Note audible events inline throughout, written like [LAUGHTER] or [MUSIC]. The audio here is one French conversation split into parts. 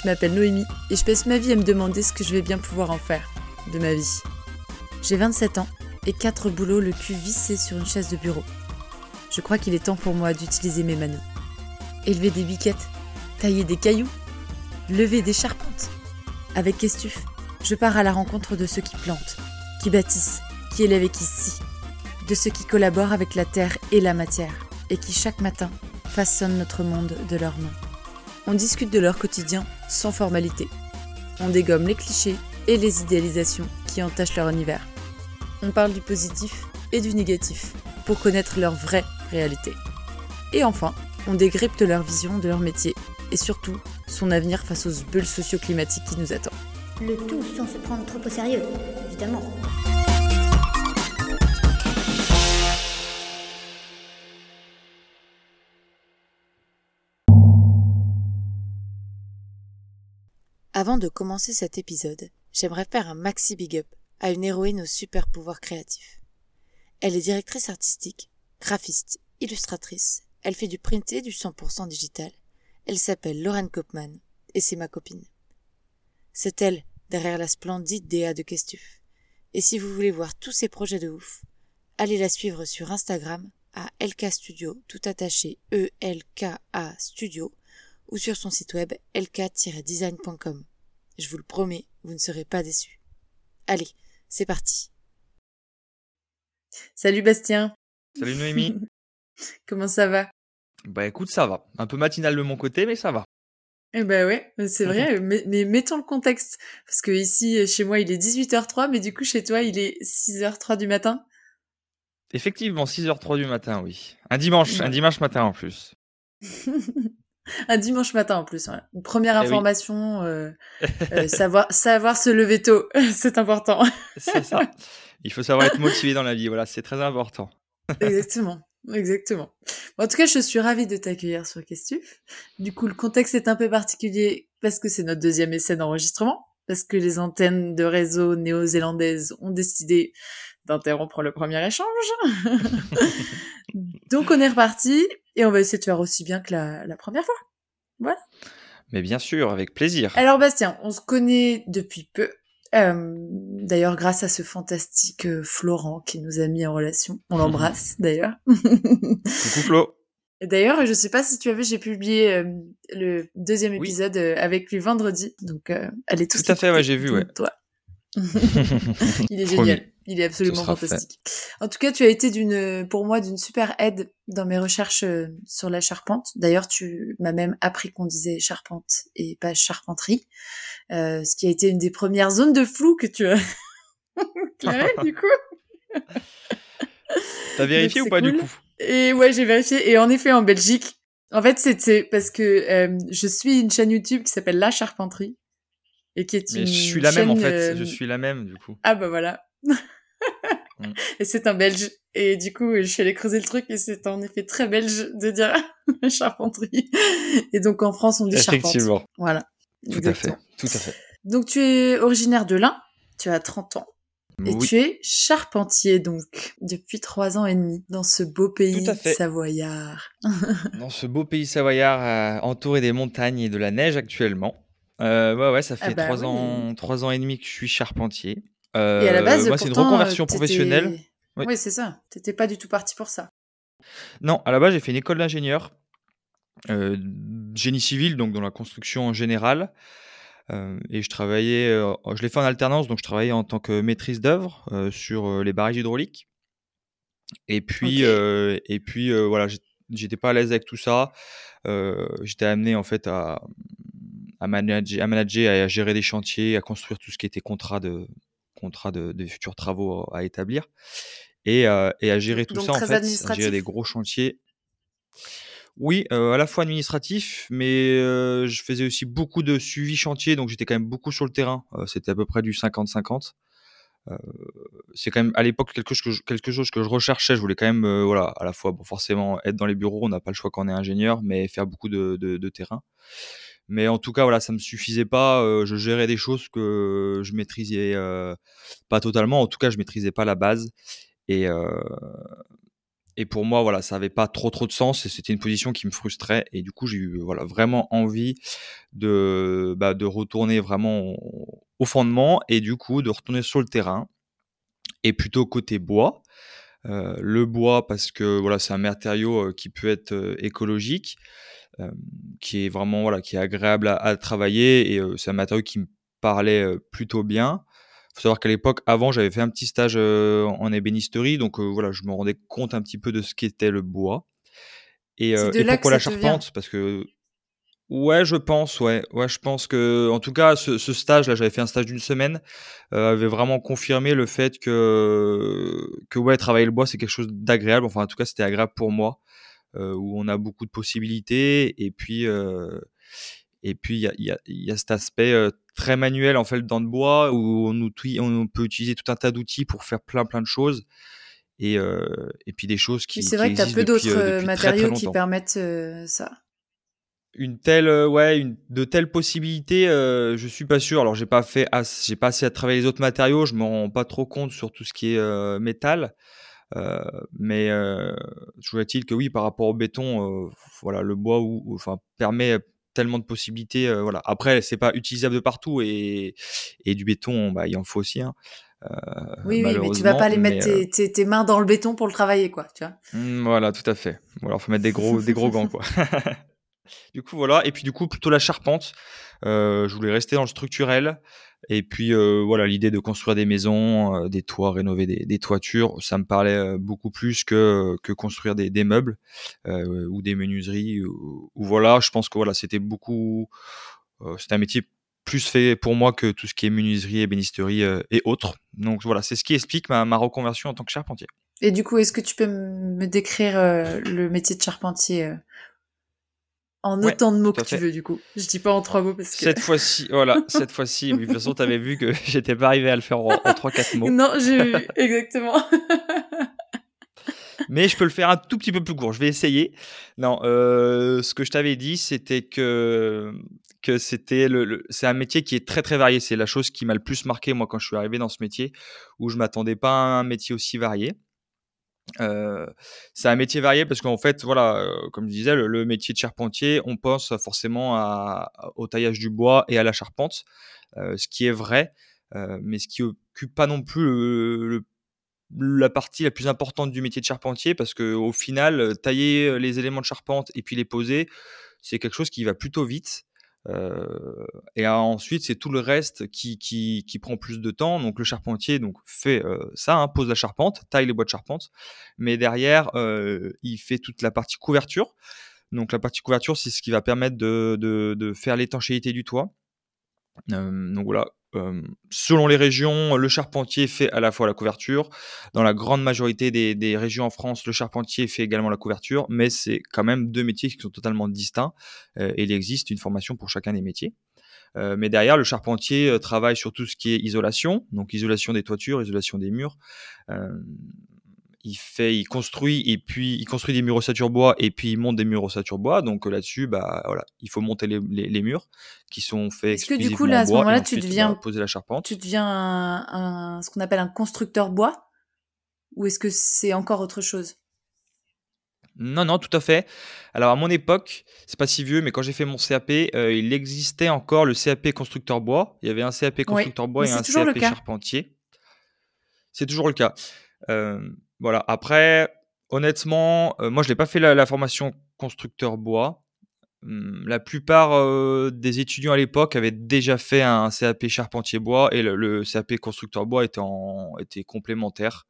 Je m'appelle Noémie et je passe ma vie à me demander ce que je vais bien pouvoir en faire de ma vie. J'ai 27 ans et 4 boulots le cul vissé sur une chaise de bureau. Je crois qu'il est temps pour moi d'utiliser mes manos. Élever des biquettes, tailler des cailloux, lever des charpentes. Avec Kestuf, je pars à la rencontre de ceux qui plantent, qui bâtissent, qui élèvent et qui scient, de ceux qui collaborent avec la terre et la matière, et qui chaque matin façonnent notre monde de leurs mains. On discute de leur quotidien sans formalité. On dégomme les clichés et les idéalisations qui entachent leur univers. On parle du positif et du négatif pour connaître leur vraie réalité. Et enfin, on décrypte leur vision de leur métier et surtout son avenir face aux bulles socio-climatiques qui nous attendent. Le tout sans se prendre trop au sérieux, évidemment. Avant de commencer cet épisode, j'aimerais faire un maxi big up à une héroïne aux super pouvoirs créatifs. Elle est directrice artistique, graphiste, illustratrice, elle fait du printé du 100% digital. Elle s'appelle Lorraine Kopman et c'est ma copine. C'est elle derrière la splendide DA de Kestuf. Et si vous voulez voir tous ses projets de ouf, allez la suivre sur Instagram à LK Studio, tout attaché E-L-K-A Studio, ou sur son site web lk-design.com. Je vous le promets, vous ne serez pas déçus. Allez, c'est parti. Salut Bastien. Salut Noémie. [LAUGHS] Comment ça va? Bah écoute, ça va. Un peu matinal de mon côté, mais ça va. Eh ben ouais, c'est vrai, mais, mais, mettons le contexte. Parce que ici, chez moi, il est 18h03, mais du coup, chez toi, il est 6h03 du matin? Effectivement, 6h03 du matin, oui. Un dimanche, un dimanche matin en plus. [LAUGHS] un dimanche matin en plus. Une première information, euh, euh, [LAUGHS] savoir, savoir se lever tôt, [LAUGHS] c'est important. c'est ça. [LAUGHS] Il faut savoir être motivé dans la vie, voilà, c'est très important. Exactement. Exactement. en tout cas, je suis ravie de t'accueillir sur Questuf. Du coup, le contexte est un peu particulier parce que c'est notre deuxième essai d'enregistrement, parce que les antennes de réseau néo-zélandaises ont décidé d'interrompre le premier échange. Donc, on est reparti et on va essayer de faire aussi bien que la, la première fois. Voilà. Mais bien sûr, avec plaisir. Alors, Bastien, on se connaît depuis peu. Euh, d'ailleurs, grâce à ce fantastique euh, Florent qui nous a mis en relation. On [LAUGHS] l'embrasse, d'ailleurs. Coucou Flo. D'ailleurs, je sais pas si tu as vu, j'ai publié euh, le deuxième épisode avec lui vendredi. Donc, allez tous Tout à fait, ouais, j'ai vu, ouais. Toi. [LAUGHS] il est génial. Il est absolument fantastique. En tout cas, tu as été d'une, pour moi, d'une super aide dans mes recherches sur la charpente. D'ailleurs, tu m'as même appris qu'on disait charpente et pas charpenterie, euh, ce qui a été une des premières zones de flou que tu as [LAUGHS] du coup. [LAUGHS] T'as vérifié ou pas du coup? Et ouais, j'ai vérifié. Et en effet, en Belgique, en fait, c'était parce que euh, je suis une chaîne YouTube qui s'appelle La Charpenterie et qui est une. je suis la même en fait. Je suis la même du coup. Ah bah voilà. Mm. [LAUGHS] Et c'est un belge. Et du coup, je suis allée creuser le truc et c'est en effet très belge de dire [LAUGHS] charpenterie. Et donc en France, on dit Effectivement. Voilà. Tout à fait. Tout à fait. Donc tu es originaire de l'Ain, tu as 30 ans. Et tu es charpentier, donc, depuis trois ans et demi, dans ce beau pays savoyard. [LAUGHS] dans ce beau pays savoyard, euh, entouré des montagnes et de la neige actuellement. Euh, ouais, ouais, ça ah fait bah trois ans, trois ans et demi que je suis charpentier. Euh, et à la base, moi, c'est une reconversion professionnelle. Oui, c'est ça. T'étais pas du tout parti pour ça. Non, à la base, j'ai fait une école d'ingénieur, euh, génie civil, donc dans la construction en général. Euh, et je travaillais, je l'ai fait en alternance, donc je travaillais en tant que maîtrise d'œuvre sur les barrages hydrauliques. Et puis, et puis voilà, j'étais pas à l'aise avec tout ça. j'étais amené en fait à, à, manager, à manager, à gérer des chantiers, à construire tout ce qui était contrat de, contrat de, futurs travaux à établir et, euh, et à gérer tout ça en fait, à gérer des gros chantiers. Oui, euh, à la fois administratif, mais euh, je faisais aussi beaucoup de suivi chantier, donc j'étais quand même beaucoup sur le terrain. C'était à peu près du 50-50. c'est quand même à l'époque quelque chose, que je, quelque chose que je recherchais. Je voulais quand même, voilà, à la fois bon, forcément être dans les bureaux, on n'a pas le choix quand on est ingénieur, mais faire beaucoup de, de, de terrain. Mais en tout cas, voilà, ça me suffisait pas. Euh, je gérais des choses que je maîtrisais euh, pas totalement. En tout cas, je maîtrisais pas la base. Et, euh, et pour moi, voilà, ça avait pas trop trop de sens et c'était une position qui me frustrait. Et du coup, j'ai eu voilà vraiment envie de bah, de retourner vraiment au fondement et du coup de retourner sur le terrain et plutôt côté bois. Le bois parce que voilà, c'est un matériau qui peut être écologique, qui est vraiment voilà, qui est agréable à, travailler et c'est un matériau qui me parlait plutôt bien. Faut savoir qu'à l'époque, avant, j'avais fait un petit stage en ébénisterie, donc voilà, je me rendais compte un petit peu de ce qu'était le bois. Et, et pourquoi la charpente? Parce que Ouais, je pense, ouais. Ouais, je pense que, en tout cas, ce, ce stage-là, j'avais fait un stage d'une semaine, euh, avait vraiment confirmé le fait que, que ouais, travailler le bois, c'est quelque chose d'agréable. Enfin, en tout cas, c'était agréable pour moi, où on a beaucoup de possibilités. Et puis, euh, et puis, il y a, y, a, y a, cet aspect euh, très manuel, en fait, dans le bois, où on, on peut utiliser tout un tas d'outils pour faire plein, plein de choses. Et, euh, et puis des choses qui. C'est vrai que tu as peu d'autres matériaux qui permettent ça une telle euh, ouais une de telles possibilités euh, je suis pas sûr alors j'ai pas fait j'ai pas assez à travailler les autres matériaux je me rends pas trop compte sur tout ce qui est euh, métal euh, mais euh, je voulais-il que oui par rapport au béton voilà le bois ou enfin permet tellement de possibilités voilà après c'est pas utilisable de partout et, et du béton bah il en faut aussi hein. oui, oui, mais tu vas pas aller mettre tes, tes, mains dans le béton pour le travailler, quoi, tu vois. Mmh, voilà, tout à fait. Ou alors faut mettre des gros, des gros gants, quoi. [LAUGHS] Du coup, voilà. Et puis, du coup, plutôt la charpente. Euh, je voulais rester dans le structurel. Et puis, euh, voilà, l'idée de construire des maisons, euh, des toits, rénover des, toitures, ça me parlait beaucoup plus que, que construire des, meubles ou des menuiseries. Ou, voilà, je pense que voilà, c'était beaucoup. c'était un métier plus fait pour moi que tout ce qui est menuiserie, ébénisterie et autres. Donc voilà, c'est ce qui explique ma reconversion en tant que charpentier. Et du coup, est-ce que tu peux me décrire le métier de charpentier en autant de mots que tu veux, du coup. Je dis pas en trois mots parce que. Cette fois-ci, voilà, [LAUGHS] cette fois-ci, de toute façon, t'avais vu que [LAUGHS] j'étais pas arrivé à le faire en, trois, quatre mots. Non, j'ai vu, [LAUGHS] exactement. Mais je peux le faire un tout petit peu plus court. Je vais essayer. Non, euh, ce que je t'avais dit, c'était que que c'était le, c'est un métier qui est très très varié. C'est la chose qui m'a le plus marqué moi quand je suis arrivé dans ce métier, où je m'attendais pas à un métier aussi varié. C'est un métier varié parce qu'en fait, voilà, comme je disais, le, métier de charpentier, on pense forcément à, au taillage du bois et à la charpente, euh, ce qui est vrai, mais ce qui occupe pas non plus la partie la plus importante du métier de charpentier parce que au final, tailler les éléments de charpente et puis les poser, c'est quelque chose qui va plutôt vite. Euh, et ensuite, c'est tout le reste qui, qui, qui, prend plus de temps. Donc le charpentier donc fait euh, ça, hein, pose la charpente, taille les bois de charpente, mais derrière, euh, il fait toute la partie couverture. Donc la partie couverture, c'est ce qui va permettre de, de, de faire l'étanchéité du toit. Euh, donc voilà, selon les régions, le charpentier fait à la fois la couverture. Dans la grande majorité des, régions en France, le charpentier fait également la couverture, mais c'est quand même deux métiers qui sont totalement distincts euh, et il existe une formation pour chacun des métiers. Euh, mais derrière, le charpentier euh, travaille sur tout ce qui est isolation, donc isolation des toitures, isolation des murs, il fait, il construit et puis il construit des murs ossature bois et puis il monte des murs ossature bois. Donc euh, là-dessus, bah voilà, il faut monter les, les, murs qui sont faits Est-ce que du coup là, à ce moment-là, tu deviens poser la charpente. Tu deviens un, ce qu'on appelle un constructeur bois ou est-ce que c'est encore autre chose? Non, non, tout à fait. Alors à mon époque, c'est pas si vieux, mais quand j'ai fait mon CAP, euh, il existait encore le CAP constructeur bois. Il y avait un CAP constructeur bois et un CAP charpentier. C'est toujours le cas. Euh, voilà. Après, honnêtement, euh, moi, je n'ai pas fait la, formation constructeur bois. Hum, la plupart euh, des étudiants à l'époque avaient déjà fait un CAP charpentier bois et le, CAP constructeur bois était complémentaire.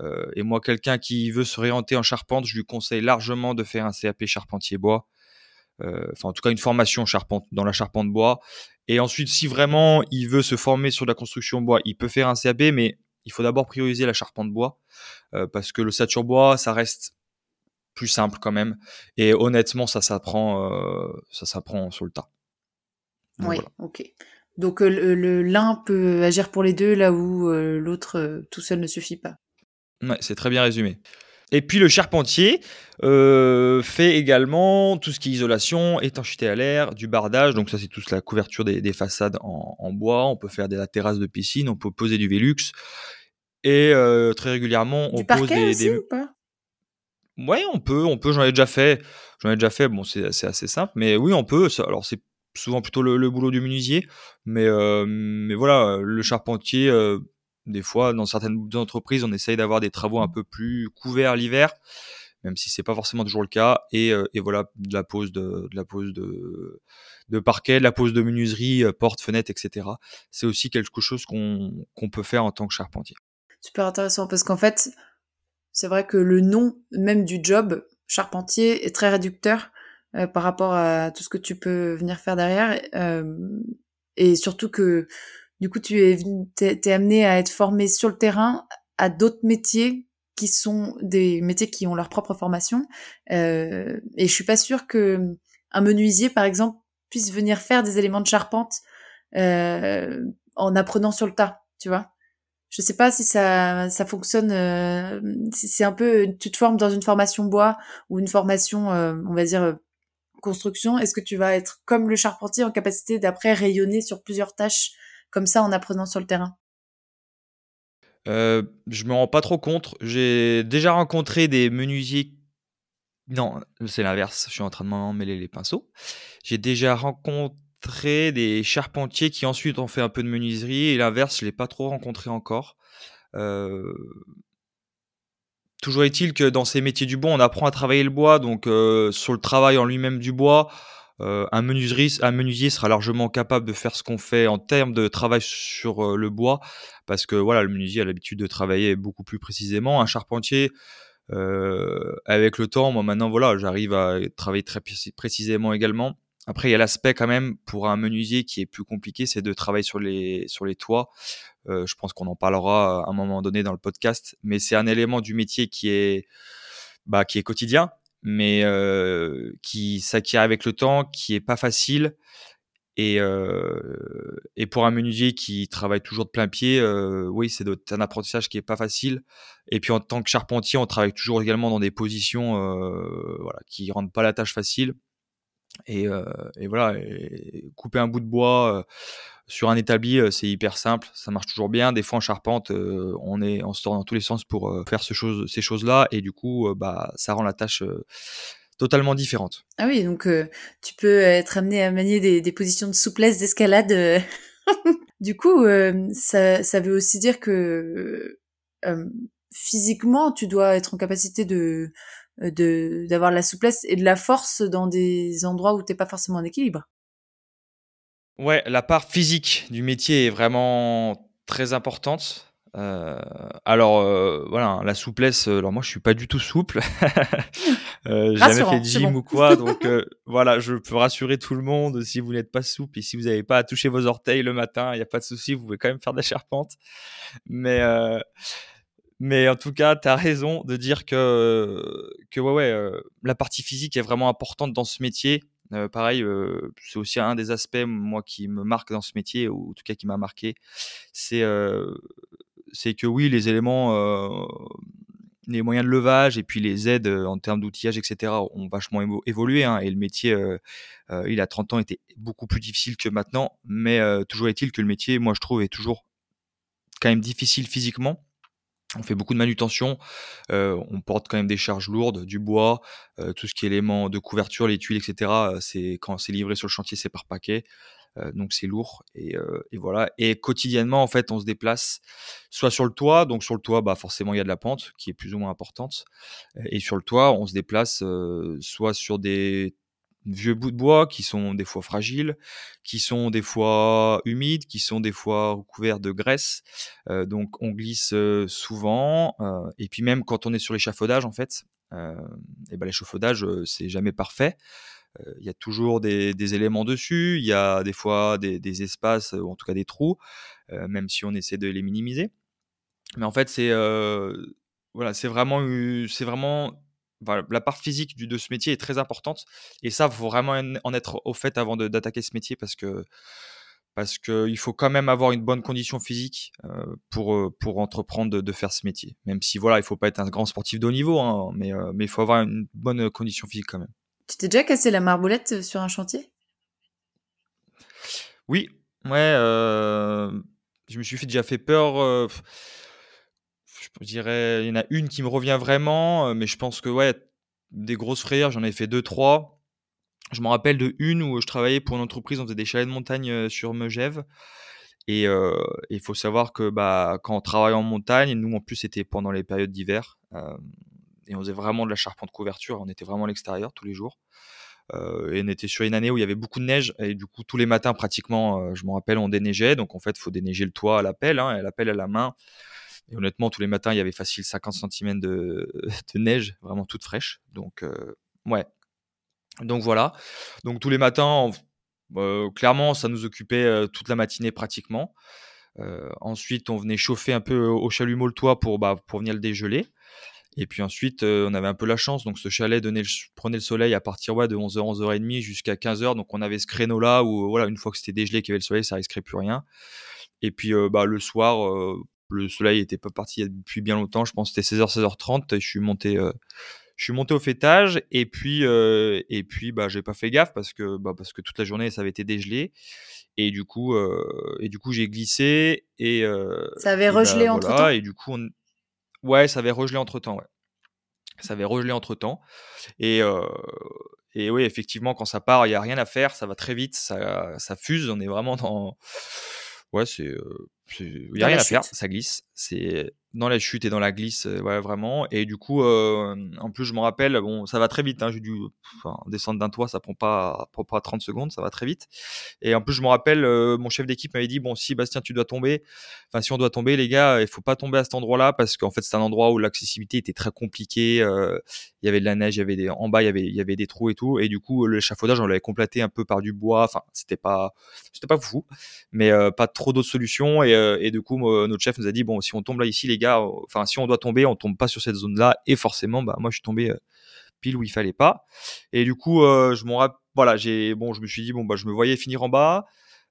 Euh, et moi, quelqu'un qui veut se réorienter en charpente, je lui conseille largement de faire un CAP charpentier bois. enfin, en tout cas, une formation charpente dans la charpente bois. Et ensuite, si vraiment il veut se former sur la construction bois, il peut faire un CAP, mais il faut d'abord prioriser la charpente bois euh, parce que le sature bois, ça reste plus simple quand même. Et honnêtement, ça s'apprend, euh, ça s'apprend sur le tas. oui, ok. Donc euh, le l'un peut agir pour les deux là où l'autre tout seul ne suffit pas. Ouais, c'est très bien résumé. Et puis le charpentier fait également tout ce qui est isolation, étanchéité à l'air, du bardage. Donc ça c'est toute la couverture des, façades en, en, bois. On peut faire de la terrasse de piscine, on peut poser du Velux. Et très régulièrement, on du pose des, des... Ou pas? Ouais, on peut, on peut, j'en ai déjà fait. J'en ai déjà fait, bon, c'est assez simple, mais oui, on peut. Alors c'est souvent plutôt le le boulot du menuisier, mais heu, mais voilà, le charpentier, heu, des fois, dans certaines entreprises, on essaye d'avoir des travaux un peu plus couverts l'hiver, même si c'est pas forcément toujours le cas et et voilà, de la pose de de la pose de de parquet, de la pose de menuiserie, heu, portes, fenêtres et cetera. C'est aussi quelque chose qu'on qu'on peut faire en tant que charpentier. Super intéressant parce qu'en fait, c'est vrai que le nom même du job, charpentier, est très réducteur euh, par rapport à tout ce que tu peux venir faire derrière. Euh, et surtout que du coup, tu es, es, amené à être formé sur le terrain à d'autres métiers qui sont des métiers qui ont leur propre formation. Euh, et je suis pas sûre que un menuisier, par exemple, puisse venir faire des éléments de charpente euh, en apprenant sur le tas, tu vois je sais pas si ça ça fonctionne euh, c'est un peu tu te formes dans une formation bois ou une formation euh, on va dire euh, construction. Est-ce que tu vas être comme le charpentier en capacité d'après rayonner sur plusieurs tâches comme ça en apprenant sur le terrain? Euh, je me rends pas trop compte. J'ai déjà rencontré des menuisiers non c'est l'inverse. Je suis en train de m'en mêler les pinceaux. J'ai déjà rencontré des charpentiers qui ensuite ont fait un peu de menuiserie et l'inverse, je l'ai pas trop rencontré encore. Euh, toujours est-il que dans ces métiers du bois, on apprend à travailler le bois, donc euh, sur le travail en lui-même du bois, euh, un, un menuisier sera largement capable de faire ce qu'on fait en termes de travail sur le bois, parce que voilà, le menuisier a l'habitude de travailler beaucoup plus précisément. Un charpentier, avec le temps, moi maintenant voilà, j'arrive à travailler très précisément également. Après, il y a l'aspect quand même pour un menuisier qui est plus compliqué, c'est de travailler sur les, sur les toits. Euh, je pense qu'on en parlera à un moment donné dans le podcast, mais c'est un élément du métier qui est, bah, qui est quotidien, mais euh, qui s'acquiert avec le temps, qui est pas facile. Et, euh, et pour un menuisier qui travaille toujours de plein pied, euh, oui, c'est un apprentissage qui est pas facile. Et puis en tant que charpentier, on travaille toujours également dans des positions euh, voilà, qui rendent pas la tâche facile. Et, euh, et voilà, couper un bout de bois euh, sur un établi, euh, c'est hyper simple, ça marche toujours bien. Des fois en charpente, on est, on se tourne dans tous les sens pour faire ce chose, ces choses-là, et du coup, bah, ça rend la tâche totalement différente. Ah oui, donc tu peux être amené à manier des, des positions de souplesse, d'escalade. [LAUGHS] du coup, ça, ça veut aussi dire que physiquement, tu dois être en capacité de euh, de d'avoir la souplesse et de la force dans des endroits où t'es pas forcément en équilibre. Ouais, la part physique du métier est vraiment très importante. Euh, alors euh, voilà, la souplesse. Alors moi, je suis pas du tout souple. [LAUGHS] euh, j'ai jamais fait de gym ou quoi, [LAUGHS] donc voilà, je peux rassurer tout le monde. Si vous n'êtes pas souple et si vous n'avez pas à toucher vos orteils le matin, il n'y a pas de souci, vous pouvez quand même faire de la charpente. Mais mais en tout cas, tu as raison de dire que, que ouais, ouais, euh, la partie physique est vraiment importante dans ce métier. Euh, pareil, euh, c'est aussi un des aspects, moi, qui me marque dans ce métier, ou en tout cas qui m'a marqué. C'est c'est que oui, les éléments, les moyens de levage et puis les aides en termes d'outillage, etc., ont vachement évolué. Hein, et le métier, il a 30 ans, était beaucoup plus difficile que maintenant. Mais toujours est-il que le métier, moi, je trouve, est toujours quand même difficile physiquement on fait beaucoup de manutention, euh, on porte quand même des charges lourdes, du bois, euh, tout ce qui est éléments de couverture, les tuiles, etc. Euh, c'est quand c'est livré sur le chantier, c'est par paquet, donc c'est lourd et, et, voilà. Et quotidiennement, en fait, on se déplace soit sur le toit, donc sur le toit, bah forcément il y a de la pente qui est plus ou moins importante, et sur le toit, on se déplace soit sur des vieux bouts de bois qui sont des fois fragiles, qui sont des fois humides, qui sont des fois recouverts de graisse. Euh, donc on glisse euh, souvent. Euh, et puis même quand on est sur l'échafaudage, en fait, et ben l'échafaudage c'est jamais parfait. Il y a toujours des, des, éléments dessus. Il y a des fois des, des, espaces ou en tout cas des trous, même si on essaie de les minimiser. Mais en fait c'est voilà, c'est vraiment c'est vraiment la part physique du, de ce métier est très importante. Et ça, il faut vraiment en être au fait avant d'attaquer ce métier parce que parce qu'il faut quand même avoir une bonne condition physique euh, pour, euh, pour entreprendre de, faire ce métier. Même si voilà, il faut pas être un grand sportif de haut niveau, hein, mais, euh, mais il faut avoir une bonne condition physique quand même. Tu t'es déjà cassé la marboulette sur un chantier? Oui, ouais. je me suis fait, déjà fait peur je dirais, il y en a une qui me revient vraiment, mais je pense que ouais, des grosses frayeurs, j'en ai fait deux, trois. Je me rappelle de une où je travaillais pour une entreprise, on faisait des chalets de montagne sur Megève. Et il faut savoir que bah, quand on travaille en montagne, nous en plus c'était pendant les périodes d'hiver, et on faisait vraiment de la charpente couverture, on était vraiment à l'extérieur tous les jours. et on était sur une année où il y avait beaucoup de neige, et du coup tous les matins pratiquement, je me rappelle, on déneigeait. Donc en fait, il faut déneiger le toit à la pelle, hein, à la pelle à la main. Honnêtement, tous les matins, il y avait facile 50 cm [LAUGHS] de, neige, vraiment toute fraîche. Donc ouais. Donc voilà. Donc tous les matins, bah, clairement, ça nous occupait toute la matinée pratiquement. ensuite, on venait chauffer un peu au chalumeau le toit pour, bah, venir le dégeler. Et puis ensuite, on avait un peu la chance. Donc ce chalet prenait le soleil à partir de 11h, 11h30 jusqu'à 15h. Donc on avait ce créneau-là où, voilà, une fois que c'était dégelé, qu'il y avait le soleil, ça risquerait plus rien. Et puis bah, le soir, le soleil était pas parti depuis bien longtemps. Je pense que c'était 16h, 16h30. Je suis monté je suis monté au fêtage et puis euh, et puis bah j'ai pas fait gaffe parce que bah, parce que toute la journée ça avait été dégelé et du coup euh, et du coup j'ai glissé et euh, ça avait regelé bah, entre temps et du coup ouais ça avait regelé entre temps ouais ça avait regelé entre temps et et oui effectivement quand ça part il y a rien à faire ça va très vite ça ça fuse on est vraiment dans ouais c'est il n'y a rien à faire, ça glisse. C'est dans la chute et dans la glisse, euh, ouais, vraiment. Et du coup, euh, en plus, je me rappelle, bon, ça va très vite. Hein, j'ai dû descendre d'un toit, ça prend pas, prend pas 30 secondes, ça va très vite. Et en plus, je me rappelle, euh, mon chef d'équipe m'avait dit, bon, si Bastien, tu dois tomber, enfin, si on doit tomber, les gars, il faut pas tomber à cet endroit-là parce qu'en fait, c'est un endroit où l'accessibilité était très compliquée. il y avait de la neige, y avait en bas, il y avait, y avait des trous et tout. Et du coup, l'échafaudage, on l'avait complété un peu par du bois. Enfin, c'était pas, c'était pas fou, mais pas trop d'autres solutions. Et, et du coup, notre chef nous a dit, bon, si on tombe là ici, les gars, enfin, si on doit tomber, on tombe pas sur cette zone-là. Et forcément, bah, moi, je suis tombé euh, pile où il fallait pas. Et du coup, euh, je m'en voilà, j'ai, bon, je me suis dit, bon, bah, je me voyais finir en bas.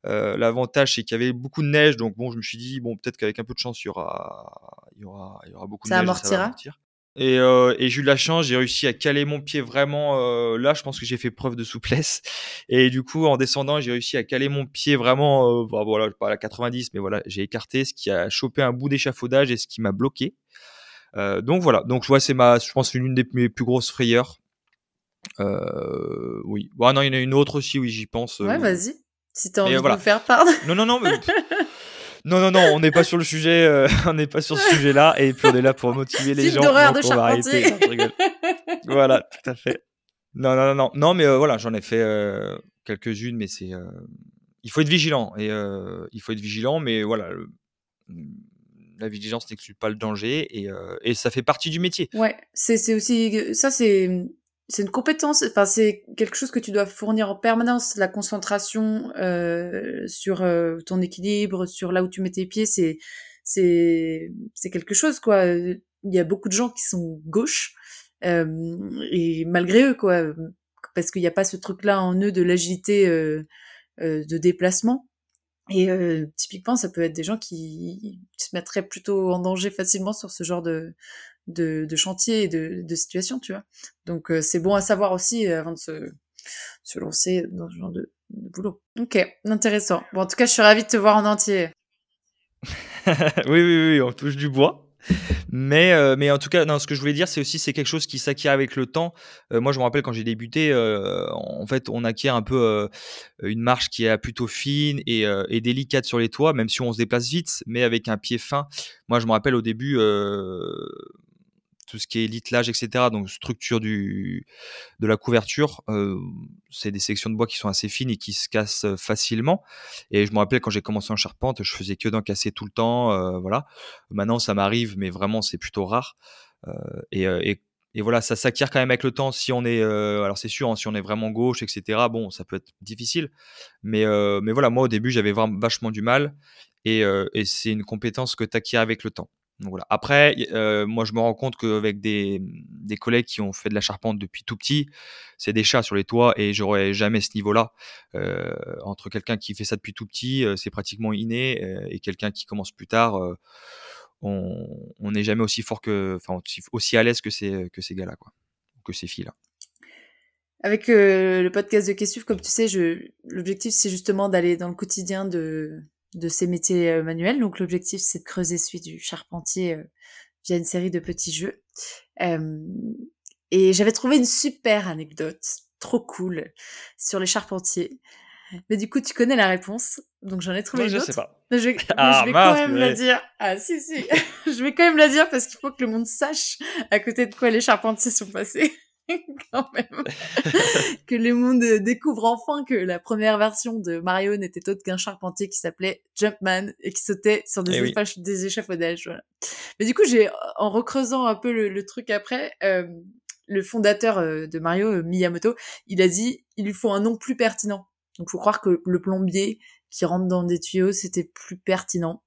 Euh, l'avantage, c'est qu'il y avait beaucoup de neige, donc bon, je me suis dit, bon, peut-être qu'avec un peu de chance, il y aura, il y aura, il y aura beaucoup de neige. Amortira. ça amortira. Et, euh, et j'ai eu de la chance, j'ai réussi à caler mon pied vraiment. Euh, là, je pense que j'ai fait preuve de souplesse. Et du coup, en descendant, j'ai réussi à caler mon pied vraiment. Euh, bah, voilà, pas à la 90, mais voilà, j'ai écarté, ce qui a chopé un bout d'échafaudage et ce qui m'a bloqué. Euh, donc voilà. Donc vois, c'est ma, je pense, une des mes plus grosses frayeurs. Euh, oui. Bon, non, il y en a une autre aussi. Oui, j'y pense. ouais, vas-y. Si t'as envie de me faire part. Non, non, non. Mais... [LAUGHS] Non, non, non, on n'est pas sur le sujet, euh, [LAUGHS] on n'est pas sur ce sujet-là, et puis on est là pour motiver les gens. d'horreur de charpentier. voilà, tout à fait. Non, non, non, non, non mais euh, voilà, j'en ai fait euh, quelques-unes, mais c'est, il faut être vigilant, et il faut être vigilant, mais voilà, la vigilance n'exclut pas le danger, et, et ça fait partie du métier. Ouais, c'est aussi, ça c'est c'est une compétence, enfin c'est quelque chose que tu dois fournir en permanence. La concentration euh, sur euh, ton équilibre, sur là où tu mets tes pieds, c'est c'est c'est quelque chose quoi. Il y a beaucoup de gens qui sont gauches euh, et malgré eux quoi, parce qu'il n'y a pas ce truc-là en eux de l'agilité euh, euh, de déplacement. Et typiquement, ça peut être des gens qui se mettraient plutôt en danger facilement sur ce genre de, de, chantier et de, situation, tu vois. Donc euh, c'est bon à savoir aussi euh, avant de se, se lancer dans ce genre de, boulot. Ok, intéressant. Bon, en tout cas, je suis ravie de te voir en entier. [LAUGHS] oui, oui, oui, on touche du bois. Mais, euh, mais en tout cas, non, ce que je voulais dire, c'est aussi c'est quelque chose qui s'acquiert avec le temps. moi, je me rappelle quand j'ai débuté, en fait, on acquiert un peu une marche qui est plutôt fine et, et, délicate sur les toits, même si on se déplace vite, mais avec un pied fin. Moi, je me rappelle au début, tout ce qui est litlage, etc. Donc structure du, de la couverture, euh, c'est des sections de bois qui sont assez fines et qui se cassent euh, facilement. Et je me rappelle quand j'ai commencé en charpente, je faisais que d'en casser tout le temps. Euh, voilà. Maintenant, ça m'arrive, mais vraiment, c'est plutôt rare. Et, et, voilà, ça s'acquiert quand même avec le temps. Si on est, alors c'est sûr, hein, si on est vraiment gauche, etc. Bon, ça peut être difficile. Mais, mais voilà, moi au début, j'avais vachement du mal. Et, et c'est une compétence que tu acquiers avec le temps. Voilà. Après, euh, moi, je me rends compte qu'avec des, des, collègues qui ont fait de la charpente depuis tout petit, c'est des chats sur les toits et j'aurais jamais ce niveau-là. Euh, entre quelqu'un qui fait ça depuis tout petit, euh, c'est pratiquement inné, et quelqu'un qui commence plus tard, on n'est jamais aussi fort que, enfin, aussi à l'aise que ces, que ces gars-là, quoi, que ces filles-là. Avec le podcast de Questif, comme tu sais, l'objectif c'est justement d'aller dans le quotidien de, de ces métiers euh, manuels. Donc l'objectif, c'est de creuser celui du charpentier euh, via une série de petits jeux. Et j'avais trouvé une super anecdote, trop cool, sur les charpentiers. Mais du coup, tu connais la réponse, donc j'en ai trouvé Non, une je autre. sais pas. Mais je vais, [LAUGHS] mais Ah, je vais mince, quand même la purée. dire. Ah si si, [LAUGHS] je vais quand même la dire parce qu'il faut que le monde sache à côté de quoi les charpentiers sont passés. [LAUGHS] quand même. [LAUGHS] que le monde découvre enfin que la première version de Mario n'était autre qu'un charpentier qui s'appelait Jumpman et qui sautait sur des, Eh oui. échaf- des échafaudages. Voilà. Mais du coup, j'ai en recreusant un peu le, le truc après, euh, le fondateur euh, de Mario, euh, Miyamoto, il a dit il lui faut un nom plus pertinent. Donc, faut croire que le plombier qui rentre dans des tuyaux, c'était plus pertinent.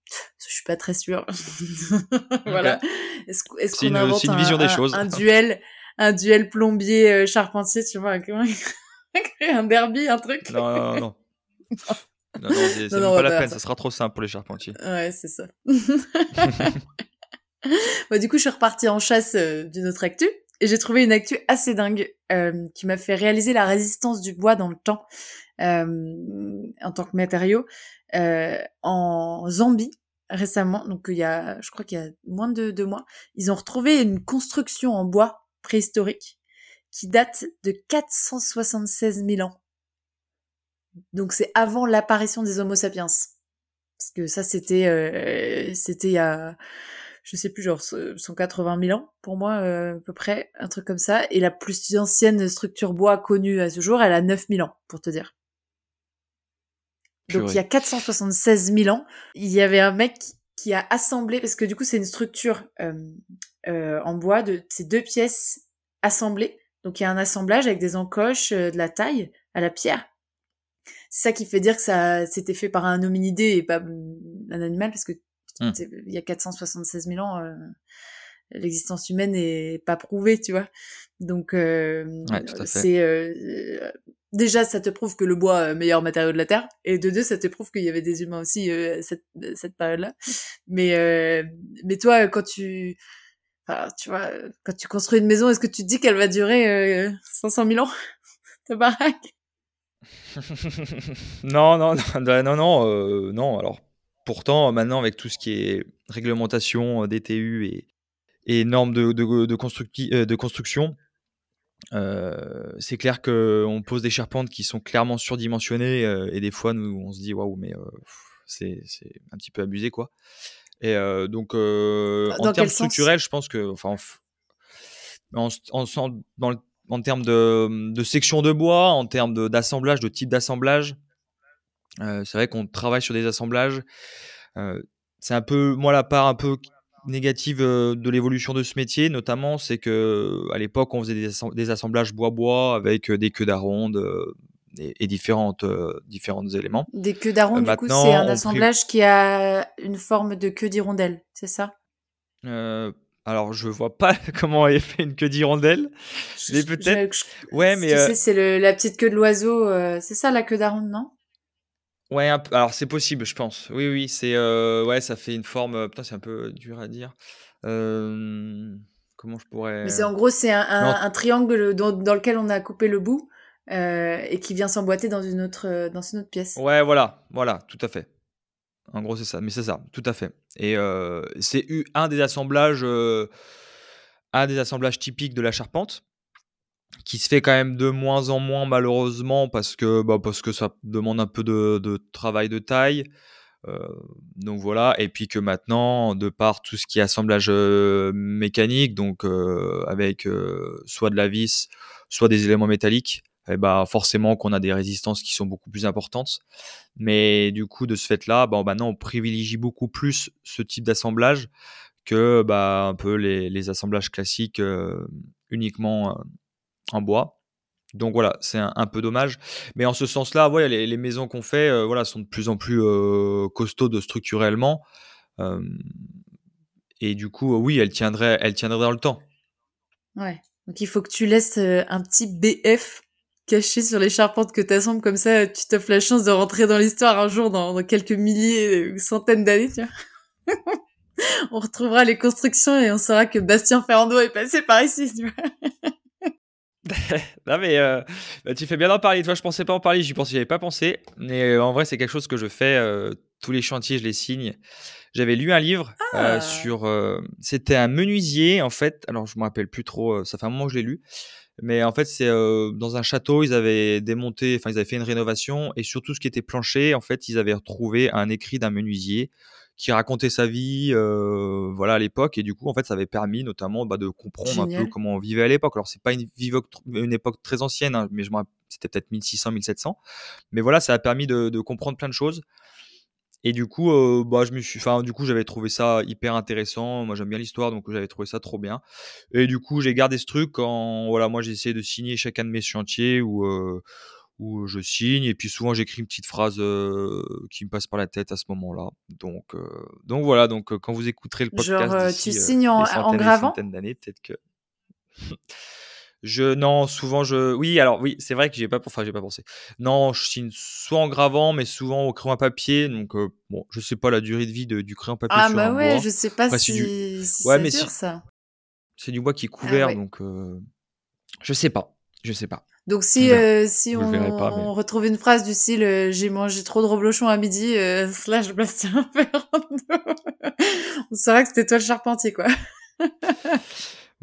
Je suis pas très sûre. [LAUGHS] voilà. Est-ce qu- est-ce qu'on une- invente une un, vision des un- choses. un duel, un duel plombier euh, charpentier, tu vois, un derby, un truc. Non, non, non. Non, [LAUGHS] non, c'est c'est Non, on pas la pas peine, ça sera trop simple pour les charpentiers. Ouais, c'est ça. [LAUGHS] Bah, du coup, je suis repartie en chasse euh, d'une autre actu et j'ai trouvé une actu assez dingue euh, qui m'a fait réaliser la résistance du bois dans le temps euh, en tant que matériau euh, en Zambie récemment. Donc il y a, je crois qu'il y a moins de deux mois, ils ont retrouvé une construction en bois préhistorique qui date de 476 000 ans. Donc c'est avant l'apparition des Homo sapiens. Parce que ça, c'était, euh, c'était il y a, je sais plus, genre 180 000 ans pour moi, euh, à peu près, un truc comme ça. Et la plus ancienne structure bois connue à ce jour, elle a 9 000 ans, pour te dire. Donc Purée. il y a 476 000 ans, il y avait un mec qui a assemblé, parce que du coup c'est une structure euh, euh, en bois de ces deux pièces assemblées. Donc il y a un assemblage avec des encoches, euh, de la taille à la pierre. C'est ça qui fait dire que ça c'était fait par un hominidé et pas mm, un animal, parce que Hmm. il y a 476 000 ans, euh, l'existence humaine est pas prouvée, tu vois. Donc euh, Ouais, c'est euh, euh, déjà ça te prouve que le bois est le meilleur matériau de la terre, et de deux ça te prouve qu'il y avait des humains aussi euh, cette, cette période-là. Mais euh, mais toi quand tu enfin, tu vois quand tu construis une maison, est-ce que tu te dis qu'elle va durer euh, 500 000 ans? [LAUGHS] Ta baraque? [LAUGHS] Non, non, non, bah, non, non, euh, non. Alors, pourtant, maintenant, avec tout ce qui est réglementation, euh, DTU et, normes de, de, de, constructi- euh, de construction, euh, c'est clair qu'on pose des charpentes qui sont clairement surdimensionnées euh, et des fois, nous, on se dit waouh, mais euh, c'est un petit peu abusé, quoi. Et donc, Dans en termes structurels, je pense que, enfin, en, en, en, en- dans le- en termes de, de section de bois, en termes de- d'assemblage, de, type d'assemblage, c'est vrai qu'on travaille sur des assemblages. C'est un peu, moi, la part un peu négative de l'évolution de ce métier, notamment, c'est que à l'époque, on faisait des, assem- des assemblages bois-bois avec des queues d'aronde et, et différentes, euh, différents éléments. Des queues d'aron, Euh, du coup, c'est un assemblage qui a une forme de queue d'hirondelle, c'est ça? Euh, alors, je vois pas [LAUGHS] comment est fait une queue d'hirondelle. Mais peut-être. Ouais, tu mais euh, sais, c'est le- la petite queue de l'oiseau, euh, c'est ça la queue d'aronde, non? Ouais, un alors c'est possible, je pense. Oui, oui, c'est euh, ouais, ça fait une forme. Putain, c'est un peu dur à dire. Comment je pourrais. Mais c'est en gros, c'est un, un- Non. un triangle dans, dans lequel on a coupé le bout euh, et qui vient s'emboîter dans une autre euh, dans une autre pièce. Ouais, voilà, voilà, tout à fait. En gros, c'est ça, mais c'est ça, tout à fait. Et euh, c'est un des assemblages, euh, un des assemblages typiques de la charpente, qui se fait quand même de moins en moins malheureusement parce que, bah, parce que ça demande un peu de, de travail de taille. Donc voilà, et puis que maintenant, de par tout ce qui est assemblage mécanique, donc avec soit de la vis, soit des éléments métalliques, eh bah forcément qu'on a des résistances qui sont beaucoup plus importantes. Mais du coup, de ce fait-là, bah, maintenant, on privilégie beaucoup plus ce type d'assemblage que bah, un peu les, les assemblages classiques euh, uniquement euh, en bois. Donc voilà, c'est un, peu dommage. Mais en ce sens-là, ouais, les, maisons qu'on fait euh, voilà, sont de plus en plus costaudes structurellement. Et du coup, oui, elles tiendraient, elles tiendraient dans le temps. Ouais. Donc il faut que tu laisses un petit BF caché sur les charpentes que t'assembles comme ça, tu t'offres la chance de rentrer dans l'histoire un jour dans, quelques milliers ou centaines d'années, tu vois. [LAUGHS] on retrouvera les constructions et on saura que Bastien Ferrando est passé par ici, tu vois. [LAUGHS] non mais euh, bah, tu fais bien d'en parler. Toi, je pensais pas en parler, j'y pensais, j'y avais pas pensé. Mais euh, en vrai, c'est quelque chose que je fais euh, tous les chantiers, je les signe. J'avais lu un livre Ah! sur. C'était un menuisier, en fait. Alors, je me rappelle plus trop, ça fait un moment que je l'ai lu. Mais en fait, c'est dans un château, ils avaient démonté, enfin, ils avaient fait une rénovation. Et surtout, ce qui était planché, en fait, ils avaient retrouvé un écrit d'un menuisier qui racontait sa vie voilà, à l'époque. Et du coup, en fait, ça avait permis notamment bah, de comprendre un peu comment on vivait à l'époque. Alors, c'est pas une, une, époque très ancienne, hein, mais je c'était peut-être 1600, 1700. Mais voilà, ça a permis de, de comprendre plein de choses. Et du coup, bah, je me suis, enfin, du coup, j'avais trouvé ça hyper intéressant. Moi, j'aime bien l'histoire, donc j'avais trouvé ça trop bien. Et du coup, j'ai gardé ce truc quand, voilà, moi, j'ai essayé de signer chacun de mes chantiers où, où je signe. Et puis souvent, j'écris une petite phrase qui me passe par la tête à ce moment-là. Donc, donc voilà. Donc, quand vous écouterez le podcast, Genre, tu signes en, en gravant? d'années, peut-être que. [LAUGHS] [LAUGHS] Je non, souvent je oui, alors oui, c'est vrai que j'ai pas enfin j'ai pas pensé. Non, je signe soit en gravant mais souvent au crayon à papier donc bon, je sais pas la durée de vie de, du crayon à papier ah, sur bah un ouais, bois. je sais pas si, du... si ouais, mais si... ça. C'est du bois qui est Ah couvert ouais. donc je sais pas. Je sais pas. Donc si, euh, si on, pas, mais- on retrouve une phrase du style euh, j'ai mangé trop de reblochon à midi euh, slash Bastien Ferrando, on saura que c'était toi le charpentier quoi. [LAUGHS]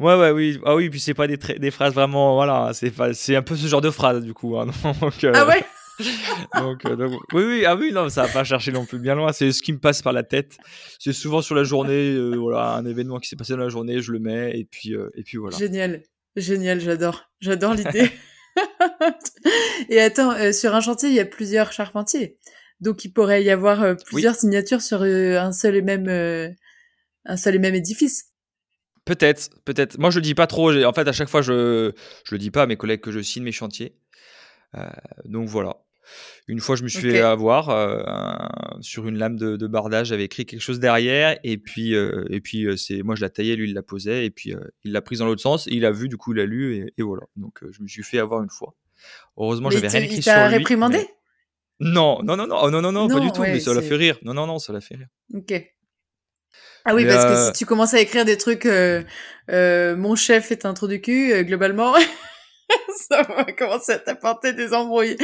Ouais ouais oui. Ah oui, puis c'est pas des, des phrases vraiment voilà, c'est pas un peu ce genre de phrase du coup hein, [LAUGHS] donc euh, Ah ouais? [LAUGHS] donc, euh, donc, oui, oui, ah oui, non, ça va pas chercher non plus bien loin. C'est ce qui me passe par la tête. C'est souvent sur la journée, euh, voilà, un événement qui s'est passé dans la journée, je le mets et puis, euh, et puis voilà. Génial, génial, j'adore, j'adore l'idée. [LAUGHS] Et attends, sur un chantier il y a plusieurs charpentiers, donc il pourrait y avoir plusieurs signatures sur un seul et même un seul et même édifice. Peut-être, peut-être. Moi, je le dis pas trop. En fait, à chaque fois, je, je le dis pas à mes collègues que je signe mes chantiers. Euh, donc voilà. Une fois, je me suis fait avoir euh, un- sur une lame de, de bardage. J'avais écrit quelque chose derrière, et puis, euh, et puis c'est moi, je la taillais, lui, il la posait, et puis il l'a prise dans l'autre sens. Et il a vu, du coup, il a lu, et, et voilà. Donc, je me suis fait avoir une fois. Heureusement, j'avais rien écrit il sur t'a lui. réprimandé? Mais- Non, non, non, non, oh, non, non, non, pas du tout. ouais, mais ça l'a fait rire. Non, non, non, ça l'a fait rire. Ok. Ah oui, Mais, parce euh, que si tu commences à écrire des trucs, euh, euh, mon chef est un trou du cul, euh, globalement, [LAUGHS] ça va commencer à t'apporter des embrouilles.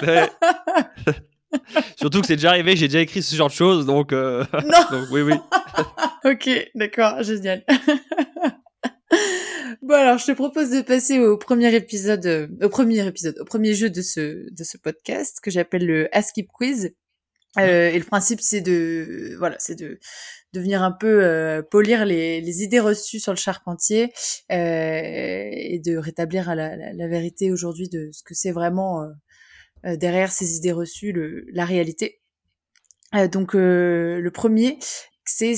[LAUGHS] Surtout que c'est déjà arrivé, j'ai déjà écrit ce genre de choses, donc, euh, Non. [LAUGHS] donc oui, oui. Ok, d'accord, génial. bon alors, je te propose de passer au premier épisode, euh, au premier épisode, au premier jeu de ce de ce podcast que j'appelle le Askip Quiz. Euh, et le principe, c'est de, voilà, c'est de, de venir un peu euh, polir les, idées reçues sur le charpentier euh, et de rétablir la, vérité aujourd'hui de ce que c'est vraiment euh, derrière ces idées reçues, la réalité. Donc le premier, c'est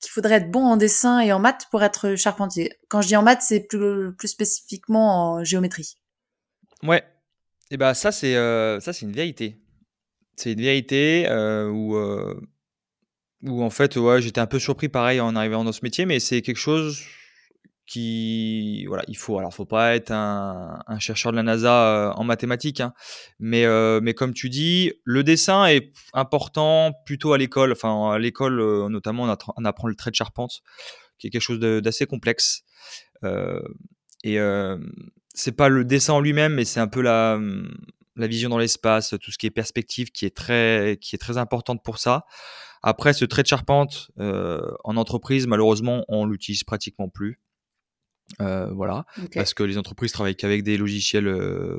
qu'il faudrait être bon en dessin et en maths pour être charpentier. Quand je dis en maths, c'est plus, plus spécifiquement en géométrie. Ouais. Et bah ça c'est ça c'est une vérité. C'est une vérité où où en fait ouais j'étais un peu surpris pareil en arrivant dans ce métier, mais c'est quelque chose qui voilà il faut alors faut pas être un, chercheur de la NASA euh, en mathématiques, hein, mais euh, mais comme tu dis le dessin est important plutôt à l'école. Enfin à l'école euh, notamment on, apprend le trait de charpente qui est quelque chose d'assez complexe. Euh, et c'est pas le dessin en lui-même, mais c'est un peu la, la vision dans l'espace, tout ce qui est perspective, qui est très, qui est très importante pour ça. Après, ce trait de charpente euh, en entreprise, malheureusement, on l'utilise pratiquement plus. Euh, voilà, parce que les entreprises travaillent qu'avec des logiciels euh,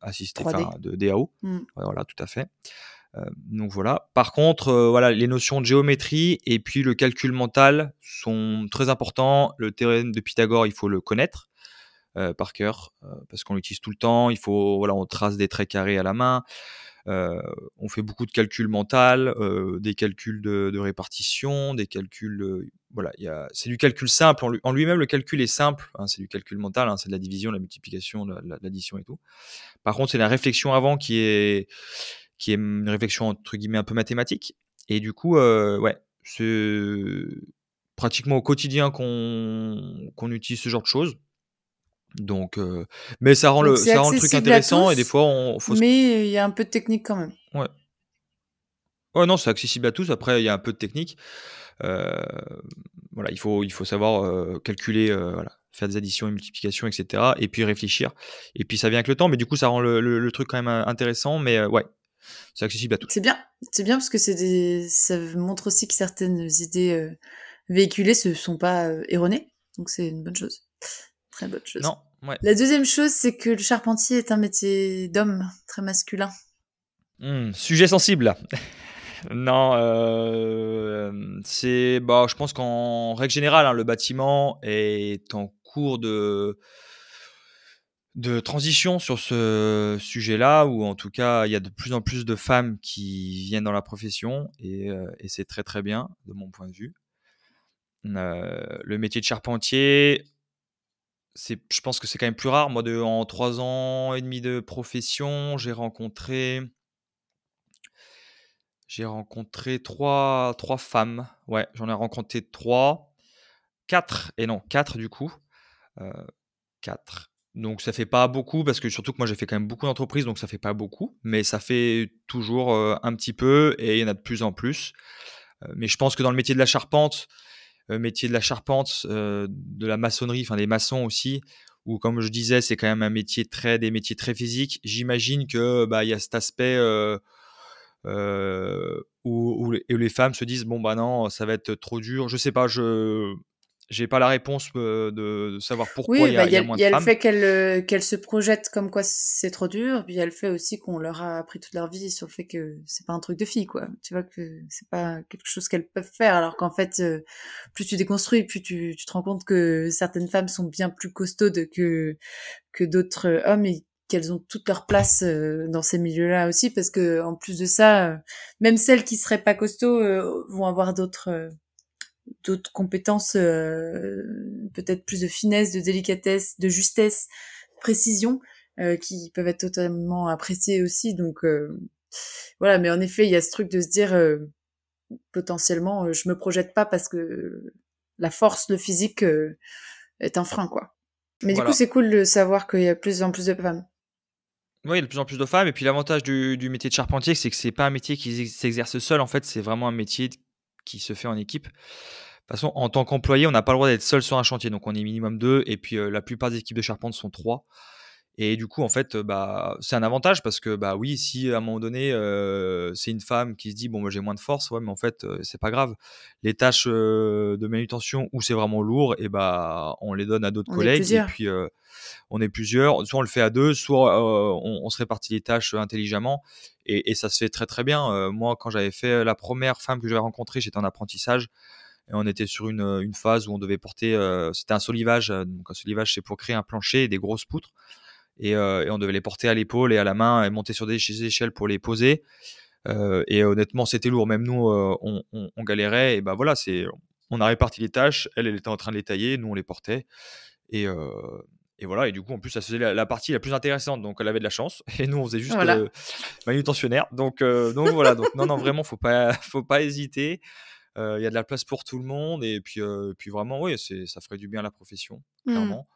assistés, 3D. enfin de DAO. Mm. Voilà, tout à fait. Euh, donc voilà. Par contre, euh, voilà, les notions de géométrie et puis le calcul mental sont très importants. Le théorème de Pythagore, il faut le connaître euh, par cœur parce qu'on l'utilise tout le temps. Il faut, voilà, on trace des traits carrés à la main. On fait beaucoup de calculs mental, euh, des calculs de, de répartition, des calculs. voilà, c'est du calcul simple. En lui- en lui-même, le calcul est simple. hein, c'est du calcul mental. hein, c'est de la division, la multiplication, la- la- l'addition et tout. Par contre, c'est la réflexion avant qui est, qui est une réflexion entre guillemets un peu mathématique. Et du coup, euh, ouais, c'est pratiquement au quotidien qu'on qu'on utilise ce genre de choses. Donc, euh, mais ça rend, le, ça rend le truc intéressant et des fois, on faut Mais il y a un peu de technique quand même. Ouais. Ouais, non, c'est accessible à tous. Après, il y a un peu de technique. Euh, voilà, il faut, il faut savoir euh, calculer, voilà, faire des additions et multiplications, etc. Et puis réfléchir. Et puis ça vient avec le temps, mais du coup, ça rend le, le- le truc quand même intéressant. Mais ouais, c'est accessible à tous. C'est bien, c'est bien parce que c'est des... ça montre aussi que certaines idées véhiculées ne sont pas erronées, donc c'est une bonne chose. Très bonne chose. Non, ouais. La deuxième chose, c'est que le charpentier est un métier d'homme, très masculin. Hmm, sujet sensible là. [LAUGHS] non, euh, c'est, bah, je pense qu'en règle générale, hein, le bâtiment est en cours de de transition sur ce sujet-là, où en tout cas, il y a de plus en plus de femmes qui viennent dans la profession, et, euh, et c'est très très bien de mon point de vue. Euh, le métier de charpentier, je pense que c'est quand même plus rare. Moi, de, en trois ans et demi de profession, j'ai rencontré, j'ai rencontré trois, trois femmes. Ouais, j'en ai rencontré trois, quatre et non quatre du coup, euh, quatre. Donc ça fait pas beaucoup parce que surtout que moi j'ai fait quand même beaucoup d'entreprises donc ça fait pas beaucoup mais ça fait toujours euh, un petit peu et il y en a de plus en plus. Euh, mais je pense que dans le métier de la charpente, métier de la charpente, de la maçonnerie, enfin des maçons aussi, où comme je disais c'est quand même un métier très des métiers très physiques. J'imagine que bah il y a cet aspect où, où, les femmes se disent bon bah non ça va être trop dur. Je sais pas je j'ai pas la réponse de, savoir pourquoi il y, a, bah, y, a, moins de femmes. Il y a le fait qu'elles qu'elles se projettent comme quoi c'est trop dur, puis il y a le fait aussi qu'on leur a appris toute leur vie sur le fait que c'est pas un truc de fille, quoi. Tu vois que c'est pas quelque chose qu'elles peuvent faire, alors qu'en fait, plus tu déconstruis, plus tu, tu te rends compte que certaines femmes sont bien plus costaudes que que d'autres hommes et qu'elles ont toute leur place dans ces milieux-là aussi, parce que en plus de ça, même celles qui seraient pas costauds vont avoir d'autres d'autres compétences, euh, peut-être plus de finesse, de délicatesse, de justesse, précision, euh, qui peuvent être totalement appréciées aussi. Donc euh, voilà, mais en effet, il y a ce truc de se dire potentiellement, je me projette pas parce que la force, le physique est un frein, quoi. Mais du coup, c'est cool de savoir qu'il y a de plus en plus de femmes. Oui, il y a de plus en plus de femmes. Et puis l'avantage du, du, métier de charpentier, c'est que c'est pas un métier qui s'exerce seul. En fait, c'est vraiment un métier qui se fait en équipe. De toute façon, en tant qu'employé, on n'a pas le droit d'être seul sur un chantier. Donc, on est minimum deux. Et puis, euh, la plupart des équipes de charpente sont trois. Et du coup, en fait, bah, c'est un avantage parce que, bah oui, si à un moment donné, euh, c'est une femme qui se dit, bon, moi j'ai moins de force, ouais, mais en fait, euh, c'est pas grave. Les tâches euh, de manutention où c'est vraiment lourd, et bah, on les donne à d'autres collègues. Et puis, euh, on est plusieurs. Soit on le fait à deux, soit on, on, se répartit les tâches intelligemment. Et, et, ça se fait très, très bien. moi, quand j'avais fait la première femme que j'avais rencontrée, j'étais en apprentissage. Et on était sur une, une phase où on devait porter, c'était un solivage. Donc, un solivage, c'est pour créer un plancher et des grosses poutres et, euh, et, on devait les porter à l'épaule et à la main et monter sur des échelles pour les poser. Euh, et honnêtement, c'était lourd. Même nous, euh, on, on, on, galérait. Et ben voilà, c'est, on a réparti les tâches. Elle, elle était en train de les tailler. Nous, on les portait. Et, et voilà. Et du coup, en plus, ça faisait la, la, partie la plus intéressante. Donc, elle avait de la chance. [LAUGHS] Et nous, on faisait juste voilà. euh, manutentionnaire. Donc, euh, donc voilà. Donc, non, non, vraiment, faut pas, [LAUGHS] faut pas hésiter. Il y a de la place pour tout le monde. Et puis, puis vraiment, oui, ça ferait du bien à la profession, clairement.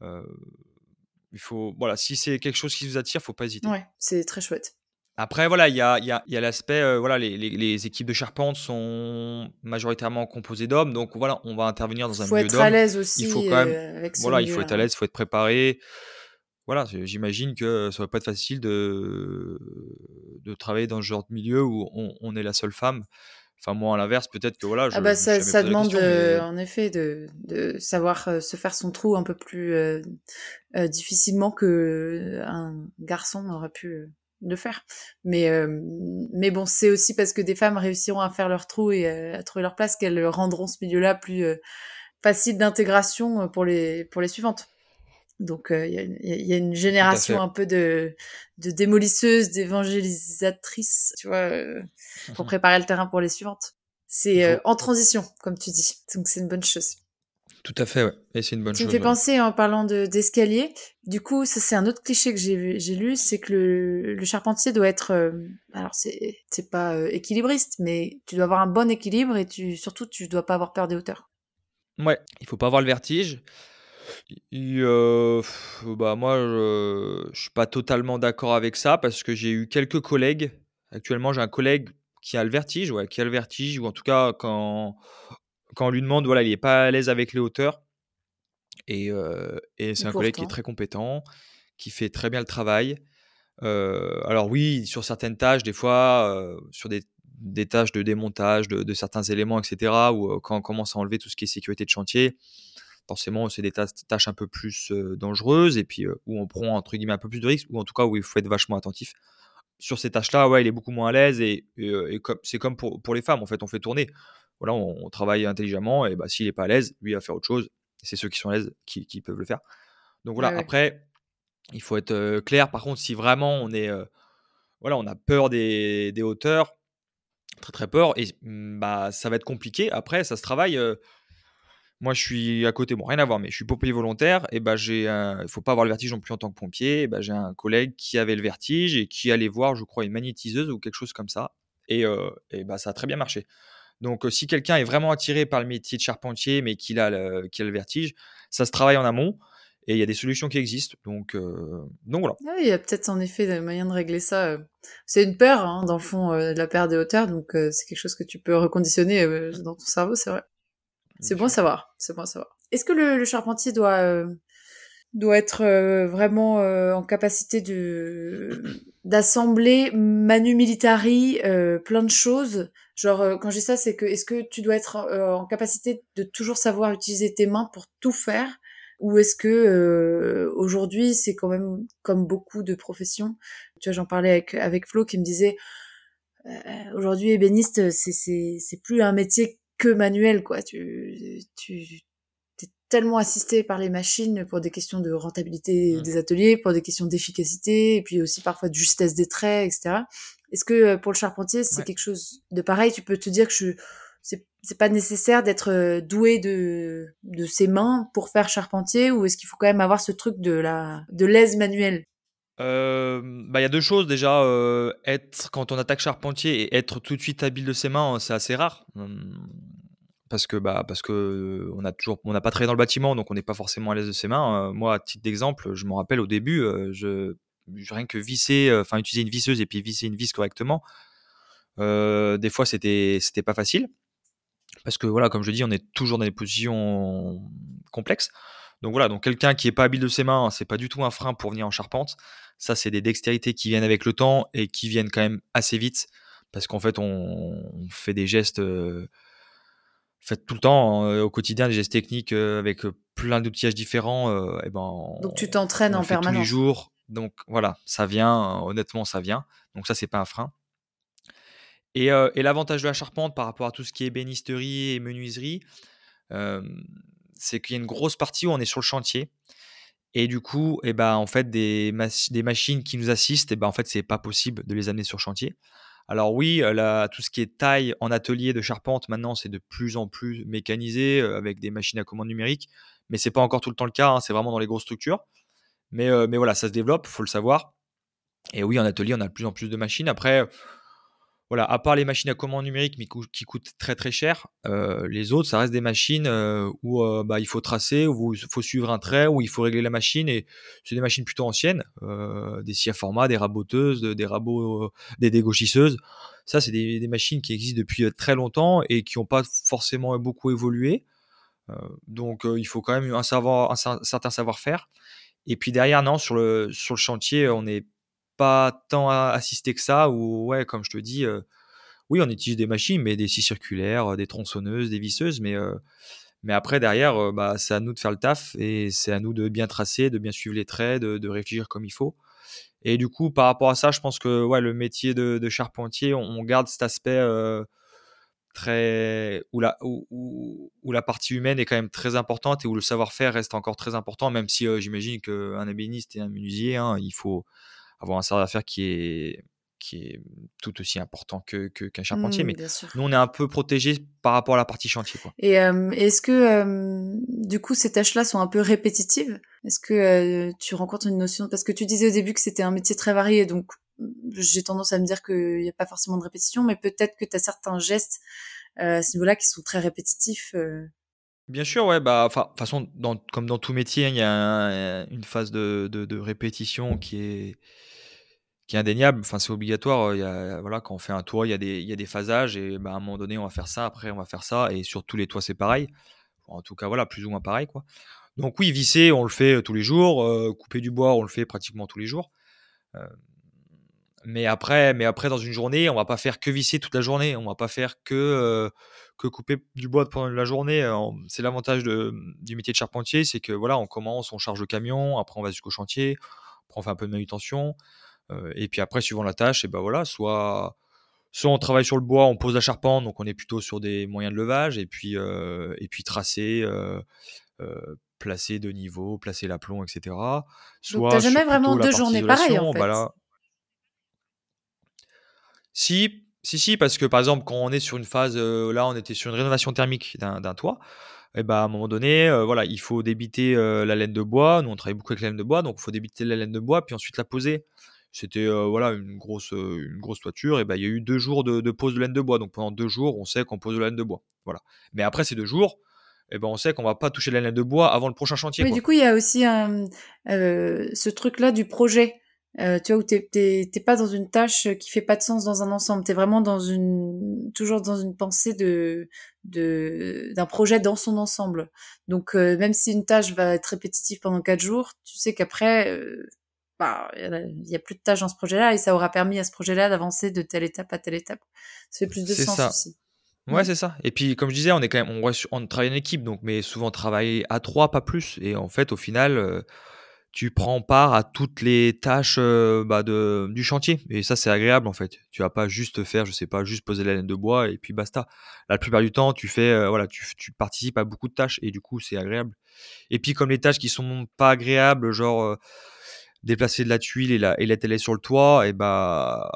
Mmh il faut voilà si c'est quelque chose qui vous attire faut pas hésiter. Ouais c'est très chouette. Après voilà il y a, y a, y a l'aspect euh, voilà les, les, les, équipes de charpente sont majoritairement composées d'hommes donc voilà on va intervenir dans un faut milieu d'hommes. il faut être à l'aise aussi il faut quand même euh, voilà il faut être à l'aise il faut être préparé. Voilà j'imagine que ça va pas être facile de de travailler dans ce genre de milieu où on, on est la seule femme Enfin, moi, à l'inverse, peut-être que voilà. Je, ah bah ça, ça demande question, euh, mais... en effet de, de savoir euh, se faire son trou un peu plus euh, euh difficilement que un garçon aurait pu le faire. Mais mais bon, c'est aussi parce que des femmes réussiront à faire leur trou et à trouver leur place qu'elles rendront ce milieu-là plus facile d'intégration pour les pour les suivantes. Donc il euh, y, y, a une génération un peu de, de démolisseuses, d'évangélisatrices, tu vois, euh, pour préparer le terrain pour les suivantes. C'est euh, en transition, comme tu dis. Donc c'est une bonne chose. Tout à fait, ouais. Et c'est une bonne tu chose. Tu me fais ouais. penser en parlant d'escalier. du coup, ça c'est un autre cliché que j'ai lu, c'est que le, le, charpentier doit être, euh, alors c'est c'est pas euh, équilibriste, mais tu dois avoir un bon équilibre et tu surtout tu dois pas avoir peur des hauteurs. Ouais, il faut pas avoir le vertige. Et euh, bah moi, je, je suis pas totalement d'accord avec ça parce que j'ai eu quelques collègues. Actuellement, j'ai un collègue qui a le vertige, ouais, qui a le vertige, ou en tout cas quand quand on lui demande, voilà, il est pas à l'aise avec les hauteurs. Et, euh, et c'est un collègue qui est très compétent, qui fait très bien le travail. alors oui, sur certaines tâches, des fois, sur des, tâches de démontage de, certains éléments, etc., ou quand on commence à enlever tout ce qui est sécurité de chantier, forcément, c'est des tâches un peu plus dangereuses et puis où on prend entre guillemets un peu plus de risques, ou en tout cas où il faut être vachement attentif. Sur ces tâches-là, ouais, il est beaucoup moins à l'aise et, c'est comme pour, pour, les femmes, en fait, on fait tourner. Voilà, on, travaille intelligemment et bah, s'il n'est pas à l'aise, lui, il va faire autre chose. C'est ceux qui sont à l'aise qui, qui, peuvent le faire. Donc voilà, après, il faut être clair. Par contre, si vraiment on est, voilà, on a peur des, des, hauteurs, très très peur, et mmh, bah ça va être compliqué. Après, ça se travaille. Moi, je suis à côté, bon, rien à voir, mais je suis pompier volontaire. Et bah j'ai, il faut pas avoir le vertige non plus en tant que pompier. Bah, j'ai un collègue qui avait le vertige et qui allait voir, je crois, une magnétiseuse ou quelque chose comme ça. Et, et bah ça a très bien marché. Donc, si quelqu'un est vraiment attiré par le métier de charpentier, mais qu'il a, a le vertige, ça se travaille en amont. Et il y a des solutions qui existent. Donc, euh, donc voilà. Ah il y a peut-être en effet des moyens de régler ça. Euh. C'est une peur, hein, dans le fond, euh, la peur des hauteurs. Donc c'est quelque chose que tu peux reconditionner dans ton cerveau, c'est vrai. C'est bon à savoir. C'est bon à savoir. Est-ce que le, charpentier doit doit être vraiment en capacité de d'assembler manu militari plein de choses? Genre quand je dis ça c'est que est-ce que tu dois être en capacité de toujours savoir utiliser tes mains pour tout faire? Ou est-ce que euh, aujourd'hui c'est quand même comme beaucoup de professions tu vois j'en parlais avec avec Flo qui me disait euh, aujourd'hui ébéniste c'est c'est c'est plus un métier que manuel quoi. Tu tu es tellement assisté par les machines pour des questions de rentabilité mmh. des ateliers pour des questions d'efficacité et puis aussi parfois de justesse des traits etc est-ce que euh, pour le charpentier c'est quelque chose de pareil? Tu peux te dire que je c'est pas nécessaire d'être euh, doué de de ses mains pour faire charpentier ou est-ce qu'il faut quand même avoir ce truc de la de l'aise manuelle euh, bah il y a deux choses déjà euh, être quand on attaque charpentier et être tout de suite habile de ses mains c'est assez rare hum, parce que bah parce que on a toujours on n'a pas travaillé dans le bâtiment donc on n'est pas forcément à l'aise de ses mains moi à titre d'exemple je me rappelle au début je rien que visser enfin utiliser une visseuse et puis visser une vis correctement des fois c'était c'était pas facile parce que voilà, comme je dis, on est toujours dans des positions complexes. Donc voilà, donc quelqu'un qui est pas habile de ses mains, c'est pas du tout un frein pour venir en charpente. Ça, c'est des dextérités qui viennent avec le temps et qui viennent quand même assez vite parce qu'en fait, on, fait des gestes euh, fait tout le temps euh, au quotidien, des gestes techniques euh, avec plein d'outillages différents. et ben, donc tu t'entraînes en permanence. Tous les jours. Donc voilà, ça vient. honnêtement, ça vient. Donc ça, c'est pas un frein. Et, l'avantage de la charpente par rapport à tout ce qui est bénisterie et menuiserie, c'est qu'il y a une grosse partie où on est sur le chantier. Et du coup, eh ben, en fait, des, machines qui nous assistent, et ben, en fait, c'est pas possible de les amener sur chantier. Alors oui, tout ce qui est taille en atelier de charpente, maintenant, c'est de plus en plus mécanisé avec des machines à commande numérique. Mais c'est pas encore tout le temps le cas, hein, c'est vraiment dans les grosses structures. Mais, mais voilà, ça se développe, faut le savoir. Et oui, en atelier, on a de plus en plus de machines. Après, voilà, à part les machines à commande numérique mais qui coûtent très très cher, euh, les autres, ça reste des machines euh, où euh, bah, il faut tracer, où il faut suivre un trait, où il faut régler la machine. Et c'est des machines plutôt anciennes, des scie à format, des raboteuses, des rabots, des dégauchisseuses. Ça, c'est des, machines qui existent depuis très longtemps et qui n'ont pas forcément beaucoup évolué. donc, il faut quand même un, savoir, un certain savoir-faire. Et puis derrière, non, sur le, sur le chantier, on est pas tant assisté que ça, ou ouais, comme je te dis, oui, on utilise des machines, mais des scies circulaires, des tronçonneuses, des visseuses, mais, mais après, derrière, bah, c'est à nous de faire le taf et c'est à nous de bien tracer, de bien suivre les traits, de, réfléchir comme il faut. Et du coup, par rapport à ça, je pense que ouais, le métier de, charpentier, on, garde cet aspect très où la, la partie humaine est quand même très importante et où le savoir-faire reste encore très important, même si j'imagine qu'un ébéniste et un menuisier, hein, il faut avoir un savoir-faire qui est qui est tout aussi important que qu'un charpentier. mais nous, on est un peu protégé par rapport à la partie chantier. Quoi. Et est-ce que du coup ces tâches-là sont un peu répétitives? Est-ce que tu rencontres une notion? Parce que tu disais au début que c'était un métier très varié, donc j'ai tendance à me dire qu'il n'y a pas forcément de répétition, mais peut-être que tu as certains gestes à ce niveau-là qui sont très répétitifs. Bien sûr, ouais, bah, enfin, façon, dans, comme dans tout métier, hein, il y a une phase de, de, répétition qui est, qui est indéniable. Enfin, c'est obligatoire. Il y voilà, quand on fait un toit, il y a des, il phasages et bah, à un moment donné, on va faire ça, après, on va faire ça. Et sur tous les toits, c'est pareil. En tout cas, voilà, plus ou moins pareil, quoi. Donc, oui, visser, on le fait tous les jours. couper du bois, on le fait pratiquement tous les jours. mais après, mais après, dans une journée, on va pas faire que visser toute la journée. On va pas faire que, que couper du bois pendant la journée. C'est l'avantage du métier de charpentier, c'est que voilà, on commence, on charge le camion, après on va jusqu'au chantier, après on fait un peu de manutention, et puis après, suivant la tâche, et ben voilà, soit soit on travaille sur le bois, on pose la charpente, donc on est plutôt sur des moyens de levage, et puis euh, et puis tracer. placer de niveau, placer l'aplomb, etc. Soit donc, jamais vraiment deux journées pareilles, en fait. Bah si, si, si, parce que par exemple, quand on est sur une phase, euh, là, on était sur une rénovation thermique d'un toit, et bah, à un moment donné, euh, voilà, il faut débiter euh, la laine de bois. Nous, on travaille beaucoup avec la laine de bois, donc il faut débiter la laine de bois, puis ensuite la poser. C'était voilà une grosse, une grosse toiture, et bah, il y a eu deux jours de, pose de laine de bois. Donc pendant deux jours, on sait qu'on pose de la laine de bois. Voilà. Mais après ces deux jours, et ben on sait qu'on va pas toucher la laine de bois avant le prochain chantier. Mais du coup, il y a aussi ce truc-là du projet. Euh, tu vois, où t'es, t'es, pas dans une tâche qui fait pas de sens dans un ensemble. T'es vraiment dans une, toujours dans une pensée de, de, d'un projet dans son ensemble. Donc, euh, même si une tâche va être répétitive pendant quatre jours, tu sais qu'après, bah, il y, a plus de tâches dans ce projet-là et ça aura permis à ce projet-là d'avancer de telle étape à telle étape. Ça fait plus de sens aussi. Ouais, c'est ça. Et puis, comme je disais, on est quand même, on, on travaille en équipe, donc, mais souvent travailler à trois, pas plus. Et en fait, au final, tu prends part à toutes les tâches euh, bah, de, du chantier. Et ça, c'est agréable en fait. Tu vas pas juste faire, je sais pas, juste poser la laine de bois et puis basta. la plupart du temps, tu fais, euh, voilà, tu, tu, participes à beaucoup de tâches et du coup, c'est agréable. Et puis, comme les tâches qui sont pas agréables, genre euh, déplacer de la tuile et la, et la télé sur le toit, et bah,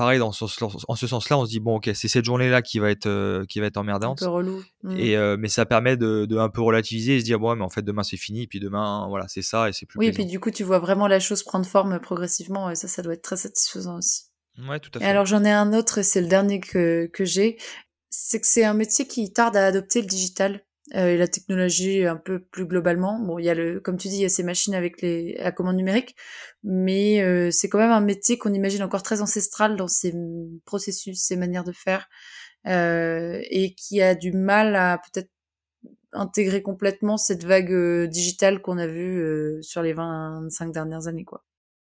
pareil, dans ce, en ce sens-là, on se dit bon, ok, c'est cette journée-là qui va être euh, qui va être emmerdante. Un peu relou. Mmh. Et euh, mais ça permet de, de, un peu relativiser et se dire bon, mais en fait demain c'est fini, puis demain voilà c'est ça et c'est plus. Oui, et puis du coup tu vois vraiment la chose prendre forme progressivement et ça, ça doit être très satisfaisant aussi. Ouais, tout à fait. Et alors j'en ai un autre, c'est le dernier que que j'ai, c'est que c'est un métier qui tarde à adopter le digital. Euh, et la technologie un peu plus globalement. Bon, il y a le, comme tu dis, il y a ces machines avec les à commande numérique, mais euh, c'est quand même un métier qu'on imagine encore très ancestral dans ses processus, ses manières de faire, euh, et qui a du mal à peut-être intégrer complètement cette vague euh, digitale qu'on a vue euh, sur les 25 dernières années, quoi.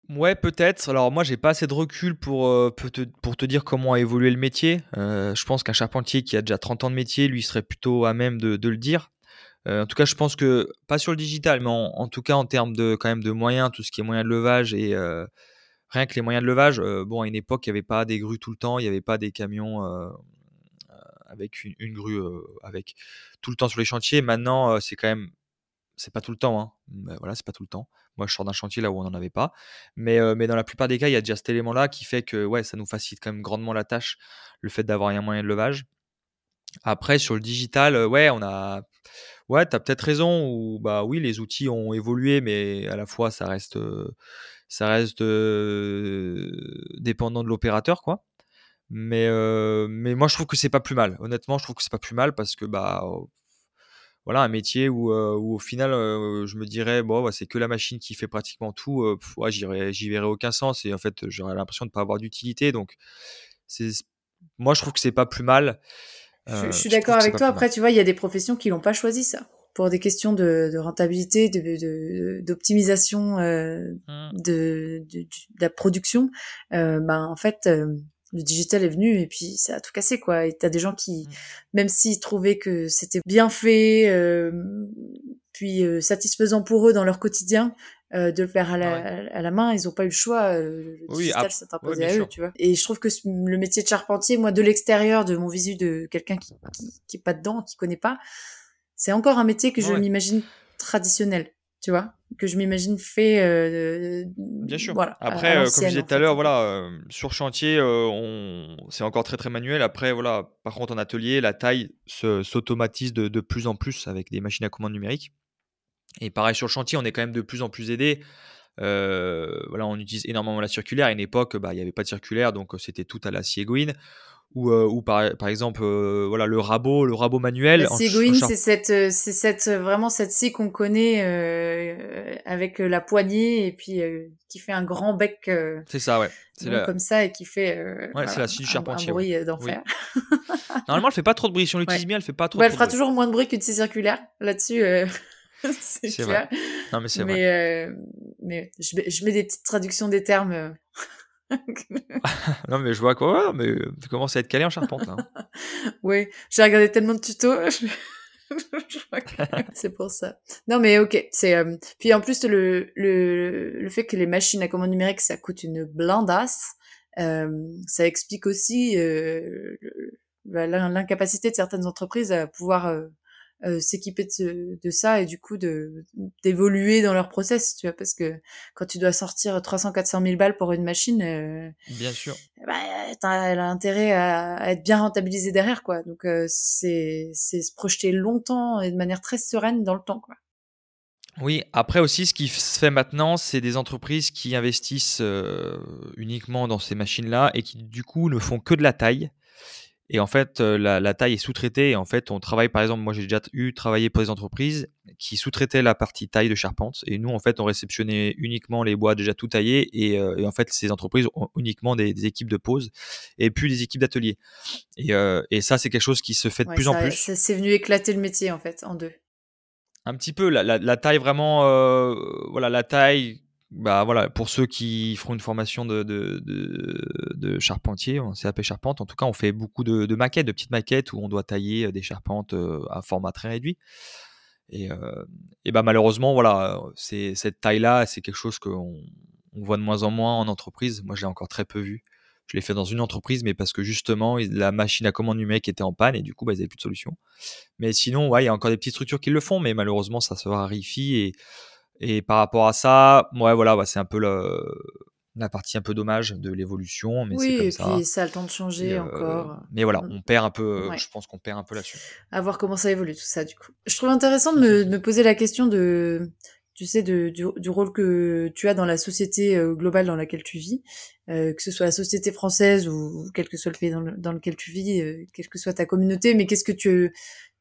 Ouais, peut-être. Alors moi, j'ai pas assez de recul pour, euh, te, dire comment a évolué le métier. Euh, je pense qu'un charpentier qui a déjà 30 ans de métier, lui, serait plutôt à même de, le dire. Euh, en tout cas, je pense que, pas sur le digital, mais en, tout cas en termes de, quand moyens, tout ce qui est moyens de levage et rien que les moyens de levage, bon, à une époque, il n'y avait pas des grues tout le temps, il n'y avait pas des camions avec une, une grue avec tout le temps sur les chantiers. Maintenant, c'est quand même c'est pas tout le temps, hein. Voilà, c'est pas tout le temps. Moi, je sors d'un chantier là où on n'en avait pas. Mais, mais dans la plupart des cas, il y a déjà cet élément-là qui fait que ouais, ça nous facilite quand même grandement la tâche, le fait d'avoir un moyen de levage. Après, sur le digital, ouais, on a. Ouais, tu as peut-être raison. Ou, bah oui, les outils ont évolué, mais à la fois, ça reste, ça reste dépendant de l'opérateur, quoi. Mais, mais moi, je trouve que c'est pas plus mal. Honnêtement, je trouve que c'est pas plus mal parce que bah, voilà un métier où, euh, où au final euh, je me dirais bon bah, c'est que la machine qui fait pratiquement tout euh, ouais, j'y verrais aucun sens et en fait j'aurais l'impression de ne pas avoir d'utilité. Donc c'est moi je trouve que c'est pas plus mal. Je, suis d'accord avec toi. après tu vois il y a des professions qui n'ont pas choisi ça pour des questions de, de rentabilité d'optimisation de, mmh. de, de, de, la production. Ben en fait le digital est venu et puis ça a tout cassé quoi. Et t'as des gens qui mmh. même s'ils trouvaient que c'était bien fait euh, puis euh, satisfaisant pour eux dans leur quotidien euh, de le faire à la, à la, main ils ont pas eu le choix le digital s'est imposé à eux tu vois. Et je trouve que le métier de charpentier moi de l'extérieur de mon visu de quelqu'un qui, qui, qui est pas dedans qui connaît pas c'est encore un métier que je m'imagine traditionnel tu vois, que je m'imagine fait. Euh, Bien sûr. Voilà, Après, euh, comme je disais tout à l'heure, voilà, euh, sur chantier, on... c'est encore très très manuel. Après, voilà, par contre, en atelier, la taille s'automatise de, de, plus en plus avec des machines à commande numérique. Et pareil sur le chantier, on est quand même de plus en plus aidé. voilà, on utilise énormément la circulaire. À une époque, bah, il n'y avait pas de circulaire, donc c'était tout à la Siegoin ou, euh, ou par, par exemple euh, voilà le rabot le rabot manuel la c'est cette euh, c'est cette vraiment cette scie qu'on connaît avec la poignée et puis qui fait un grand bec c'est ça ouais. C'est comme ça et qui fait ouais, c'est la scie du charpentier un, bruit d'enfer. [LAUGHS] Normalement elle fait pas trop de bruit. Si on l'utilise bien elle fait pas trop, elle fera toujours moins de bruit qu'une scie circulaire. Là-dessus [LAUGHS] c'est vrai. Non mais c'est vrai. Mais je, je mets des petites traductions des termes [LAUGHS] non, mais je vois quoi, mais tu commences à être calé en charpente. Hein. [LAUGHS] oui, j'ai regardé tellement de tutos. [LAUGHS] c'est pour ça. Non, mais ok. C'est euh, puis en plus le, le le fait que les machines à commande numérique ça coûte une blindasse, euh, ça explique aussi euh, l'incapacité de certaines entreprises à pouvoir euh, s'équiper de, de, ça et du coup de d'évoluer dans leur process tu vois parce que quand tu dois sortir 300 400 000 balles pour une machine euh, bien sûr. bah, elle a intérêt à, être bien rentabilisée derrière quoi. Donc euh, c'est c'est se projeter longtemps et de manière très sereine dans le temps quoi. Oui, après aussi, ce qui se fait maintenant, c'est des entreprises qui investissent uniquement dans ces machines-là et qui, du coup, ne font que de la taille et en fait, la, taille est sous-traitée. Et en fait, on travaille, par exemple, moi j'ai déjà eu travaillé pour des entreprises qui sous-traitaient la partie taille de charpente. Et nous, en fait, on réceptionnait uniquement les bois déjà tout taillés. Et, en fait, ces entreprises ont uniquement des, équipes de pose et puis des équipes d'atelier. Et, ça, c'est quelque chose qui se fait de plus en plus. C'est venu éclater le métier, en fait, en deux. Un petit peu, la, la taille vraiment, voilà, la taille bah voilà, pour ceux qui feront une formation de, de, de, de charpentier, CAP charpente, en tout cas, on fait beaucoup de, de, maquettes, de petites maquettes où on doit tailler euh, des charpentes euh, à format très réduit. Et, euh, et bah malheureusement, voilà, c'est cette taille-là, c'est quelque chose qu'on on voit de moins en moins en entreprise. Moi, je l'ai encore très peu vu. Je l'ai fait dans une entreprise, mais parce que justement, la machine à commande numérique était en panne et du coup, bah, ils n'avaient plus de solution. Mais sinon, ouais, il y a encore des petites structures qui le font, mais malheureusement, ça se raréfie et et par rapport à ça, ouais, voilà, bah, c'est un peu le, la partie un peu dommage de l'évolution. Mais oui, comme et ça. puis ça a le temps de changer euh, encore. Mais voilà, mm. on perd un peu, je pense qu'on perd un peu là-dessus. À voir comment ça évolue tout ça, du coup. Je trouve intéressant de me, de me poser la question de, tu sais, de, du, du, rôle que tu as dans la société euh, globale dans laquelle tu vis, euh, que ce soit la société française ou quel que soit le pays dans, dans lequel tu vis, euh, quelle que soit ta communauté, mais qu'est-ce que tu,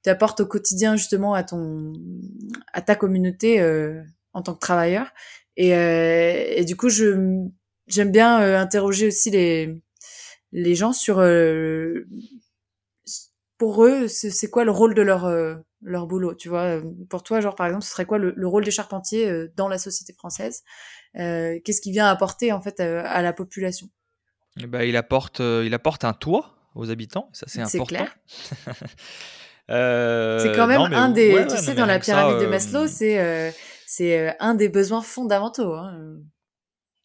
tu apportes au quotidien justement à ton, à ta communauté euh, en tant que travailleur. Et, euh, et du coup, je j'aime bien euh, interroger aussi les les gens sur euh, pour eux, c'est quoi le rôle de leur leur boulot, tu vois? Pour toi, genre par exemple, ce serait quoi le, rôle des charpentiers dans la société française? Qu'est-ce qui vient apporter en fait à la population? Bah, il apporte il apporte un toit aux habitants, ça c'est important. Clair. [LAUGHS] c'est quand même un des, tu sais, dans la pyramide de Maslow, c'est c'est euh, un des besoins fondamentaux. Hein.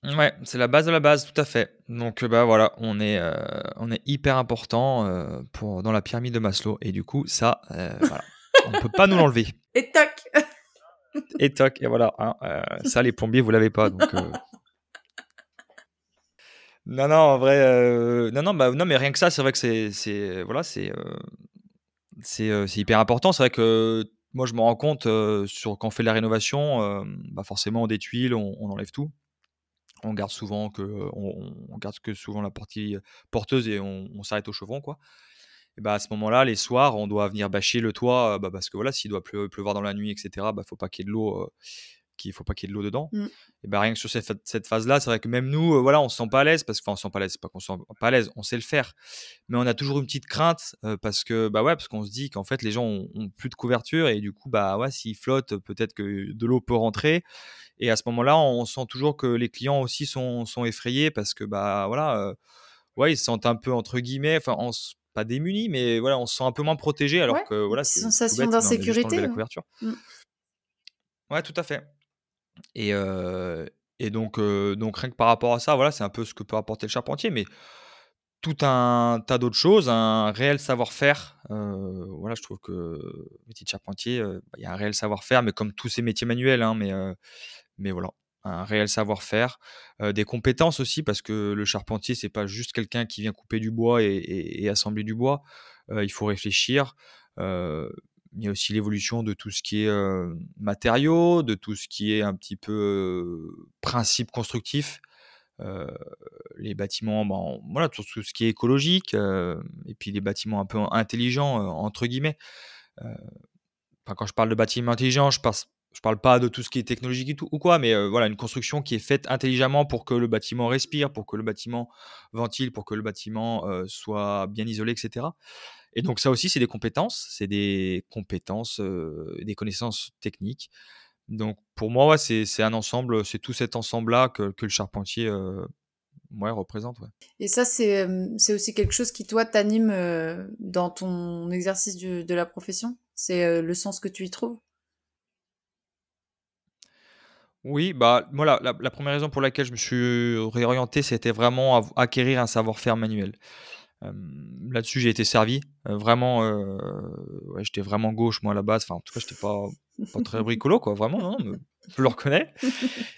Ouais, c'est la base de la base, tout à fait. Donc bah voilà, on est, euh, on est hyper important euh, pour, dans la pyramide de Maslow. Et du coup, ça, [LAUGHS] voilà, on ne peut pas nous l'enlever. Et toc Et toc, et voilà. Hein, ça, les plombiers, vous l'avez pas. Donc, Non, non, en vrai, non, non, bah, non, mais rien que ça, c'est vrai que c'est, c'est, voilà, c'est, c'est, c'est hyper important. C'est vrai que moi, je me rends compte sur quand on fait de la rénovation, bah forcément, des tuiles, on, enlève tout. On garde souvent que, on, garde que souvent la partie porteuse et on, s'arrête au chevron, quoi. Et bah à ce moment-là, les soirs, on doit venir bâcher le toit, bah, parce que voilà, s'il doit pleuvoir dans la nuit, etc., bah faut pas qu'il y ait de l'eau qu'il faut pas qu'il y ait de l'eau dedans. Mmh. Et bah, rien que sur cette, cette phase-là, c'est vrai que même nous, euh, voilà, on se sent pas à l'aise parce qu'on se sent pas à l'aise, pas qu'on se sent pas à l'aise, on sait le faire, mais on a toujours une petite crainte euh, parce que bah ouais, parce qu'on se dit qu'en fait les gens ont, plus de couverture et du coup bah ouais, s'ils flottent, peut-être que de l'eau peut rentrer. Et à ce moment-là, on sent toujours que les clients aussi sont, sont effrayés parce que bah voilà, euh, ouais, ils se sentent un peu entre guillemets, enfin, pas démunis, mais voilà, on se sent un peu moins protégé alors que voilà, c'est sensation d'insécurité. La couverture. Mmh. Ouais, tout à fait. Et, donc, rien que par rapport à ça, voilà, c'est un peu ce que peut apporter le charpentier, mais tout un tas d'autres choses, un réel savoir-faire. voilà, je trouve que le métier de charpentier, bah, il y a un réel savoir-faire, mais comme tous ces métiers manuels, hein, mais, mais voilà, un réel savoir-faire, des compétences aussi, parce que le charpentier, c'est pas juste quelqu'un qui vient couper du bois et assembler du bois. il faut réfléchir il y a aussi l'évolution de tout ce qui est matériaux, de tout ce qui est un petit peu principe constructif. les bâtiments, bon, voilà, tout, ce qui est écologique, et puis les bâtiments un peu intelligents, entre guillemets. quand je parle de bâtiments intelligents, je ne je parle pas de tout ce qui est technologique ou quoi, mais voilà, une construction qui est faite intelligemment pour que le bâtiment respire, pour que le bâtiment ventile, pour que le bâtiment soit bien isolé, etc. Et donc ça aussi, c'est des compétences, c'est des compétences, des connaissances techniques. Donc pour moi, c'est un ensemble, c'est tout cet ensemble-là que, que, le charpentier ouais, représente. Ouais. Et ça, c'est c'est aussi quelque chose qui, toi, t'anime dans ton exercice de la profession? C'est le sens que tu y trouves? Oui, bah, moi, la, la, première raison pour laquelle je me suis réorienté, c'était vraiment acquérir un savoir-faire manuel. Là-dessus, j'ai été servi. vraiment, ouais, j'étais vraiment gauche, moi, à la base. Enfin, en tout cas, j'étais pas, pas très bricolo, quoi. Vraiment, non, je le reconnais.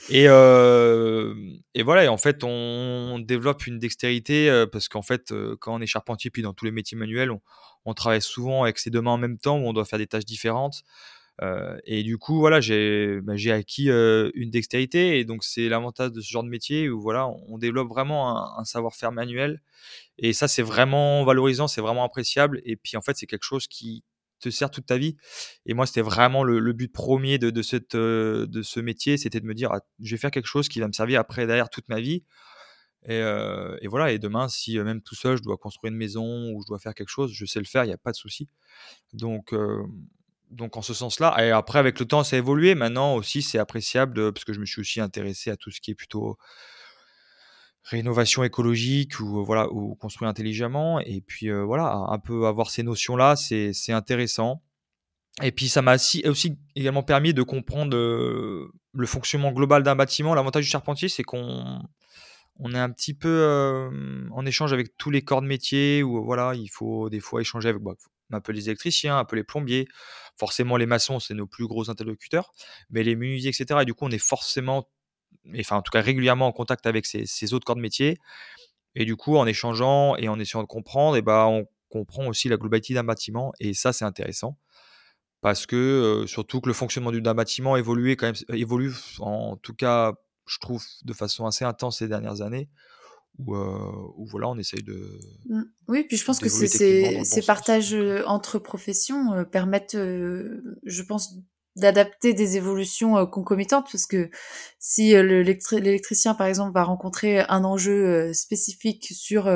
Et, et voilà, et en fait, on, développe une dextérité parce qu'en fait, quand on est charpentier, puis dans tous les métiers manuels, on travaille souvent avec ses deux mains en même temps, où on doit faire des tâches différentes. Euh, et du coup, voilà, j'ai bah, acquis euh, une dextérité. Et donc, c'est l'avantage de ce genre de métier où voilà, on développe vraiment un, savoir-faire manuel. Et ça, c'est vraiment valorisant, c'est vraiment appréciable. Et puis, en fait, c'est quelque chose qui te sert toute ta vie. Et moi, c'était vraiment le, but premier de, de, cette, euh, de ce métier, c'était de me dire, ah, je vais faire quelque chose qui va me servir après, derrière, toute ma vie. Et, voilà, et demain, si même tout seul, je dois construire une maison ou je dois faire quelque chose, je sais le faire, il n'y a pas de souci. Donc, donc en ce sens-là, et après avec le temps ça a évolué. Maintenant aussi c'est appréciable parce que je me suis aussi intéressé à tout ce qui est plutôt rénovation écologique ou voilà ou construire intelligemment. Et puis voilà, un peu avoir ces notions-là, c'est intéressant. Et puis ça m'a aussi, également permis de comprendre le fonctionnement global d'un bâtiment. L'avantage du charpentier, c'est qu'on on est un petit peu en échange avec tous les corps de métier où voilà, il faut des fois échanger avec bah, peu les électriciens, un peu les plombiers. Forcément, les maçons, c'est nos plus gros interlocuteurs, mais les menuisiers, etc. Et du coup, on est forcément, enfin, en tout cas, régulièrement en contact avec ces, autres corps de métier. Et du coup, en échangeant et en essayant de comprendre, et ben, on comprend aussi la globalité d'un bâtiment. Et ça, c'est intéressant. Parce que, surtout que le fonctionnement d'un bâtiment évolue quand même, évolue, en tout cas, je trouve, de façon assez intense ces dernières années où, voilà, on essaye de. Mmh. Oui, puis je pense que ces, ces partages entre professions permettent, je pense, d'adapter des évolutions concomitantes parce que si l'électricien par exemple va rencontrer un enjeu spécifique sur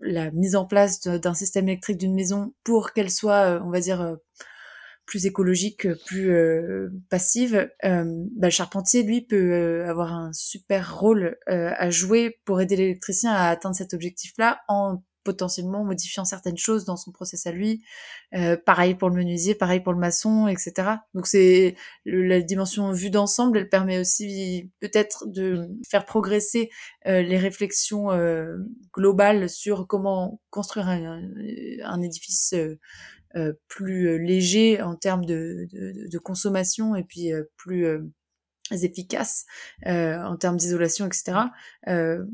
la mise en place d'un système électrique d'une maison pour qu'elle soit on va dire plus écologique, plus euh, passive, euh, bah, le charpentier, lui, peut euh, avoir un super rôle à jouer pour aider l'électricien à atteindre cet objectif-là en potentiellement modifiant certaines choses dans son process à lui. pareil pour le menuisier, pareil pour le maçon, etc. Donc c'est la dimension vue d'ensemble, elle permet aussi peut-être de faire progresser les réflexions globales sur comment construire un, un édifice euh, plus euh, léger en termes de, de, de consommation et puis euh, plus efficace en termes d'isolation, etc.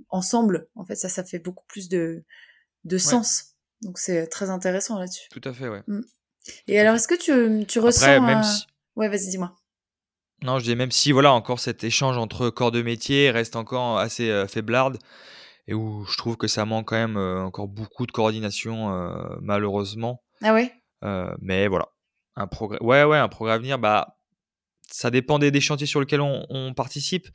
ensemble, en fait, ça, ça fait beaucoup plus de, de sens. Donc c'est très intéressant là-dessus. Tout à fait, ouais. Mmh. Et alors, est-ce que tu, tu ressens... même Ouais, vas-y, dis-moi. Non, je dis même si, voilà, encore cet échange entre corps de métier reste encore assez euh, faiblarde et où je trouve que ça manque quand même encore beaucoup de coordination, malheureusement. Ah ouais? Mais voilà, un progrès. Ouais, ouais, un progrès à venir. Bah, ça dépend des, chantiers sur lesquels on, participe.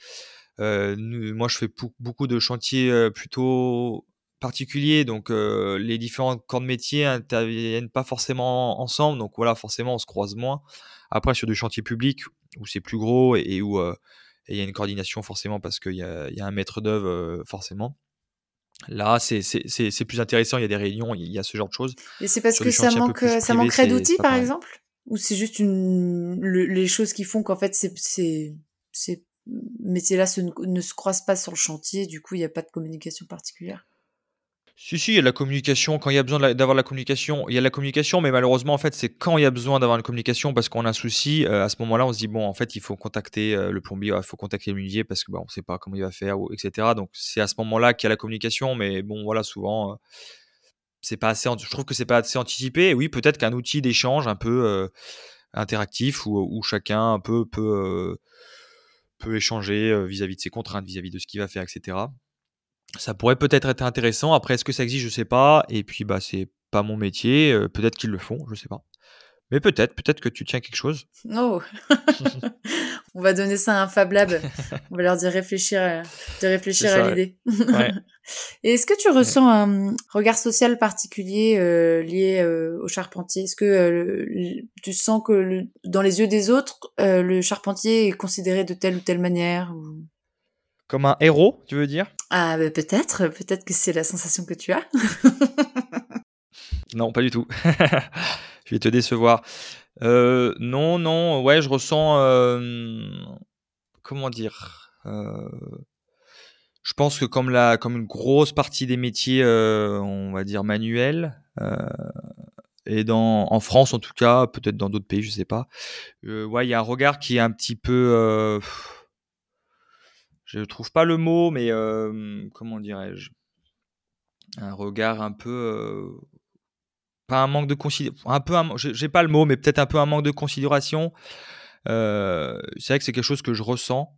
moi, je fais beaucoup de chantiers plutôt particuliers, donc les différents corps de métier interviennent pas forcément ensemble, donc voilà, forcément, on se croise moins. Après, sur du chantier public où c'est plus gros et, où il y a une coordination forcément parce qu'il y a, un maître d'œuvre forcément. Là, c'est plus intéressant, il y a des réunions, il y a ce genre de choses. Et c'est parce que ça, manque, ça manquerait d'outils, par exemple? Ou c'est juste une, les choses qui font qu'en fait, ces métiers-là ne se croisent pas sur le chantier, du coup, il n'y a pas de communication particulière? Si, si, il y a la communication. Quand il y a besoin d'avoir la communication, il y a la communication, mais malheureusement, en fait, c'est quand il y a besoin d'avoir une communication parce qu'on a un souci. Euh, à ce moment-là, on se dit, bon, en fait, il faut contacter euh, le plombier, il faut contacter le menuisier parce que bah, on ne sait pas comment il va faire, etc. Donc, c'est à ce moment-là qu'il y a la communication, mais bon, voilà, souvent, euh, je trouve que c'est pas assez anticipé. oui, peut-être qu'un outil d'échange un peu interactif où, chacun un peu peut, échanger vis-à-vis de ses contraintes, vis à -vis de ce qu'il va faire, etc ça pourrait peut-être être intéressant. Après, est-ce que ça existe? Je sais pas. Et puis, bah, c'est pas mon métier. Euh, peut-être qu'ils le font, je sais pas. Mais peut-être, peut-être que tu tiens quelque chose. Oh [LAUGHS] On va donner ça à un Fab Lab. [LAUGHS] On va leur dire réfléchir à, de réfléchir à l'idée. [LAUGHS] Et est-ce que tu ressens un regard social particulier euh, lié euh, au charpentier? Est-ce que tu sens que dans les yeux des autres, le charpentier est considéré de telle ou telle manière Comme un héros, tu veux dire? Ah, bah, peut-être, peut-être que c'est la sensation que tu as. Non, pas du tout. [LAUGHS] je vais te décevoir. Euh, non, non, ouais, je ressens. euh, comment dire euh, Je pense que comme, la, comme une grosse partie des métiers, on va dire manuels, et dans, en France en tout cas, peut-être dans d'autres pays, je sais pas, ouais, il y a un regard qui est un petit peu. Je trouve pas le mot, mais euh, comment dirais-je? Un regard un peu. euh, pas un manque de considération, un peu, un- j'ai pas le mot, mais peut-être un peu un manque de considération. Euh, c'est vrai que c'est quelque chose que je ressens.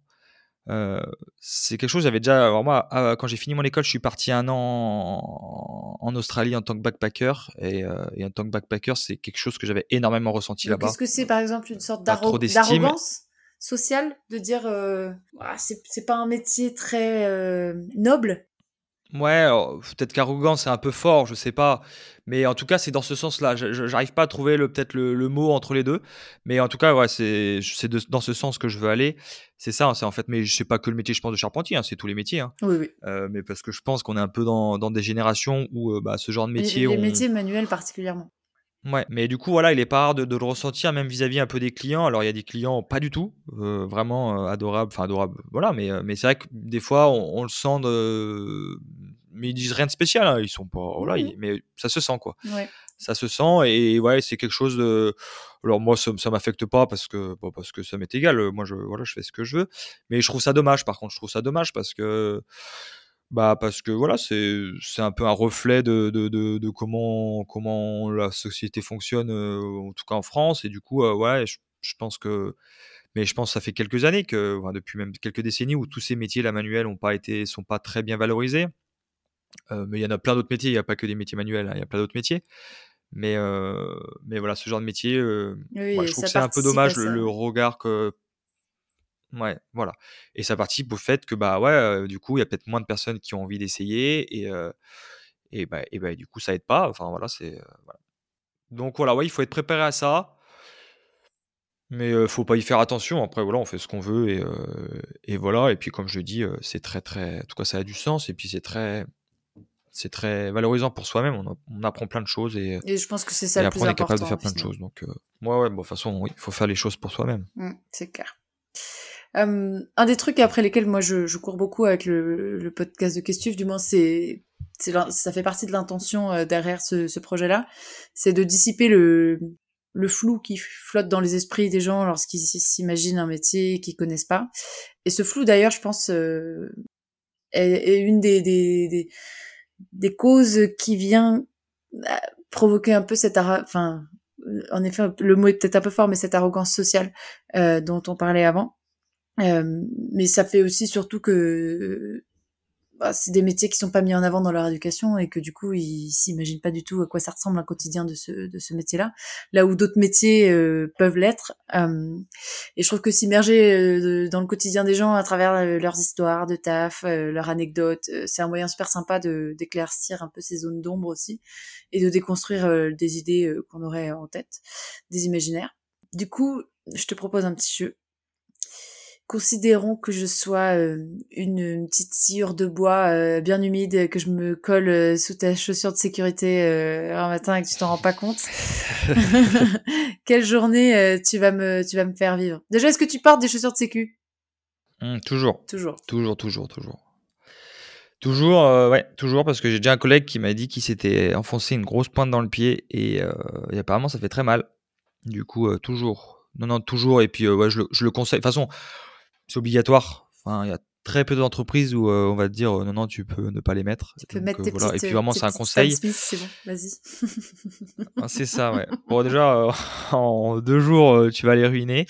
C'est quelque chose, j'avais déjà. Alors moi, ah, quand j'ai fini mon école, je suis parti un an en, en Australie en tant que backpacker. Et, et en tant que backpacker, c'est quelque chose que j'avais énormément ressenti là-bas. est-ce que c'est par exemple une sorte d'arrogance? Sociale de dire euh, Ah, c'est pas un métier très euh, noble Ouais, peut-être qu'arrogant c'est un peu fort, je sais pas, mais en tout cas c'est dans ce sens-là. Je- je- J'arrive pas à trouver le peut-être le, le mot entre les deux, mais en tout cas ouais c'est dans ce sens que je veux aller. C'est ça, hein, c'est en fait, mais c'est pas que le métier je pense de charpentier, hein, c'est tous les métiers. hein. Oui, oui. Euh, mais parce que je pense qu'on est un peu dans, dans des générations où euh, bah, ce genre de Les- métier, les, on- métiers manuels particulièrement. Ouais, mais du coup, voilà, il est pas rare de, de le ressentir, même vis-à-vis un peu des clients. Alors, il y a des clients pas du tout, euh, vraiment euh, adorables, enfin adorables, voilà, mais, euh, mais c'est vrai que des fois, on, on le sent de. Mais ils disent rien de spécial, hein, ils sont pas. Voilà, ils- mais ça se sent, quoi. Ouais. Ça se sent, et ouais, c'est quelque chose de. Alors, moi, ça, ça m'affecte pas parce que, bon, parce que ça m'est égal. Moi, je, voilà, je fais ce que je veux. Mais je trouve ça dommage, par contre, je trouve ça dommage parce que. Bah parce que voilà, c'est c'est un peu un reflet de, de, de, de comment comment la société fonctionne, euh, en tout cas en France. Et du coup, euh, ouais, je, je pense que, mais je pense que ça fait quelques années que, enfin, depuis même quelques décennies, où tous ces métiers, la manuelle, ont pas été, sont pas très bien valorisés. Euh, mais il y en a plein d'autres métiers. Il n'y a pas que des métiers manuels. hein, Il y a plein d'autres métiers. Mais mais voilà, ce genre de métier, Oui, ouais, et je trouve que c'est un peu dommage le regard que Ouais, voilà. Et ça participe au fait que bah ouais, euh, du coup, il y a peut-être moins de personnes qui ont envie d'essayer et euh, et bah, et bah, du coup, ça aide pas. Enfin voilà, c'est euh, voilà. Donc voilà, ouais, il faut être préparé à ça, mais euh, faut pas y faire attention. Après voilà, on fait ce qu'on veut et et voilà. Et puis comme je dis, c'est très très, en tout cas, ça a du sens et puis c'est très c'est très valorisant pour soi-même. On, apprend plein de choses et, Et je pense que c'est ça le après plus on est capable de faire plein de choses. Donc ouais, ouais, bon, de toute façon, oui, il faut faire les choses pour soi-même. Mm, c'est clair. Euh, un des trucs après lesquels moi je, je cours beaucoup avec le, le podcast de Questif, du moins c'est ça fait partie de l'intention euh, derrière ce, ce projet-là, c'est de dissiper le le flou qui flotte dans les esprits des gens lorsqu'ils s'imaginent un métier qu'ils connaissent pas. Et ce flou d'ailleurs, je pense, euh, est, est une des, des, des, des causes qui vient euh, provoquer un peu cette enfin en effet le mot est peut-être un peu fort mais cette arrogance sociale euh, dont on parlait avant Euh, mais ça fait aussi surtout que bah, c'est des métiers qui sont pas mis en avant dans leur éducation et que du coup ils s'imaginent pas du tout à quoi ça ressemble un quotidien de ce de ce métier-là. Là où d'autres métiers euh, peuvent l'être Euh, et je trouve que s'immerger euh, dans le quotidien des gens à travers euh, leurs histoires de taf leurs anecdotes c'est un moyen super sympa de d'éclaircir un peu ces zones d'ombre aussi et de déconstruire des idées qu'on aurait en tête des imaginaires. Du coup je te propose un petit jeu considérons que je sois euh, une, petite sciure de bois euh, bien humide, que je me colle euh, sous ta chaussure de sécurité un matin et que tu t'en rends pas compte. [LAUGHS] [LAUGHS] Quelle journée tu vas me tu vas me faire vivre? Déjà, est-ce que tu portes des chaussures de sécu? Hum, toujours. Toujours. Toujours, toujours, toujours. Toujours, euh, ouais, toujours, parce que j'ai déjà un collègue qui m'a dit qu'il s'était enfoncé une grosse pointe dans le pied et, euh, et apparemment ça fait très mal. Du coup, euh, toujours. Non, non, toujours. Et puis, ouais, je, le, je le conseille. De toute façon, c'est obligatoire. Enfin, il y a très peu d'entreprises où euh, on va te dire euh, non, non, tu peux ne pas les mettre. Tu peux Donc, mettre euh, tes voilà. petites, Et puis vraiment, c'est un conseil. C'est bon, vas-y. [LAUGHS] Ah, c'est ça, ouais. Bon, déjà, [LAUGHS] en deux jours, tu vas les ruiner.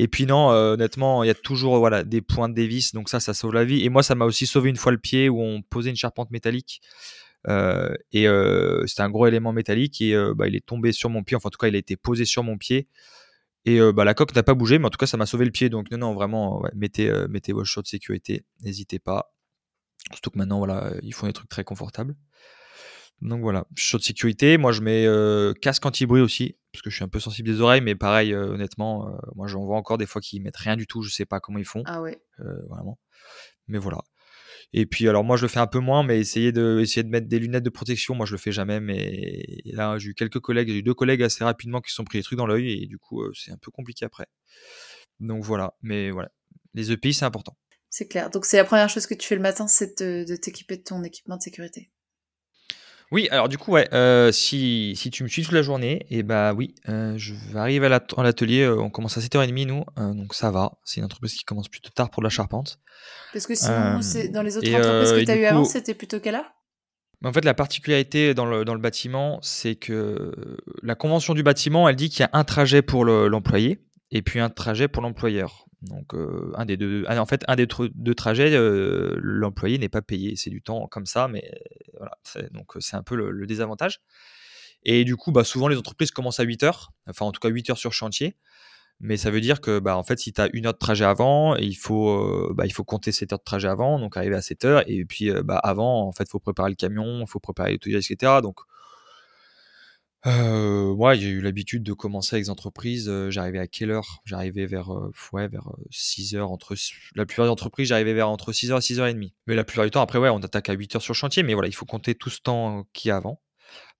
Et puis non, euh, honnêtement, il y a toujours voilà, des points de dévis, donc ça, ça sauve la vie. Et moi, ça m'a aussi sauvé une fois le pied où on posait une charpente métallique. Euh, et euh, c'était un gros élément métallique et bah, il est tombé sur mon pied. Enfin, en tout cas, il a été posé sur mon pied. Et euh, bah, la coque n'a pas bougé, mais en tout cas, ça m'a sauvé le pied. Donc, non, non, vraiment, ouais, mettez, euh, mettez vos chaussures de sécurité. N'hésitez pas. Surtout que maintenant, voilà, ils font des trucs très confortables. Donc voilà, chaussures de sécurité. Moi, je mets euh, casque anti-bruit aussi, parce que je suis un peu sensible des oreilles, mais pareil, euh, honnêtement, euh, moi, j'en vois encore des fois qui mettent rien du tout. Je sais pas comment ils font, Ah ouais. euh, vraiment. mais voilà. Et puis alors moi je le fais un peu moins, mais essayer de essayer de mettre des lunettes de protection, moi je le fais jamais. Mais là j'ai eu quelques collègues, j'ai eu deux collègues assez rapidement qui se sont pris des trucs dans l'œil et du coup c'est un peu compliqué après. Donc voilà, mais voilà, les EPI c'est important. C'est clair. Donc c'est la première chose que tu fais le matin, c'est de t'équiper de ton équipement de sécurité. Oui, alors du coup, ouais, euh, si, si tu me suis toute la journée, et eh bah oui, euh, je vais arriver à l'atelier, euh, on commence à 7h30 nous, donc ça va. C'est une entreprise qui commence plutôt tard pour la charpente. Parce que sinon, dans les autres entreprises que tu as eues avant, c'était plutôt quelle heure? En fait, la particularité dans le, dans le bâtiment, c'est que la convention du bâtiment, elle dit qu'il y a un trajet pour l'employé et puis un trajet pour l'employeur. Donc, euh, un des deux, ah, en fait, un des deux trajets, euh, l'employé n'est pas payé. C'est du temps comme ça, mais voilà. Donc, c'est un peu le, désavantage. Et du coup, bah, souvent, les entreprises commencent à 8 heures, enfin, en tout cas, 8 heures sur chantier. Mais ça veut dire que, bah, en fait, si tu as une heure de trajet avant, il faut, euh, bah, il faut compter 7 heures de trajet avant, donc arriver à 7 heures. Et puis, bah, avant, en fait, il faut préparer le camion, il faut préparer les etc. Donc, euh, ouais, j'ai eu l'habitude de commencer avec des entreprises, euh, j'arrivais à quelle heure? J'arrivais vers, euh, ouais, vers, 6:00 entre la plupart des entreprises, j'arrivais vers entre 6:00 et 6:30. Mais la plupart du temps, après, ouais, on attaque à 8:00 sur le chantier, mais voilà, il faut compter tout ce temps qu'il y a avant.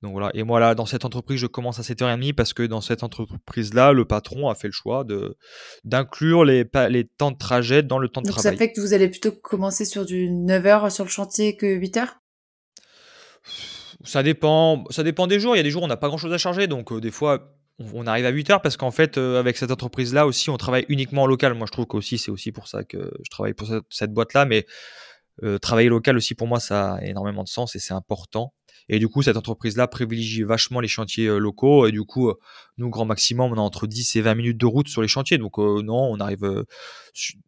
Donc voilà et moi là, dans cette entreprise, je commence à 7:30 parce que dans cette entreprise-là, le patron a fait le choix de d'inclure les les temps de trajet dans le temps de Donc ça fait que vous allez plutôt commencer sur du 9:00 sur le chantier que 8:00? Ça dépend, ça dépend des jours. Il y a des jours où on n'a pas grand chose à charger, donc euh, des fois on, arrive à 8 heures parce qu'en fait, euh, avec cette entreprise-là aussi, on travaille uniquement en local. Moi, je trouve qu'aussi, c'est aussi pour ça que je travaille pour cette, boîte-là, mais euh, travailler local aussi pour moi, ça a énormément de sens et c'est important. Et du coup, cette entreprise-là privilégie vachement les chantiers euh, locaux. Et du coup, euh, nous, grand maximum, on a entre 10 et 20 minutes de route sur les chantiers. Donc, euh, non, on arrive.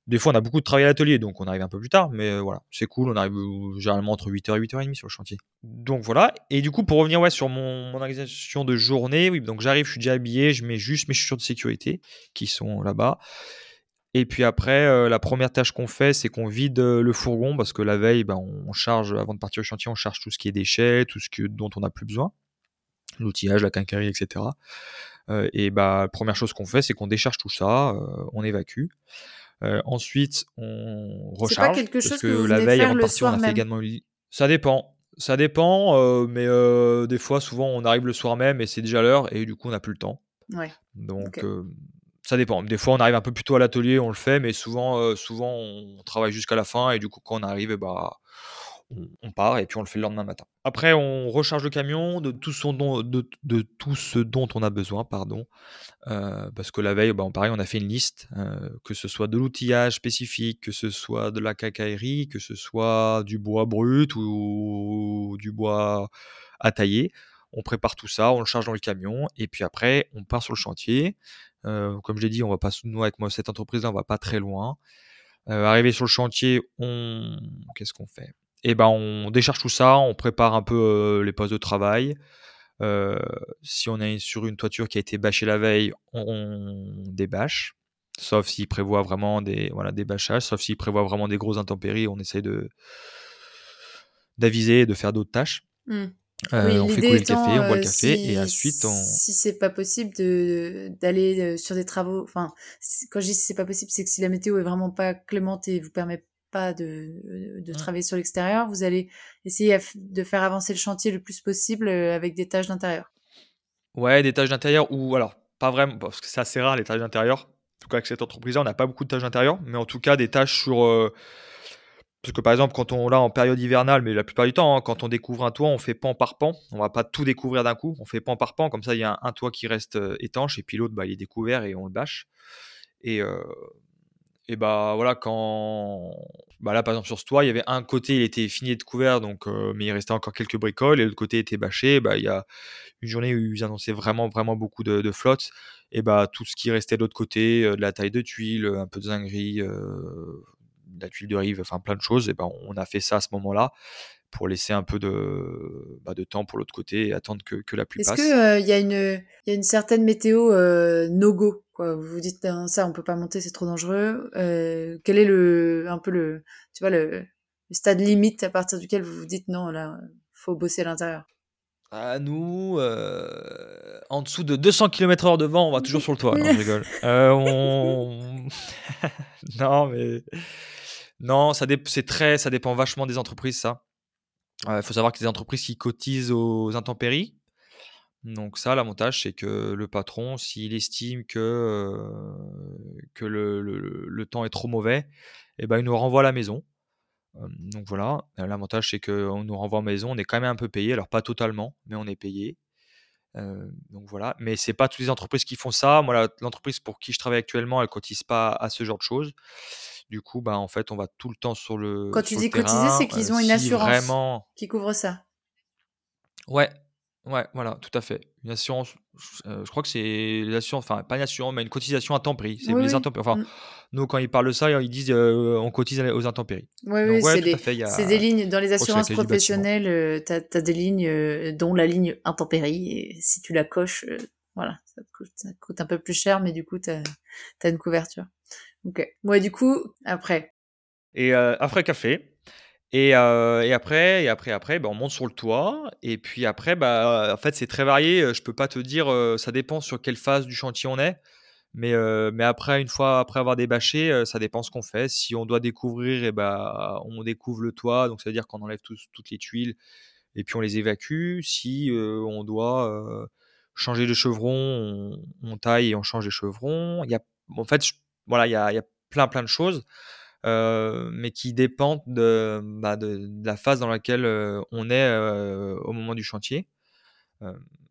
des fois, on a beaucoup de travail à l'atelier, donc on arrive un peu plus tard. Mais voilà, c'est cool. On arrive généralement entre 8h et 8h30 sur le chantier. Donc voilà. Et du coup, pour revenir ouais, sur mon, mon organisation de journée, oui, donc j'arrive, je suis déjà habillé, je mets juste mes chaussures de sécurité qui sont là-bas. Et puis après, euh, la première tâche qu'on fait, c'est qu'on vide euh, le fourgon parce que la veille, ben, on charge, avant de partir au chantier, on charge tout ce qui est déchets, tout ce dont on n'a plus besoin, l'outillage, la quincaillerie, etc. Euh, et bah, première chose qu'on fait, c'est qu'on décharge tout ça, on évacue. ensuite, on recharge. C'est pas quelque chose que, la veille, avant de partir, on a fait également. Ça dépend. Ça dépend, mais des fois, souvent, on arrive le soir même et c'est déjà l'heure et du coup, on n'a plus le temps. Ouais. Donc, ça dépend. Des fois, on arrive un peu plus tôt à l'atelier, on le fait, mais souvent, euh, souvent on travaille jusqu'à la fin et du coup, quand on arrive, bah, on, part et puis on le fait le lendemain matin. Après, on recharge le camion de tout, ce dont on a besoin, pardon, euh, parce que la veille, bah, pareil, on a fait une liste, euh, que ce soit de l'outillage spécifique, que ce soit de la cacaillerie, que ce soit du bois brut ou du bois à tailler. On prépare tout ça, on le charge dans le camion et puis après, on part sur le chantier. Euh, comme je l'ai dit, on va pas nous avec moi cette entreprise-là, on va pas très loin. Euh, arrivé sur le chantier, on qu'est-ce qu'on fait? Eh ben, on décharge tout ça, on prépare un peu euh, les postes de travail. si on est sur une toiture qui a été bâchée la veille, on, débâche. Sauf s'il prévoit vraiment des, voilà, des bâchages, sauf s'il prévoit vraiment des grosses intempéries, on essaye de d'aviser, de faire d'autres tâches. Mmh. Euh, on fait couler le café, on boit le euh, café et ensuite on. Si c'est pas possible de d'aller euh, sur des travaux, enfin quand je dis si c'est pas possible, c'est que si la météo est vraiment pas clémente et vous permet pas de, de mmh. travailler sur l'extérieur, vous allez essayer de faire avancer le chantier le plus possible avec des tâches d'intérieur. Ouais, des tâches d'intérieur ou alors pas vraiment parce que c'est assez rare les tâches d'intérieur. En tout cas avec cette entreprise-là, on n'a pas beaucoup de tâches d'intérieur, mais en tout cas des tâches sur parce que par exemple, quand on là en période hivernale, mais la plupart du temps, hein, quand on découvre un toit, on fait pan par pan. On va pas tout découvrir d'un coup. On fait pan par pan, comme ça, il y a un, toit qui reste euh, étanche et puis l'autre, bah, il est découvert et on le bâche. Et, euh, et bah voilà, quand bah là par exemple sur ce toit, il y avait un côté, il était fini de couvert, donc euh, mais il restait encore quelques bricoles et l'autre côté était bâché. Bah il y a une journée où ils annonçaient vraiment vraiment beaucoup de, flotte et bah tout ce qui restait de l'autre côté, de la taille de tuiles, un peu de zinguerie la tuile de rive, enfin plein de choses. Et ben, on a fait ça à ce moment-là pour laisser un peu de, bah, de temps pour l'autre côté et attendre que, que la pluie passe. Est-ce qu'il euh, y, a une, y a une certaine météo euh, no-go Vous vous dites, ça, on peut pas monter, c'est trop dangereux. Euh, quel est le, un peu le, tu vois, le, stade limite à partir duquel vous vous dites, non, là, faut bosser à l'intérieur? À nous, en dessous de 200 km/h de vent, on va toujours sur le toit. Non, je [LAUGHS] rigole. on... [LAUGHS] non, mais Non, ça, c'est très, ça dépend vachement des entreprises, ça. Il faut savoir que des entreprises qui cotisent aux intempéries. Donc ça, l'avantage, c'est que le patron, s'il estime que, que le, temps est trop mauvais, eh ben, il nous renvoie à la maison. donc voilà, l'avantage, c'est qu'on nous renvoie à la maison, on est quand même un peu payé, alors pas totalement, mais on est payé. donc voilà, mais c'est pas toutes les entreprises qui font ça. Moi, l'entreprise pour qui je travaille actuellement, elle cotise pas à ce genre de choses. Du coup, bah, en fait, on va tout le temps sur le. Quand tu dis cotiser, c'est qu'ils ont une assurance qui couvre ça. Ouais, Ouais, voilà, tout à fait. Une assurance, je crois que c'est l'assurance, enfin pas une assurance, mais une cotisation à temps pris. C'est les intempéries. Enfin, mmh. nous, quand ils parlent de ça, ils disent on cotise aux intempéries. Oui, oui, c'est des, lignes. Dans les assurances professionnelles, tu as, des lignes, dont la ligne intempérie. Et si tu la coches, voilà, ça coûte, un peu plus cher, mais du coup, tu as, une couverture. Ok. Ouais, du coup, après. Et après café, et, et après et après après, bah, on monte sur le toit et puis après, bah, en fait, c'est très varié, je peux pas te dire, ça dépend sur quelle phase du chantier on est. Mais, mais après, une fois après avoir débâché, ça dépend ce qu'on fait. Si on doit découvrir et bah, on découvre le toit, donc ça veut dire qu'on enlève toutes les tuiles et puis on les évacue. Si, on doit, changer de chevron, on taille et on change les chevrons. Il y a en fait, voilà, il y a plein, plein de choses. Mais qui dépendent bah, de, la phase dans laquelle on est au moment du chantier.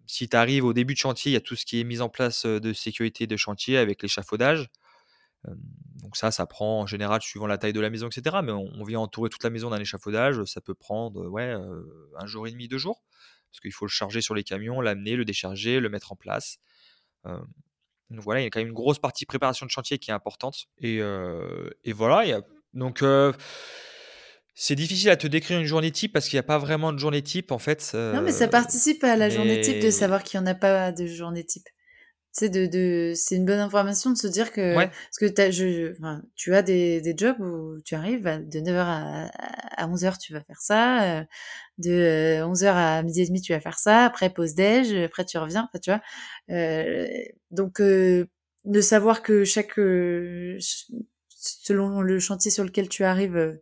si tu arrives au début de chantier, il y a tout ce qui est mis en place de sécurité de chantier avec l'échafaudage. donc ça, ça prend en général suivant la taille de la maison, etc. Mais on, vient entourer toute la maison d'un échafaudage, ça peut prendre un jour et demi, deux jours, parce qu'il faut le charger sur les camions, l'amener, le décharger, le mettre en place. Donc voilà, il y a quand même une grosse partie préparation de chantier qui est importante. Et, et voilà, il y a, donc c'est difficile à te décrire une journée type parce qu'il n'y a pas vraiment de journée type en fait. non, mais ça participe à la journée type de savoir qu'il n'y en a pas de journée type de, de c'est une bonne information de se dire que parce que as, je, enfin, tu as des, des jobs où tu arrives de 9h à, à 11h tu vas faire ça euh, de 11h à midi et demi tu vas faire ça après pause déj après tu reviens enfin, tu vois euh, donc euh, de savoir que chaque selon le chantier sur lequel tu arrives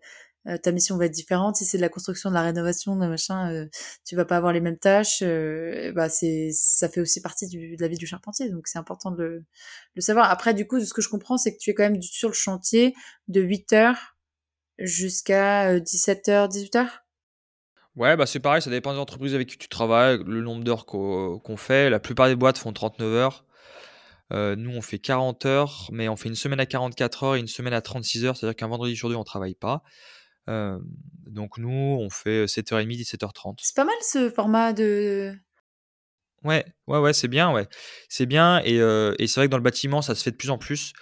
euh, ta mission va être différente. Si c'est de la construction, de la rénovation, de machin, euh, tu vas pas avoir les mêmes tâches. Euh, bah c'est, ça fait aussi partie de la vie du charpentier, donc c'est important de le, savoir. Après, du coup, ce que je comprends, c'est que tu es quand même sur le chantier de 8 heures jusqu'à 17h, 18h. Ouais, bah c'est pareil, ça dépend des entreprises avec qui tu travailles, le nombre d'heures qu'on fait. La plupart des boîtes font 39 heures. nous, on fait 40 heures, mais on fait une semaine à 44 heures et une semaine à 36 heures, c'est-à-dire qu'un vendredi sur deux, on travaille pas donc nous, on fait 7h30, 17h30. C'est pas mal ce format de. Ouais, ouais, ouais, c'est bien, ouais. C'est bien, et, et c'est vrai que dans le bâtiment, ça se fait de plus en plus.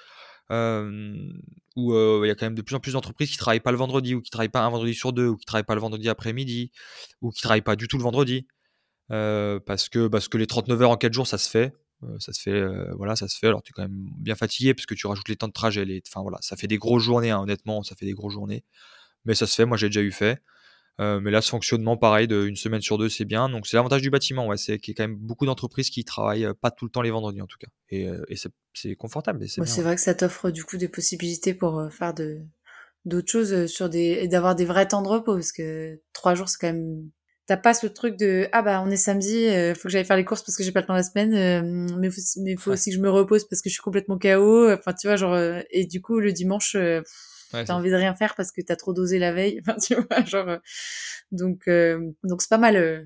où il y a quand même de plus en plus d'entreprises qui travaillent pas le vendredi, ou qui travaillent pas un vendredi sur deux, ou qui travaillent pas le vendredi après-midi, ou qui travaillent pas du tout le vendredi. parce, que, parce que les 39 heures en 4 jours, ça se fait. ça se fait, voilà, ça se fait. Alors tu es quand même bien fatigué parce que tu rajoutes les temps de trajet. Les... Enfin voilà, ça fait des grosses journées, hein, honnêtement, ça fait des grosses journées mais ça se fait. Moi, j'ai déjà eu fait. Euh, mais là, ce fonctionnement, pareil, d'une semaine sur deux, c'est bien. Donc, c'est l'avantage du bâtiment. Ouais, c'est qu'il y a quand même beaucoup d'entreprises qui travaillent euh, pas tout le temps les vendredis, en tout cas. Et, euh, c'est confortable. C'est vrai que ça t'offre du coup des possibilités pour faire de d'autres choses sur des et d'avoir des vrais temps de repos parce que trois jours, c'est quand même. T'as pas ce truc de ah bah on est samedi, faut que j'aille faire les courses parce que j'ai pas le temps la semaine, mais faut, mais faut aussi que je me repose parce que je suis complètement KO. Enfin tu vois genre et du coup le dimanche t'as envie de rien faire parce que t'as trop dosé la veille. [LAUGHS] Enfin, tu vois, genre. Euh, donc, euh, donc c'est pas mal. Euh.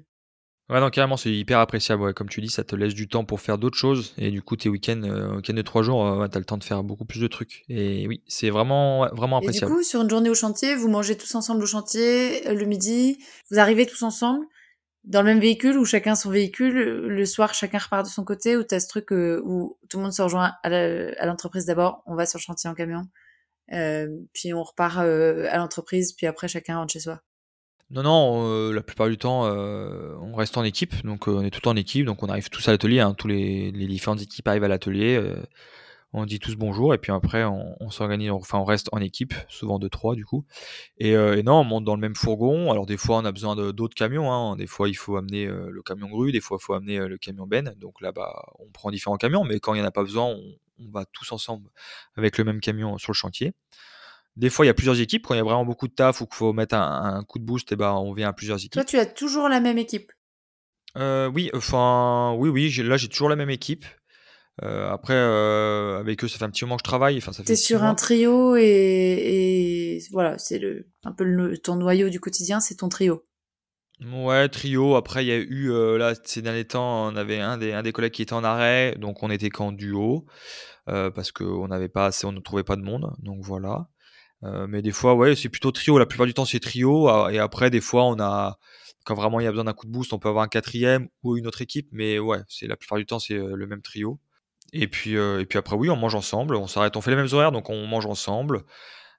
Ouais, non, carrément, c'est hyper appréciable. Comme tu dis, ça te laisse du temps pour faire d'autres choses. Et du coup, tes week-ends, week de trois jours, t'as le temps de faire beaucoup plus de trucs. Et oui, c'est vraiment, vraiment appréciable. Et du coup, sur une journée au chantier, vous mangez tous ensemble au chantier le midi. Vous arrivez tous ensemble dans le même véhicule ou chacun son véhicule. Le soir, chacun repart de son côté. Ou t'as ce truc où tout le monde se rejoint à l'entreprise d'abord. On va sur le chantier en camion? Euh, puis on repart euh, à l'entreprise, puis après chacun rentre chez soi. Non, non, euh, la plupart du temps, on reste en équipe, donc on est tout en équipe, donc on arrive tous à l'atelier, hein, tous les, les, différentes équipes arrivent à l'atelier, on dit tous bonjour, et puis après on, s'organise, enfin on reste en équipe, souvent de trois du coup, et, non, on monte dans le même fourgon, alors des fois on a besoin d'autres camions, hein. des fois il faut amener le camion grue, des fois il faut amener le camion ben, donc là bah on prend différents camions, mais quand il n'y en a pas besoin, on, on va tous ensemble avec le même camion sur le chantier. Des fois, il y a plusieurs équipes. Quand il y a vraiment beaucoup de taf ou qu'il faut mettre un, coup de boost, et eh ben, on vient à plusieurs équipes. Toi, tu as toujours la même équipe? Oui, enfin, oui, oui. Là, j'ai toujours la même équipe. après, avec eux, ça fait un petit moment que je travaille. Enfin, ça T'es sur un trio et, voilà, c'est le un peu le, ton noyau du quotidien, c'est ton trio. Ouais, trio. Après, il y a eu, euh, là, ces derniers temps, on avait un des, un des collègues qui était en arrêt, donc on était qu'en duo, euh, parce qu'on n'avait pas assez, on ne trouvait pas de monde, donc voilà. Euh, mais des fois, ouais, c'est plutôt trio. La plupart du temps, c'est trio. Ah, et après, des fois, on a, quand vraiment il y a besoin d'un coup de boost, on peut avoir un quatrième ou une autre équipe, mais ouais, c'est la plupart du temps, c'est le même trio. Et puis, et puis après, oui, on mange ensemble, on s'arrête, on fait les mêmes horaires, donc on mange ensemble.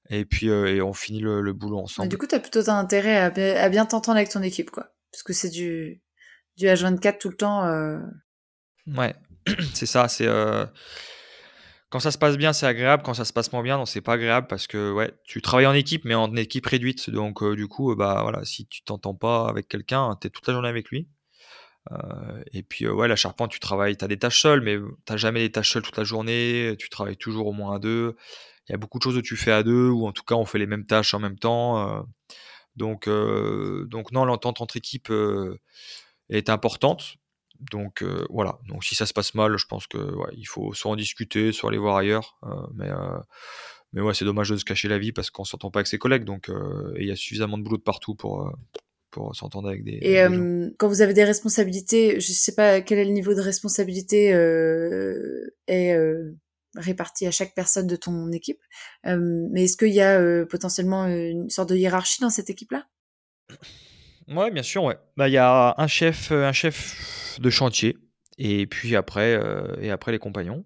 Et puis, et on finit le, boulot ensemble. du coup, tu as plutôt intérêt à, bien t'entendre avec ton équipe, quoi. Parce que c'est du, du H24 tout le temps. Euh... Ouais, [CLEARS THROAT] c'est ça. C'est quand ça se passe bien, c'est agréable. Quand ça se passe moins bien, non, c'est pas agréable parce que ouais, tu travailles en équipe, mais en équipe réduite. Donc du coup, bah voilà, si tu t'entends pas avec quelqu'un, tu es toute la journée avec lui. et puis ouais, la charpente, tu travailles, tu as des tâches seules, mais tu jamais des tâches seules toute la journée. Tu travailles toujours au moins à deux il y a beaucoup de choses que tu fais à deux, ou en tout cas on fait les mêmes tâches en même temps. Euh. donc, euh, donc non, l'entente entre équipes euh, est importante. Donc voilà. Donc si ça se passe mal, je pense que il faut soit en discuter, soit aller voir ailleurs. mais mais ouais, c'est dommage de se cacher la vie parce qu'on s'entend pas avec ses collègues. Donc il y a suffisamment de boulot de partout pour pour s'entendre avec des. Et quand vous avez des responsabilités, je sais pas quel est le niveau de responsabilité est réparti à chaque personne de ton équipe. Euh, mais est-ce qu'il y a euh, potentiellement une sorte de hiérarchie dans cette équipe-là? Ouais, bien sûr, ouais. Bah, il y a un chef, un chef de chantier, et puis après, euh, et après les compagnons.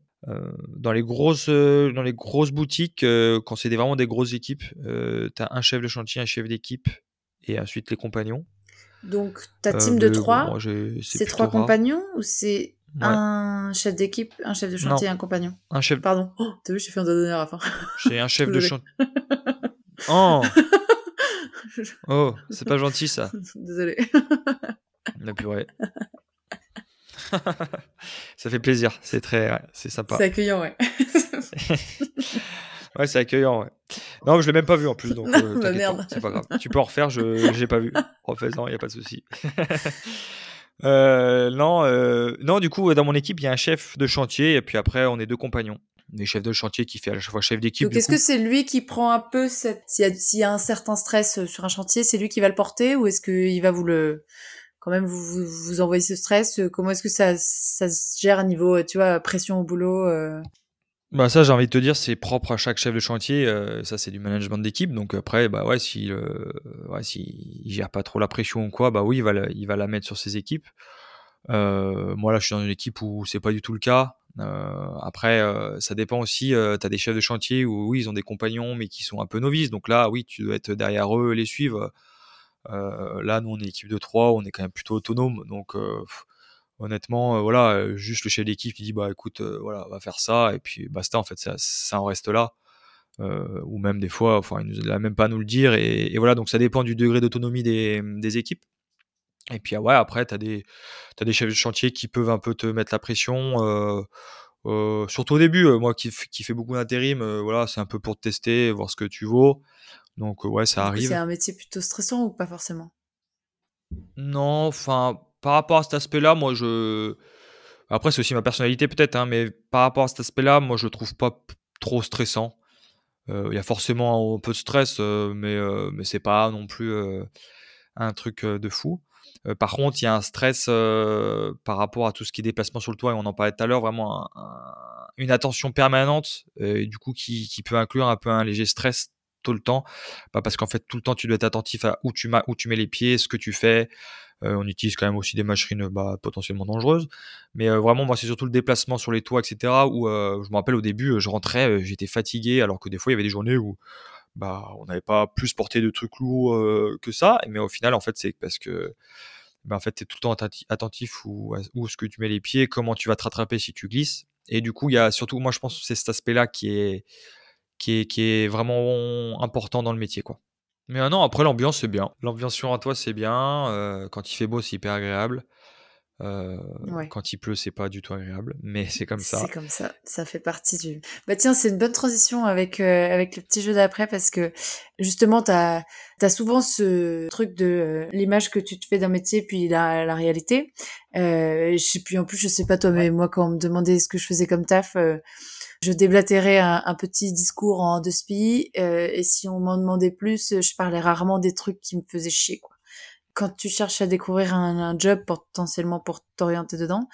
dans les grosses, dans les grosses boutiques, quand c'est vraiment des grosses équipes, tu as un chef de chantier, un chef d'équipe, et ensuite les compagnons. Donc ta team de trois, c'est trois compagnons ou c'est un chef d'équipe, un chef de chantier, un compagnon. Un chef. Pardon. Oh, t'as vu, j'ai fait un doigt d'honneur à la fin. J'ai un [LAUGHS] chef de chantier. [LAUGHS] Oh. [LAUGHS] oh, c'est pas gentil ça. Désolé. La purée. ça fait plaisir. C'est très, c'est sympa. C'est accueillant, ouais. ouais, c'est accueillant, ouais. Non, je l'ai même pas vu en plus, donc. Euh, bah merde. C'est pas grave. Tu peux en refaire, je, j'ai pas vu. Refais-en, y a pas de souci. Euh, non, euh, non, du coup, dans mon équipe, il y a un chef de chantier et puis après, on est deux compagnons. Les chefs de chantier qui fait à chaque fois chef d'équipe. Donc, est-ce que c'est lui qui prend un peu cette. S'il y, a un certain stress euh, sur un chantier, c'est lui qui va le porter ou est-ce qu'il va vous le. Quand même, vous, vous, vous envoyez ce stress Comment est-ce que ça, ça se gère à niveau, tu vois, pression au boulot bah ça, j'ai envie de te dire, c'est propre à chaque chef de chantier. Euh, ça, c'est du management d'équipe. Donc après, bah ouais, si gère pas trop la pression ou quoi, bah oui, il va la, mettre sur ses équipes. Euh, moi là, je suis dans une équipe où c'est pas du tout le cas. Euh, après, ça dépend aussi. tu des chefs de chantier où oui, ils ont des compagnons, mais qui sont un peu novices. Donc là, oui, tu dois être derrière eux, les suivre. là, nous, on est équipe de trois, on est quand même plutôt autonome. Donc honnêtement, euh, voilà, euh, juste le chef d'équipe qui dit bah écoute, euh, voilà, on va faire ça et puis basta. En fait, ça, ça en reste là. ou même des fois, enfin, il nous a même pas à nous le dire et, voilà. Donc ça dépend du degré d'autonomie des, des, équipes. Et puis ouais, après, tu as des, as des chefs de chantier qui peuvent un peu te mettre la pression. surtout au début, moi qui, qui fais beaucoup d'intérim, voilà, c'est un peu pour te tester, voir ce que tu vaux. Donc ouais, ça arrive. C'est un métier plutôt stressant ou pas forcément? Non, enfin, par rapport à cet aspect-là, moi, je. Après, c'est aussi ma personnalité, peut-être, hein, mais par rapport à cet aspect-là, moi, je le trouve pas trop stressant. Euh, il y a forcément un peu de stress, euh, mais, euh, mais c'est pas non plus un truc de fou. par contre, il y a un stress par rapport à tout ce qui est déplacement sur le toit, et on en parlait tout à l'heure, vraiment une attention permanente, et du coup, qui, peut inclure un peu un léger stress tout le temps, parce qu'en fait, tout le temps, tu dois être attentif à où tu, où tu mets les pieds, ce que tu fais, euh, on utilise quand même aussi des machines bah, potentiellement dangereuses. Mais euh, vraiment, moi, c'est surtout le déplacement sur les toits, etc. Où euh, je me rappelle au début, je rentrais, j'étais fatigué, alors que des fois, il y avait des journées où bah, on n'avait pas plus porté de trucs lourds que ça. Mais au final, en fait, c'est parce que bah, en fait, tu es tout le temps attentif où, où est-ce que tu mets les pieds, comment tu vas te rattraper si tu glisses. Et du coup, il y a surtout, moi, je pense que c'est cet aspect-là qui est, qui est, qui est vraiment important dans le métier, quoi. Mais non, après l'ambiance c'est bien. L'ambiance sur un toit c'est bien. Euh, quand il fait beau c'est hyper agréable. Euh, Ouais. Quand il pleut, c'est pas du tout agréable, mais c'est comme ça. C'est comme ça, ça fait partie du. Bah tiens, c'est une bonne transition avec euh, avec le petit jeu d'après parce que justement t'as t'as souvent ce truc de euh, l'image que tu te fais d'un métier puis la la réalité. Euh, je sais plus en plus, je sais pas toi, mais moi quand on me demandait ce que je faisais comme taf, euh, je déblatérais un, un petit discours en deux spies euh, et si on m'en demandait plus, je parlais rarement des trucs qui me faisaient chier quoi. Quand tu cherches à découvrir un, un job potentiellement pour t'orienter dedans,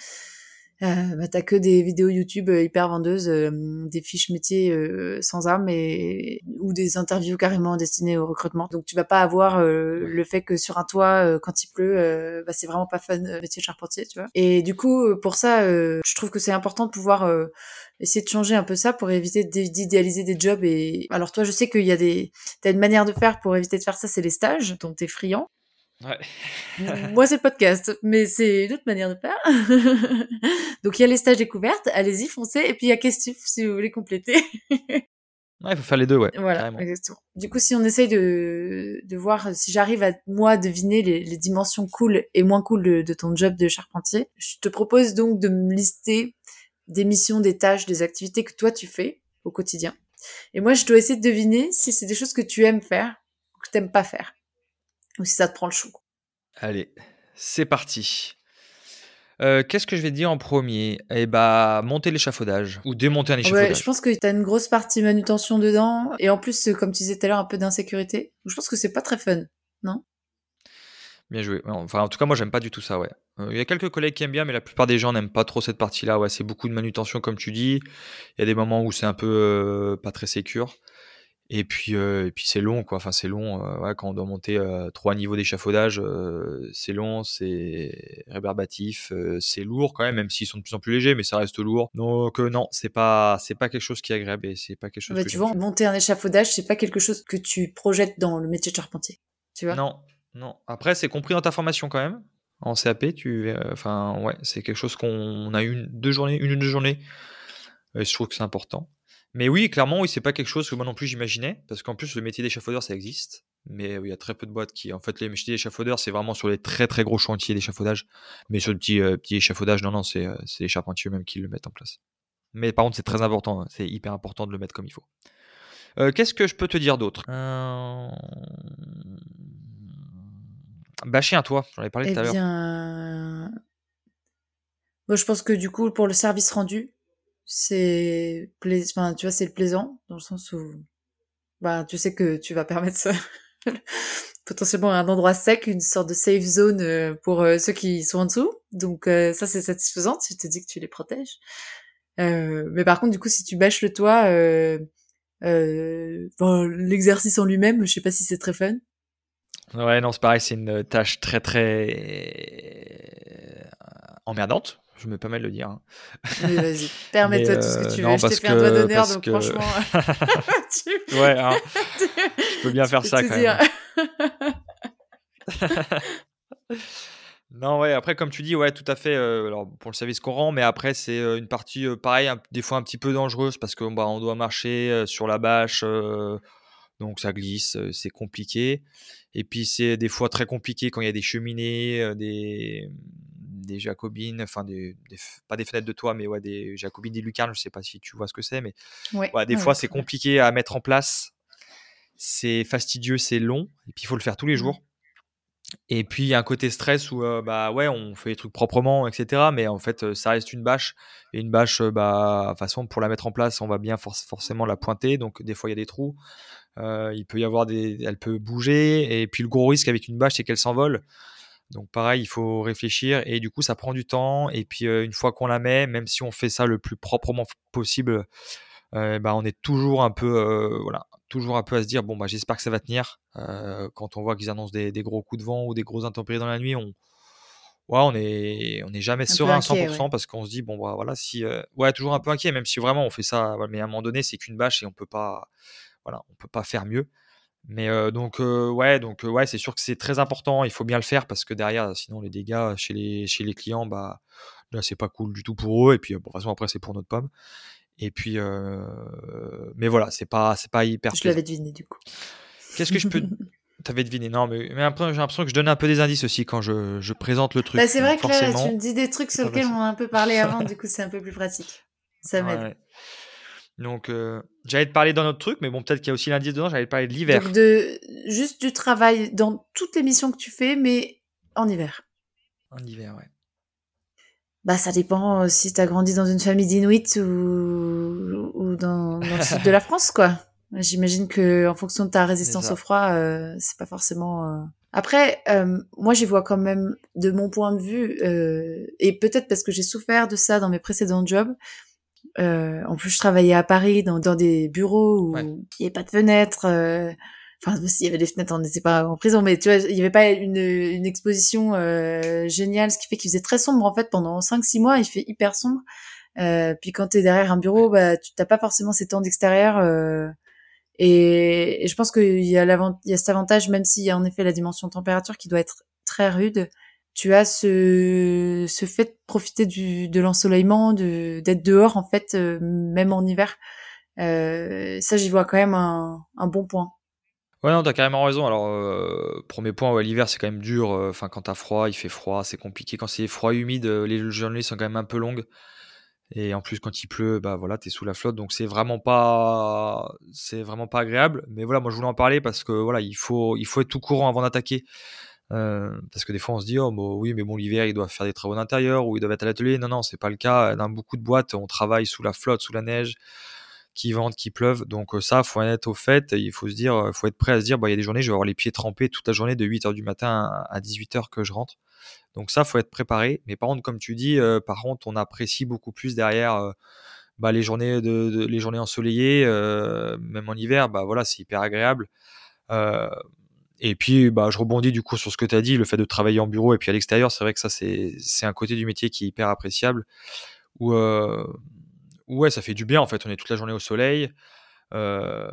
euh, bah, t'as que des vidéos YouTube euh, hyper vendeuses, euh, des fiches métiers euh, sans âme et ou des interviews carrément destinées au recrutement. Donc tu vas pas avoir euh, le fait que sur un toit euh, quand il pleut, euh, bah, c'est vraiment pas fun euh, métier de charpentier, tu vois. Et du coup pour ça, euh, je trouve que c'est important de pouvoir euh, essayer de changer un peu ça pour éviter d'é- d'idéaliser des jobs. Et alors toi, je sais qu'il y a des, t'as une manière de faire pour éviter de faire ça, c'est les stages dont t'es friand. Ouais. [LAUGHS] Moi, c'est le podcast, mais c'est une autre manière de faire. [LAUGHS] Donc, il y a les stages découvertes, allez-y, foncez, et puis il y a Questif, si vous voulez compléter. [LAUGHS] Ouais, il faut faire les deux, ouais. voilà, carrément. exactement. Du coup, si on essaye de, de voir si j'arrive à, moi, deviner les, les dimensions cool et moins cool de, de ton job de charpentier, je te propose donc de me lister des missions, des tâches, des activités que toi, tu fais au quotidien. Et moi, je dois essayer de deviner si c'est des choses que tu aimes faire ou que tu n'aimes pas faire. Ou si ça te prend le chou. Allez, c'est parti. Euh, Qu'est-ce que je vais te dire en premier? Eh bah, monter l'échafaudage ou démonter un échafaudage. Ouais, je pense que t'as une grosse partie manutention dedans. Et en plus, euh, comme tu disais tout à l'heure, un peu d'insécurité. Je pense que c'est pas très fun. Bien joué. Enfin, en tout cas, moi, j'aime pas du tout ça, ouais. Euh, Il y a quelques collègues qui aiment bien, mais la plupart des gens n'aiment pas trop cette partie-là. Ouais, c'est beaucoup de manutention, comme tu dis. Il y a des moments où c'est un peu euh, pas très sécure. Et puis, euh, et puis c'est long, quoi. Enfin, c'est long. euh, ouais, quand on doit monter euh, trois niveaux d'échafaudage, euh, c'est long, c'est rébarbatif, euh, c'est lourd quand même, même s'ils sont de plus en plus légers, mais ça reste lourd. Donc euh, non, c'est pas, c'est pas quelque chose qui est agréable et c'est pas quelque chose Bah, que tu vois, monter un échafaudage, c'est pas quelque chose que tu projettes dans le métier de charpentier. Tu vois? Non, non. Après, c'est compris dans ta formation quand même. En CAP, tu, verras- enfin, ouais, c'est quelque chose qu'on a une, deux journées, une ou deux journées. Je trouve que c'est important. Mais oui, clairement, oui, c'est pas quelque chose que moi non plus j'imaginais, parce qu'en plus le métier d'échafaudeur ça existe, mais il y a très peu de boîtes qui, en fait, les métiers d'échafaudeur c'est vraiment sur les très très gros chantiers d'échafaudage, mais sur le petit euh, petit échafaudage, non non, c'est euh, c'est les charpentiers eux-mêmes qui le mettent en place. Mais par contre, c'est très important, hein, c'est hyper important de le mettre comme il faut. Euh, Qu'est-ce que je peux te dire d'autre? Euh, Bâcher un toit, j'en ai parlé Eh tout à l'heure. bien, moi, je pense que du coup, pour le service rendu, c'est plais... enfin, tu vois, c'est plaisant dans le sens où, bah, tu sais que tu vas permettre [LAUGHS] potentiellement un endroit sec, une sorte de safe zone euh, pour euh, ceux qui sont en dessous. Donc euh, ça, c'est satisfaisant. Tu te dis que tu les protèges. Euh, mais par contre, du coup, si tu bâches le toit, euh, euh, l'exercice en lui-même, je sais pas si c'est très fun. Ouais, non, c'est pareil, c'est une tâche très très emmerdante. Je me permets de le dire. hein. [LAUGHS] Mais vas-y, permets-toi tout ce que euh, tu non, veux. Je t'ai fait un doigt d'honneur, donc que- franchement, [LAUGHS] [LAUGHS] tu, Ouais, hein, je peux bien tu faire peux ça quand dire. même. Non, ouais, après, comme tu dis, ouais, tout à fait. euh, alors, pour le service qu'on rend, mais après, c'est euh, une partie, euh, pareil, un- des fois un petit peu dangereuse parce qu'on bah, on doit marcher euh, sur la bâche, euh, donc ça glisse, euh, c'est compliqué. Et puis, c'est des fois très compliqué quand il y a des cheminées, euh, des, des jacobines, enfin, des, pas des fenêtres de toit, mais ouais, des jacobines, des lucarnes, je sais pas si tu vois ce que c'est, mais Ouais, Ouais, des ouais, fois, c'est compliqué à mettre en place. C'est fastidieux, c'est long. Et puis, il faut le faire tous les Mhm. jours. Et puis, il y a un côté stress où, euh, bah ouais, on fait les trucs proprement, etc. Mais en fait, euh, ça reste une bâche. Et une bâche, euh, bah, de toute façon, pour la mettre en place, on va bien forc- forcément la pointer. Donc, des fois, il y a des trous. Euh, il peut y avoir des. Elle peut bouger. Et puis, le gros risque avec une bâche, c'est qu'elle s'envole. Donc, pareil, il faut réfléchir. Et du coup, ça prend du temps. Et puis, euh, une fois qu'on la met, même si on fait ça le plus proprement possible, euh, bah, on est toujours un peu, euh, voilà, toujours un peu à se dire bon bah j'espère que ça va tenir. Quand on voit qu'ils annoncent des, des gros coups de vent ou des grosses intempéries dans la nuit, on, ouais, on est, on jamais serein à inquiet, 100% ouais. parce qu'on se dit bon bah voilà si, ouais toujours un peu inquiet même si vraiment on fait ça, mais à un moment donné c'est qu'une bâche et on peut pas, voilà, on peut pas faire mieux. Mais euh, donc euh, ouais, donc euh, ouais, c'est sûr que c'est très important. Il faut bien le faire parce que derrière, sinon les dégâts chez les chez les clients, bah là c'est pas cool du tout pour eux. Et puis bon, de toute façon après c'est pour notre pomme. Et puis mais voilà, c'est pas c'est pas hyper. Je l'avais deviné du coup. Qu'est-ce que je peux [LAUGHS] T'avais deviné, non, mais, mais après, j'ai l'impression que je donne un peu des indices aussi quand je, je présente le truc. Bah, c'est vrai que là, tu me dis des trucs sur lesquels on a un peu parlé avant, [LAUGHS] du coup, c'est un peu plus pratique. Ça m'aide. Ouais. Donc, euh, j'allais te parler d'un autre truc, mais bon, peut-être qu'il y a aussi l'indice dedans, j'allais te parler de l'hiver. Donc, de, juste du travail dans toutes les missions que tu fais, mais en hiver. En hiver, ouais. Bah, ça dépend euh, si t'as grandi dans une famille d'Inuits ou, ou dans, dans le sud de la [LAUGHS] France, quoi. J'imagine que en fonction de ta résistance au froid, euh, c'est pas forcément. euh. Après, euh, moi, j'y vois quand même, de mon point de vue, et peut-être parce que j'ai souffert de ça dans mes précédents jobs. Euh, en plus, je travaillais à Paris dans, dans des bureaux où Ouais. il n'y avait pas de fenêtres. euh, Enfin, s'il y avait des fenêtres, on n'était pas en prison, mais tu vois, il n'y avait pas une, une exposition euh, géniale, ce qui fait qu'il faisait très sombre en fait pendant 5-6 mois. Il fait hyper sombre. Euh, puis quand t'es derrière un bureau, bah tu t'as pas forcément ces temps d'extérieur. euh, et, et je pense qu'il y a il y a cet avantage, même s'il y a en effet la dimension température qui doit être très rude. Tu as ce, ce fait de profiter du, de l'ensoleillement, de d'être dehors en fait, euh, même en hiver. Euh, ça, j'y vois quand même un, un bon point. Ouais, non, t'as carrément raison. Alors, euh, premier point, l'hiver, c'est quand même dur. Enfin, quand t'as froid, il fait froid, c'est compliqué. Quand c'est froid, humide, les journées sont quand même un peu longues. Et en plus, quand il pleut, bah voilà, t'es sous la flotte. Donc, c'est vraiment pas, c'est vraiment pas agréable. Mais voilà, moi, je voulais en parler parce que voilà, il faut, il faut être tout courant avant d'attaquer. Euh, parce que des fois, on se dit, oh, oui, mais bon, l'hiver, ils doivent faire des travaux d'intérieur ou ils doivent être à l'atelier. Non, non, c'est pas le cas. Dans beaucoup de boîtes, on travaille sous la flotte, sous la neige qui vente, qui pleuve. Donc euh, ça, faut être au fait. Il faut se dire, euh, faut être prêt à se dire, bah, il y a des journées, je vais avoir les pieds trempés toute la journée de 8h du matin à 18h que je rentre. Donc ça, faut être préparé. Mais par contre, comme tu dis, par contre, on apprécie beaucoup plus derrière bah, les journées de, les journées ensoleillées, même en hiver. Bah voilà, c'est hyper agréable. Et puis, bah, je rebondis du coup sur ce que tu as dit, le fait de travailler en bureau et puis à l'extérieur, c'est vrai que ça, c'est un côté du métier qui est hyper appréciable. Où, euh, où, ouais, ça fait du bien en fait. On est toute la journée au soleil. Euh,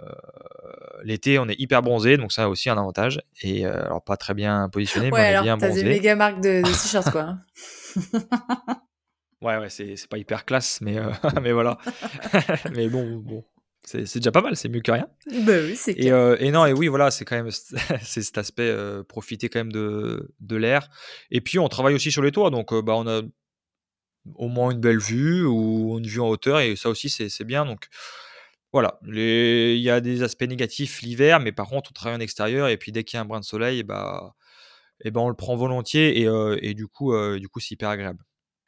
L'été, on est hyper bronzé, donc ça a aussi un avantage. Et euh, alors, pas très bien positionné, Ouais, mais on est alors bien t'as des bronzé. méga marques de, de t-shirts quoi. [LAUGHS] [LAUGHS] Ouais, ouais, c'est c'est pas hyper classe, mais, [LAUGHS] mais voilà. mais bon, bon. C'est déjà pas mal, c'est mieux que rien. bah oui, c'est Et, clair. euh, et non, et oui, voilà, c'est quand même [LAUGHS] c'est cet aspect euh, profiter quand même de, de l'air. Et puis on travaille aussi sur les toits, donc euh, bah, on a au moins une belle vue ou une vue en hauteur, et ça aussi c'est bien. Donc voilà, il y a des aspects négatifs l'hiver, mais par contre on travaille en extérieur, et puis dès qu'il y a un brin de soleil, et bah, et ben on le prend volontiers, et, et du coup, du coup c'est hyper agréable.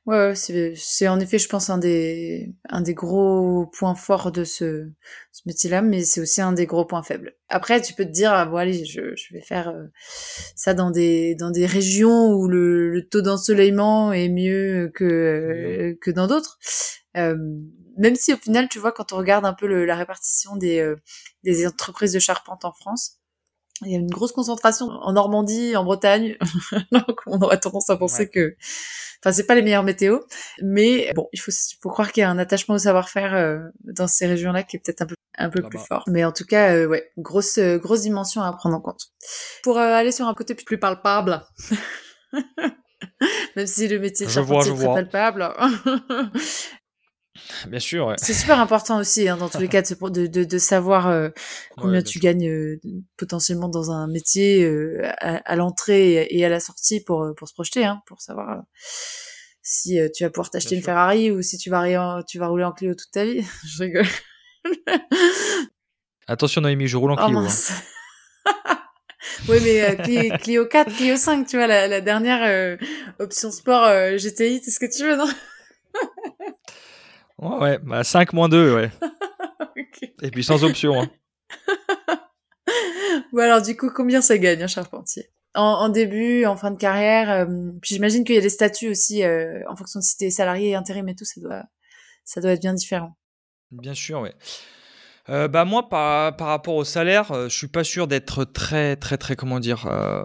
Ouais, ouais, c'est, c'est en effet, je pense, un des, un des gros points forts de ce, ce métier-là, mais c'est aussi un des gros points faibles. Après, tu peux te dire, ah, bon, allez, je, je vais faire euh, ça dans des, dans des régions où le, le taux d'ensoleillement est mieux que, euh, que dans d'autres. Euh, même si au final, tu vois, quand on regarde un peu le- la répartition des, euh, des entreprises de charpente en France, il y a une grosse concentration en Normandie, en Bretagne. [LAUGHS] Donc, on aurait tendance à penser Ouais. que, enfin, c'est pas les meilleures météos. Mais bon, il faut, faut croire qu'il y a un attachement au savoir-faire euh, dans ces régions-là qui est peut-être un peu, un peu plus fort. Mais en tout cas, euh, ouais, grosse, euh, grosse dimension à prendre en compte. Pour euh, aller sur un côté plus palpable, [LAUGHS] même si le métier de Je vois, charpentier je est très vois. palpable, [LAUGHS] Bien sûr, ouais. c'est super important aussi, hein, dans tous les cas, de, de, de, savoir euh, combien Ouais, tu gagnes euh, potentiellement dans un métier euh, à, à l'entrée et à la sortie pour, pour se projeter, hein, pour savoir si tu vas pouvoir t'acheter une sûr. Ferrari ou si tu vas, rien, tu vas rouler en Clio toute ta vie. [LAUGHS] Je rigole. Attention Noémie, je roule en Oh Clio. hein. mince. [LAUGHS] oui, mais euh, Cli- Clio 4, Clio 5, tu vois, la, la dernière option sport GTI, c'est ce que tu veux, non? Ouais, ouais, bah 5 moins 2, ouais. [LAUGHS] Et puis sans option. hein. [LAUGHS] Bon alors du coup, combien ça gagne un charpentier? En, en début, en fin de carrière euh, Puis j'imagine qu'il y a des statuts aussi, euh, en fonction de si t'es salarié, intérim et tout, ça doit, ça doit être bien différent. Bien sûr, ouais. Euh, bah moi, par, par rapport au salaire, euh, je suis pas sûr d'être très, très, très, comment dire, euh,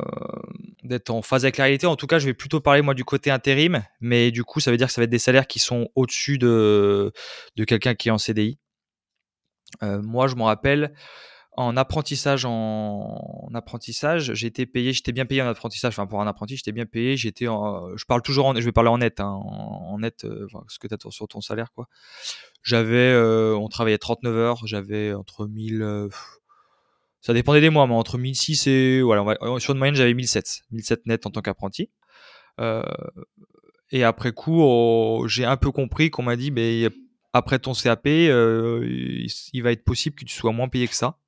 d'être en phase avec la réalité. En tout cas, je vais plutôt parler moi du côté intérim, mais du coup, ça veut dire que ça va être des salaires qui sont au-dessus de, de quelqu'un qui est en CDI. Euh, moi, je me rappelle en apprentissage, en, en apprentissage, j'ai été payé, j'étais bien payé en apprentissage. Enfin, pour un apprenti, j'étais bien payé. J'étais, je parle toujours en, je vais parler en net, hein, en, en net, ce que tu as sur ton salaire, quoi. J'avais, euh, on travaillait 39 heures, j'avais entre 1000, euh, Ça dépendait des mois, mais entre 1006 et voilà, sur une moyenne, j'avais 1007, 1007 net en tant qu'apprenti. et après coup, oh, j'ai un peu compris qu'on m'a dit, mais après ton CAP, il va être possible que tu sois moins payé que ça.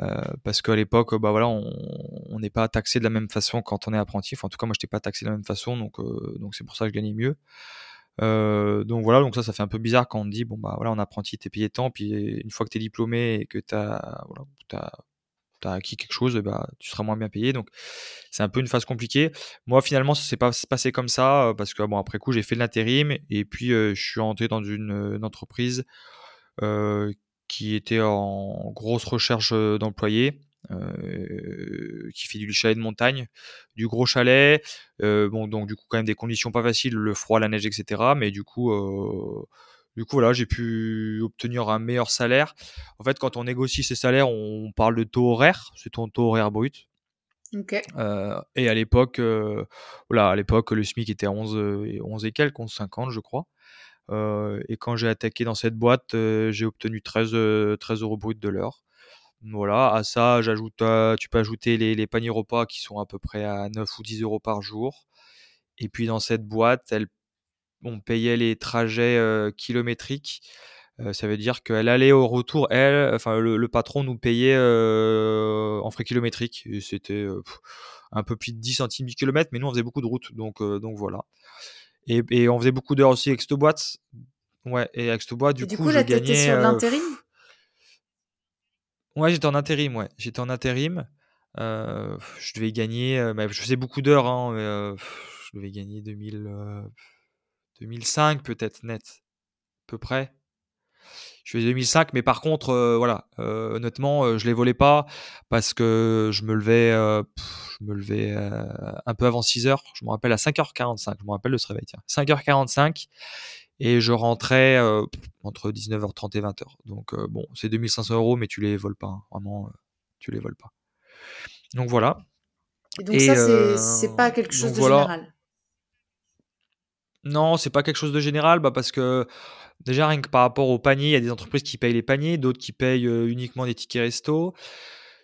Euh, parce qu'à l'époque, bah voilà, on n'est pas taxé de la même façon quand on est apprenti. Enfin, en tout cas, moi, je n'étais pas taxé de la même façon, donc euh, donc c'est pour ça que je gagnais mieux. Euh, donc voilà, donc ça, ça fait un peu bizarre quand on dit bon bah voilà, en apprenti, t'es payé tant, puis une fois que t'es diplômé et que t'as as, acquis quelque chose, bah tu seras moins bien payé. Donc c'est un peu une phase compliquée. Moi, finalement, ça s'est pas passé comme ça parce que bon après coup, j'ai fait de l'intérim et puis je suis rentré dans une, entreprise euh, qui était en grosse recherche d'employés. Euh, qui fait du chalet de montagne, du gros chalet, euh, bon donc du coup quand même des conditions pas faciles, le froid, la neige, etc. Mais du coup, euh, du coup voilà, j'ai pu obtenir un meilleur salaire. En fait, quand on négocie ces salaires, on parle de taux horaire, c'est ton taux horaire brut. Okay. et à l'époque, voilà, à l'époque le SMIC était à 11, 11 et quelques, 11,50 je crois. Et quand j'ai attaqué dans cette boîte, j'ai obtenu 13, 13 euh, euros brut de l'heure. Voilà, à ça, j'ajoute, tu peux ajouter les, paniers repas qui sont à peu près à 9 ou 10 euros par jour. Et puis dans cette boîte, elle, on payait les trajets kilométriques. ça veut dire qu'elle allait au retour, elle, enfin le, patron nous payait en frais kilométriques. Et c'était un peu plus de 10 centimes du kilomètre, mais nous on faisait beaucoup de routes, donc, donc voilà. Et, on faisait beaucoup d'heures aussi avec cette boîte. Ouais, et avec cette boîte, du, coup, coup, là, je gagnais. sur l'intérim? Ouais, j'étais en intérim, ouais. J'étais en intérim. je devais gagner. Bah, je faisais beaucoup d'heures, hein, mais, je devais gagner 2000, 2005 peut-être net, à peu près je faisais 2005, mais par contre, euh, voilà, euh, honnêtement, euh, je les volais pas parce que je me levais, je me levais un peu avant 6 h Je me rappelle à 5h45. Je me rappelle de ce réveil, tiens. 5h45 et je rentrais entre 19h30 et 20h. Donc bon, c'est 2500 euros, mais tu les voles pas, hein. vraiment, tu les voles pas. Donc voilà. Et donc ça, c'est pas quelque chose de général? Non, c'est pas quelque chose de général, bah parce que Déjà, rien que par rapport au panier, il y a des entreprises qui payent les paniers, d'autres qui payent euh, uniquement des tickets resto.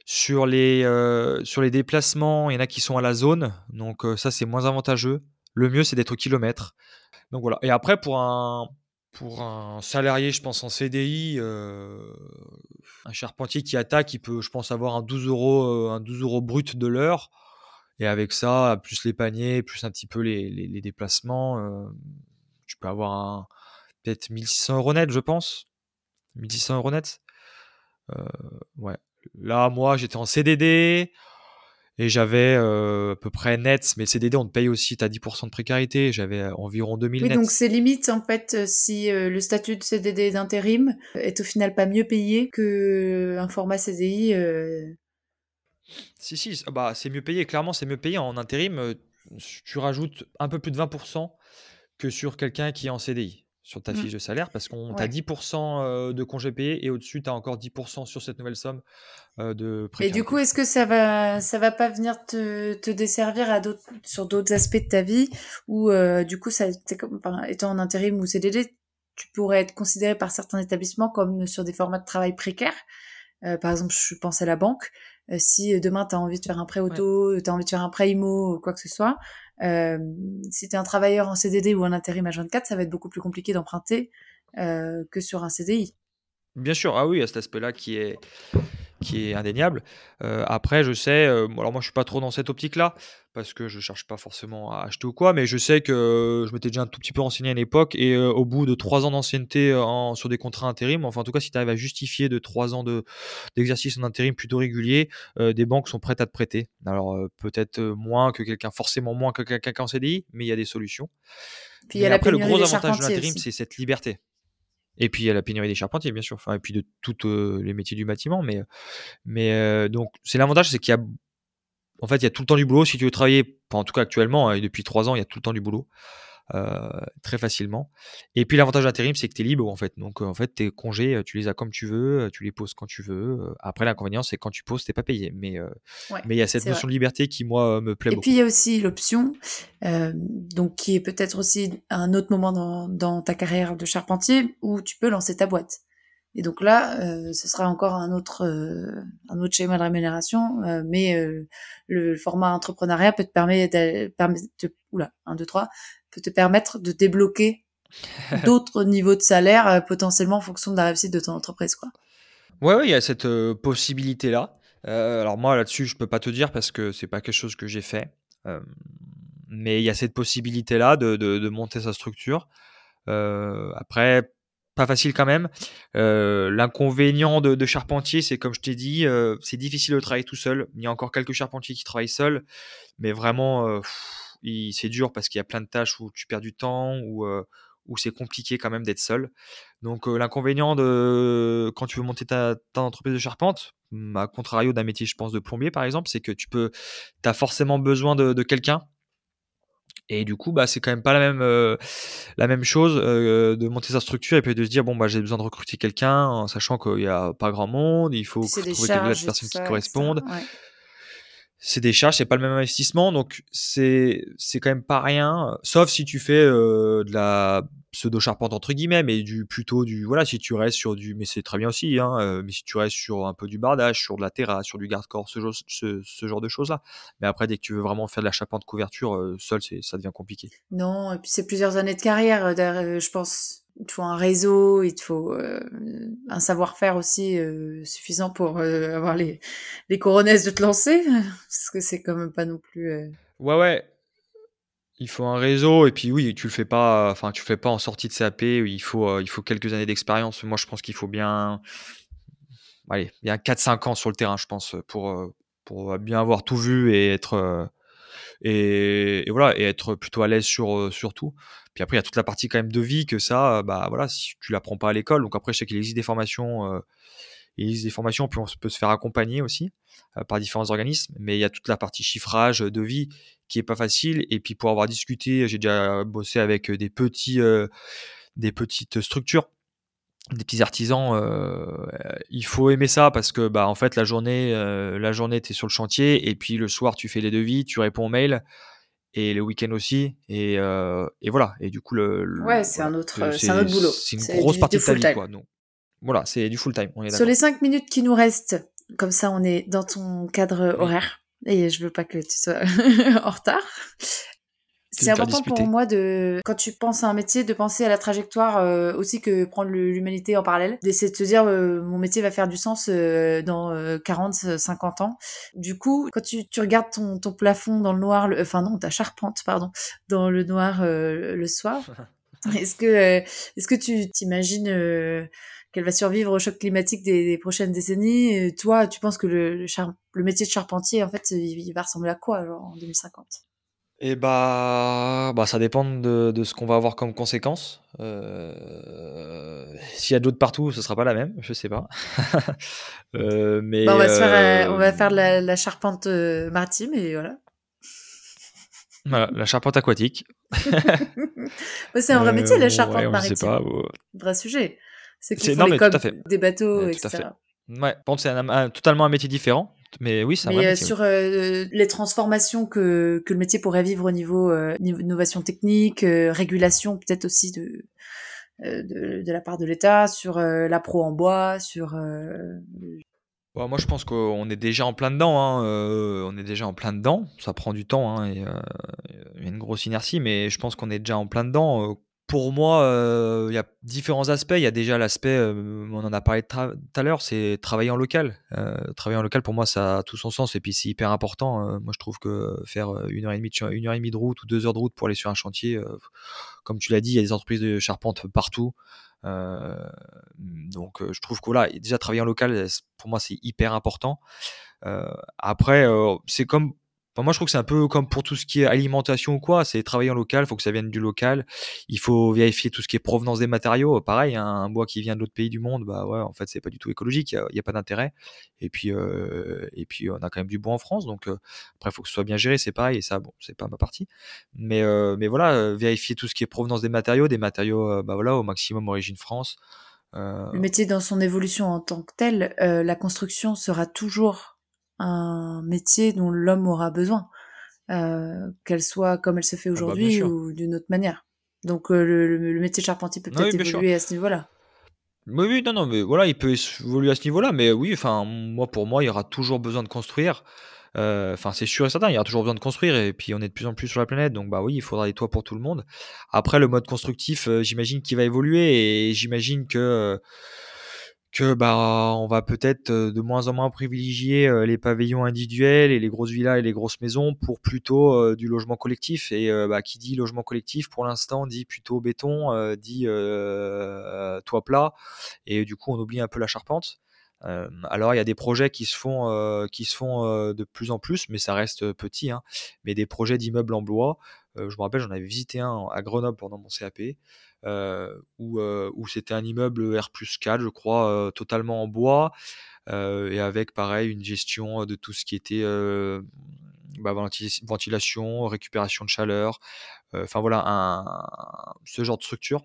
Sur les, euh, sur les déplacements, il y en a qui sont à la zone, donc euh, ça c'est moins avantageux. Le mieux c'est d'être au kilomètre. Donc voilà. Et après pour un, pour un salarié, je pense en CDI, un charpentier qui attaque, il peut, je pense, avoir un 12 euros, un 12 euros brut de l'heure. Et avec ça, plus les paniers, plus un petit peu les, les déplacements, tu peux avoir peut-être 1600 euros net, je pense. 1600 euros net. Euh, ouais. Là, moi, j'étais en CDD et j'avais euh, à peu près net, mais CDD, on te paye aussi, tu as 10% de précarité. J'avais euh, environ 2000 oui, net. donc c'est limite, en fait, si le statut de CDD d'intérim est au final pas mieux payé qu'un format CDI. Si, si, bah, c'est mieux payé. Clairement, c'est mieux payé. En intérim, tu rajoutes un peu plus de 20% que sur quelqu'un qui est en CDI sur ta mmh. fiche de salaire parce qu'on t'a 10% de congés payés et au-dessus, tu as encore 10% sur cette nouvelle somme de Et du coup, est-ce que ça va, ça va pas venir te, te desservir à d'autres, sur d'autres aspects de ta vie ou du coup, ça, comme, étant en intérim ou CDD, tu pourrais être considéré par certains établissements comme sur des formats de travail précaires? Par exemple, je pense à la banque. Si demain tu as envie de faire un prêt auto, tu as envie de faire un prêt IMO ou quoi que ce soit, euh, si tu es un travailleur en CDD ou en intérim à 24, ça va être beaucoup plus compliqué d'emprunter euh, que sur un CDI. Bien sûr, ah oui, à cet aspect-là qui est, qui est indéniable. Euh, après, je sais, alors moi je suis pas trop dans cette optique-là, parce que je cherche pas forcément à acheter ou quoi, mais je sais que je m'étais déjà un tout petit peu renseigné à l'époque, et au bout de trois ans d'ancienneté sur des contrats intérim, enfin en tout cas si tu arrives à justifier de trois ans d'exercice en intérim plutôt régulier, des banques sont prêtes à te prêter. Alors peut-être moins que quelqu'un, forcément moins que quelqu'un en CDI, mais il y a des solutions. Puis y a après, le gros avantage de l'intérim, c'est cette liberté. Et puis il y a la pénurie des charpentiers, bien sûr, enfin, et puis de tous les métiers du bâtiment. Mais, mais donc, c'est l'avantage, c'est qu'il y a en fait, il y a tout le temps du boulot. Si tu veux travailler, en tout cas actuellement, hein, et depuis trois ans, il y a tout le temps du boulot. Euh, très facilement. Et puis l'avantage d'intérim, c'est que tu es libre en fait. Donc en fait, tes congés, tu les as comme tu veux, tu les poses quand tu veux. Après, l'inconvénient, c'est quand tu poses, t'es pas payé. Mais mais il y a cette notion de liberté qui moi me plaît Et beaucoup. puis il y a aussi l'option, donc qui est peut-être aussi un autre moment dans, dans, ta carrière de charpentier où tu peux lancer ta boîte. Et donc là, euh, ce sera encore un autre, euh, un autre schéma de rémunération, euh, mais euh, le format entrepreneuriat peut te permettre, de, oula, 1, 2, 3, peut te permettre de débloquer [LAUGHS] d'autres niveaux de salaire euh, potentiellement en fonction de la réussite de ton entreprise, quoi. Ouais, ouais, il y a cette possibilité-là. alors moi, là-dessus, je peux pas te dire parce que c'est pas quelque chose que j'ai fait. mais il y a cette possibilité-là de, de, de, monter sa structure. après, pas facile quand même. Euh, L'inconvénient de, de, charpentier, c'est comme je t'ai dit, euh, c'est difficile de travailler tout seul. Il y a encore quelques charpentiers qui travaillent seuls, mais vraiment, euh, c'est dur parce qu'il y a plein de tâches où tu perds du temps, ou euh, où c'est compliqué quand même d'être seul. Donc euh, l'inconvénient de quand tu veux monter ta, ta entreprise de charpente, à contrario d'un métier, je pense, de plombier par exemple, c'est que tu peux, as forcément besoin de, de quelqu'un et du coup, bah, c'est quand même pas la même, euh, la même chose euh, de monter sa structure et puis de se dire bon bah j'ai besoin de recruter quelqu'un en sachant qu'il n'y a pas grand monde, il faut trouver quelques personnes qui correspondent. C'est des charges, c'est pas le même investissement, donc c'est c'est quand même pas rien. Sauf si tu fais euh, de la pseudo charpente entre guillemets, mais du plutôt du voilà si tu restes sur du, mais c'est très bien aussi, hein, euh, mais si tu restes sur un peu du bardage, sur de la terrasse, sur du garde-corps, ce, ce, ce, genre de choses là. Mais après dès que tu veux vraiment faire de la charpente couverture euh, seul, c'est ça devient compliqué. Non, et puis c'est plusieurs années de carrière, euh, je pense. Il te faut un réseau, il te faut un savoir-faire aussi suffisant pour avoir les les coronesses de te lancer, [LAUGHS] parce que c'est quand même pas non plus. Ouais ouais, il faut un réseau et puis oui, tu le fais pas, tu fais pas en sortie de CAP. Il faut, euh, il faut quelques années d'expérience. Moi, je pense qu'il faut bien, allez, bien 4-5 ans sur le terrain, je pense, pour euh, bien avoir tout vu et être euh, et, voilà et être plutôt à l'aise sur sur tout. Puis après, il y a toute la partie quand même de vie que ça, bah voilà, si tu l'apprends pas à l'école. Donc après, je sais qu'il existe des formations il existe des formations, puis on peut se faire accompagner aussi par différents organismes. Mais il y a toute la partie chiffrage de vie qui est pas facile. Et puis pour avoir discuté, j'ai déjà bossé avec des petits, euh, des petites structures, des petits artisans. Euh, il faut aimer ça parce que bah en fait la journée, euh, la journée t'es sur le chantier et puis le soir tu fais les devis, tu réponds aux mails et le week-end aussi. Et, et, voilà. Et du coup, le. ouais, c'est un, autre, c'est un autre boulot. C'est une grosse partie de ta vie, quoi. Donc, voilà, c'est du full time. Sur les cinq minutes qui nous restent, comme ça, on est dans ton cadre horaire et je veux pas que tu sois [LAUGHS] en retard. C'est important pour moi de, quand tu penses à un métier, de penser à la trajectoire euh, aussi que prendre l'humanité en parallèle, d'essayer de te dire euh, mon métier va faire du sens euh, dans 40, 50 ans. Du coup, quand tu, tu regardes ton, ton plafond dans le noir, le, enfin non, ta charpente, pardon, dans le noir le soir, [LAUGHS] est-ce que, est-ce que tu t'imagines qu'elle va survivre au choc climatique des, prochaines décennies. Et toi, tu penses que le, le, métier de charpentier, en fait, il, va ressembler à quoi, genre, en 2050 Eh bah, bah, ça dépend de, de ce qu'on va avoir comme conséquence. Euh, S'il y a d'autres partout, ce sera pas la même, je sais pas. [LAUGHS] euh, mais bah, on, va faire, euh, on va faire de la, charpente euh, maritime et voilà. Voilà, la charpente aquatique. [LAUGHS] c'est un vrai métier, la charpente maritime. Pas, Vrai sujet. C'est qu'ils font les codes des bateaux, etc. Ouais, bon, c'est totalement un métier différent, mais oui, un Mais euh, sur euh, les transformations que, que le métier pourrait vivre au niveau, euh, innovation technique, régulation peut-être aussi de, de, de, la part de l'État, sur la pro en bois, sur... Bon, moi, je pense qu'on est déjà en plein dedans. Hein, on est déjà en plein dedans. Ça prend du temps. Hein, et, il y a une grosse inertie, mais je pense qu'on est déjà en plein dedans pour moi, euh, il y a différents aspects. Il y a déjà l'aspect, euh, on en a parlé tout à l'heure, c'est travailler en local. Euh, travailler en local, pour moi, ça a tout son sens et puis c'est hyper important. moi, je trouve que faire une heure et demie, de, une heure et demie de route ou deux heures de route pour aller sur un chantier, comme tu l'as dit, il y a des entreprises de charpente partout. donc, je trouve que voilà, déjà travailler en local, pour moi, c'est hyper important. après, c'est comme moi, je trouve que c'est un peu comme pour tout ce qui est alimentation ou quoi. C'est travailler en local, il faut que ça vienne du local. Il faut vérifier tout ce qui est provenance des matériaux. Pareil, hein, un bois qui vient de l'autre pays du monde, bah ouais, en fait, c'est pas du tout écologique. Il n'y a, pas d'intérêt. Et puis, euh, et puis, on a quand même du bois en France. Donc, euh, après, il faut que ce soit bien géré. C'est pareil. Et ça, bon, c'est pas ma partie. Mais, euh, mais voilà, vérifier tout ce qui est provenance des matériaux, des matériaux, bah voilà, au maximum origine France. Le métier dans son évolution en tant que tel, la construction sera toujours un métier dont l'homme aura besoin, euh, qu'elle soit comme elle se fait ah bah, aujourd'hui ou d'une autre manière. Donc euh, le, métier de charpentier peut peut-être évoluer à ce niveau-là. Oui, oui, non, non, mais voilà, il peut évoluer à ce niveau-là, mais oui, enfin, moi, pour moi, il y aura toujours besoin de construire. Euh, enfin, c'est sûr et certain, il y aura toujours besoin de construire et puis on est de plus en plus sur la planète, donc bah oui, il faudra des toits pour tout le monde. Après, le mode constructif, j'imagine qu'il va évoluer et j'imagine que que bah on va peut-être euh, de moins en moins privilégier euh, les pavillons individuels et les grosses villas et les grosses maisons pour plutôt euh, du logement collectif. Et bah, qui dit logement collectif pour l'instant dit plutôt béton dit toit plat. Et du coup on oublie un peu la charpente alors il y a des projets qui se font qui se font de plus en plus mais ça reste petit hein, mais des projets d'immeubles en bois je me rappelle j'en avais visité un à Grenoble pendant mon CAP où, c'était un immeuble R 4, je crois, totalement en bois, et avec pareil une gestion de tout ce qui était bah, ventilation, récupération de chaleur, enfin voilà, ce genre de structure.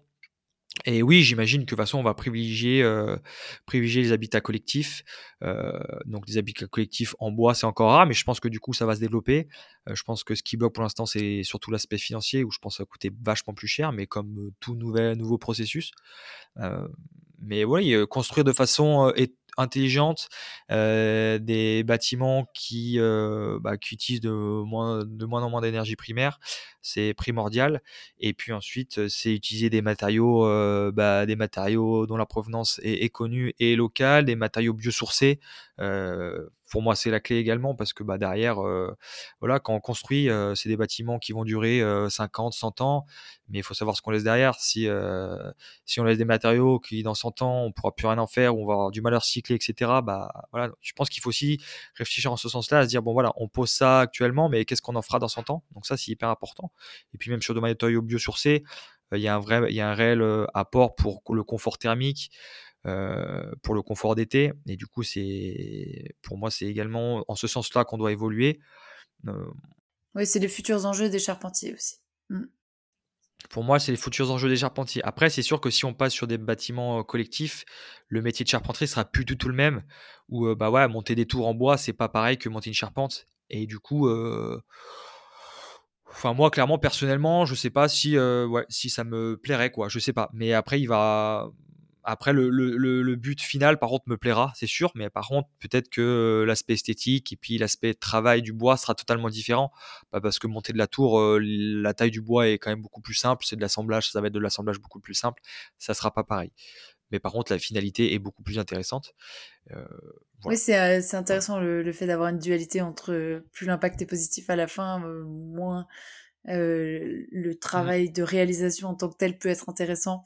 Et oui, j'imagine que de toute façon, on va privilégier, euh, privilégier les habitats collectifs. Euh, donc, les habitats collectifs en bois, c'est encore rare, mais je pense que du coup, ça va se développer. Euh, je pense que ce qui bloque pour l'instant, c'est surtout l'aspect financier, où je pense que ça va coûter vachement plus cher, mais comme tout nouvel, nouveau processus. mais oui, construire de façon intelligente, des bâtiments qui, bah, utilisent de moins, de moins en moins d'énergie primaire, c'est primordial. Et puis ensuite, c'est utiliser des matériaux, bah, des matériaux dont la provenance est, est, connue et locale, des matériaux biosourcés pour moi, c'est la clé également parce que bah, derrière, voilà, quand on construit, c'est des bâtiments qui vont durer 50, 100 ans, mais il faut savoir ce qu'on laisse derrière. Si, on laisse des matériaux qui, dans 100 ans, on pourra plus rien en faire, on va avoir du mal à recycler, etc., bah, voilà, je pense qu'il faut aussi réfléchir en ce sens-là, se dire, bon voilà, on pose ça actuellement, mais qu'est-ce qu'on en fera dans 100 ans? Donc ça, c'est hyper important. Et puis même sur des matériaux biosourcés, il y, a un vrai, il y a un réel apport pour le confort thermique, euh, pour le confort d'été. Et du coup, c'est pour moi, c'est également en ce sens-là qu'on doit évoluer. Euh, oui, c'est les futurs enjeux des charpentiers aussi. Mmh. Pour moi, c'est les futurs enjeux des charpentiers. Après, c'est sûr que si on passe sur des bâtiments collectifs, le métier de charpentier sera plus du tout le même. Ou bah ouais, monter des tours en bois, c'est pas pareil que monter une charpente. Et du coup, enfin moi, clairement, personnellement, je sais pas si, ouais, si ça me plairait quoi. Je sais pas. Mais après, il va, après, le, but final, par contre, me plaira, c'est sûr, mais par contre, peut-être que euh, l'aspect esthétique et puis l'aspect travail du bois sera totalement différent, bah, parce que monter de la tour, euh, la taille du bois est quand même beaucoup plus simple, c'est de l'assemblage, ça va être de l'assemblage beaucoup plus simple, ça sera pas pareil. Mais par contre, la finalité est beaucoup plus intéressante. Euh, oui, c'est intéressant le, fait d'avoir une dualité entre plus l'impact est positif à la fin, moins le mmh. travail de réalisation en tant que tel peut être intéressant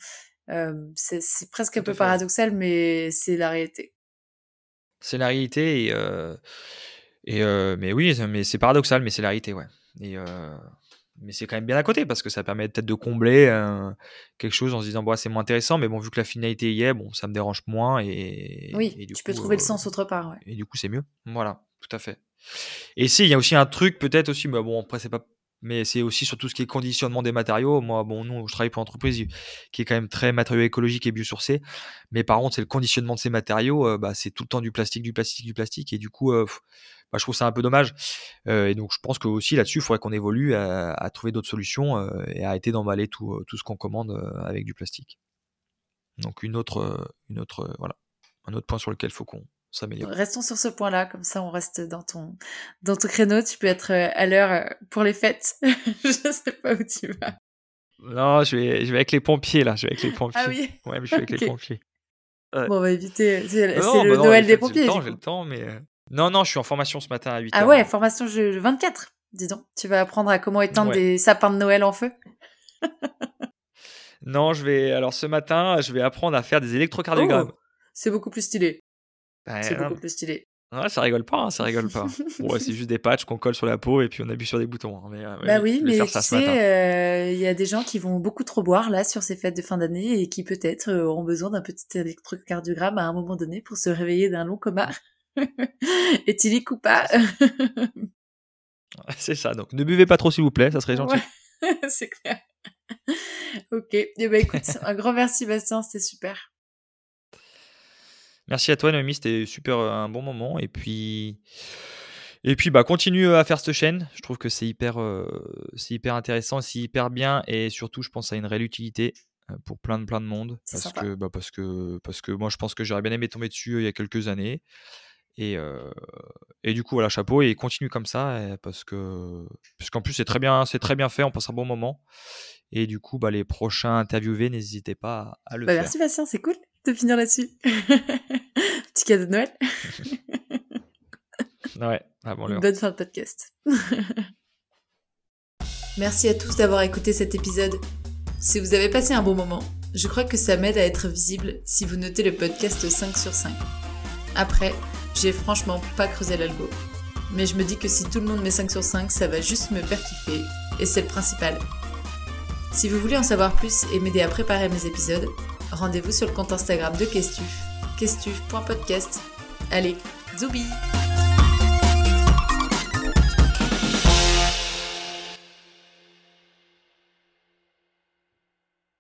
c'est presque un peu paradoxal, mais c'est la réalité. C'est la réalité, et, et mais oui, mais c'est paradoxal, mais c'est la réalité, ouais. Et, mais c'est quand même bien à côté parce que ça permet peut-être de combler quelque chose en se disant bon, c'est moins intéressant, mais bon, vu que la finalité y est, bon, ça me dérange moins. Et, oui, tu peux trouver le sens autre part. Ouais. Et du coup, c'est mieux. Voilà, tout à fait. Et si, il y a aussi un truc, peut-être aussi, mais bon, après, c'est pas mais c'est aussi sur tout ce qui est conditionnement des matériaux. Moi, bon, nous, je travaille pour une entreprise qui est quand même très matériaux écologiques et biosourcés. Mais par contre, c'est le conditionnement de ces matériaux, euh, bah, c'est tout le temps du plastique, du plastique, du plastique. Et du coup, euh, bah, je trouve ça un peu dommage. Euh, et donc, je pense que aussi là-dessus, il faudrait qu'on évolue à, trouver d'autres solutions et arrêter d'emballer tout, tout ce qu'on commande avec du plastique. Donc, une autre, une autre, voilà, un autre point sur lequel il faut qu'on Restons sur ce point-là, comme ça on reste dans ton, dans ton créneau. Tu peux être euh, à l'heure euh, pour les fêtes. [LAUGHS] je sais pas où tu vas. Non, je vais, je vais avec les pompiers là. Je vais avec les pompiers. Ah oui. Ouais, mais je vais avec les [LAUGHS] pompiers. Bon, on va éviter. C'est le bah Noël des pompiers. J'ai le temps, mais. Euh, non, non, je suis en formation ce matin à 8h. Ah ouais, formation le 24, dis donc. Tu vas apprendre à comment éteindre des sapins de Noël en feu Non, je vais. Alors ce matin, je vais apprendre à faire des électrocardiogrammes. Oh, c'est beaucoup plus stylé. Bah, c'est beaucoup plus stylé. Ouais, ça rigole pas, hein, ça rigole pas. [LAUGHS] ouais, c'est juste des patchs qu'on colle sur la peau et puis on appuie sur des boutons. Hein, mais, euh, bah oui, mais tu sais, euh, il y a des gens qui vont beaucoup trop boire là sur ces fêtes de fin d'année et qui peut-être euh, auront besoin d'un petit électrocardiogramme à un moment donné pour se réveiller d'un long coma. [LAUGHS] Est-il ou pas? C'est ça, donc ne buvez pas trop s'il vous plaît, ça serait gentil. [LAUGHS] c'est clair. ok, et eh ben écoute, un grand merci Bastien, c'était super. Merci à toi, Noémie. C'était super euh, un bon moment. Et puis, et puis bah, continue euh, à faire cette chaîne. Je trouve que c'est hyper, euh, c'est hyper intéressant, c'est hyper bien. Et surtout, je pense à une réelle utilité. pour plein de plein de monde parce sympa. que bah, parce que parce que moi je pense que j'aurais bien aimé tomber dessus il y a quelques années et et du coup voilà chapeau et continue comme ça parce que puisqu'en plus c'est très bien c'est très bien fait on passe un bon moment et du coup bah les prochains interviewés n'hésitez pas à, le Bah, faire merci Bastien, c'est cool de finir là-dessus. [LAUGHS] Petit cadeau de Noël. [LAUGHS] ouais avant Une l'heure bonne fin de podcast. [LAUGHS] Merci à tous d'avoir écouté cet épisode. Si vous avez passé un bon moment, je crois que ça m'aide à être visible si vous notez le podcast 5 sur 5. Après, j'ai franchement pas creusé l'algo. Mais je me dis que si tout le monde met 5 sur 5, ça va juste me faire kiffer, et c'est le principal. Si vous voulez en savoir plus et m'aider à préparer mes épisodes, rendez-vous sur le compte Instagram de Questuf, questuf.podcast. Allez, zoubi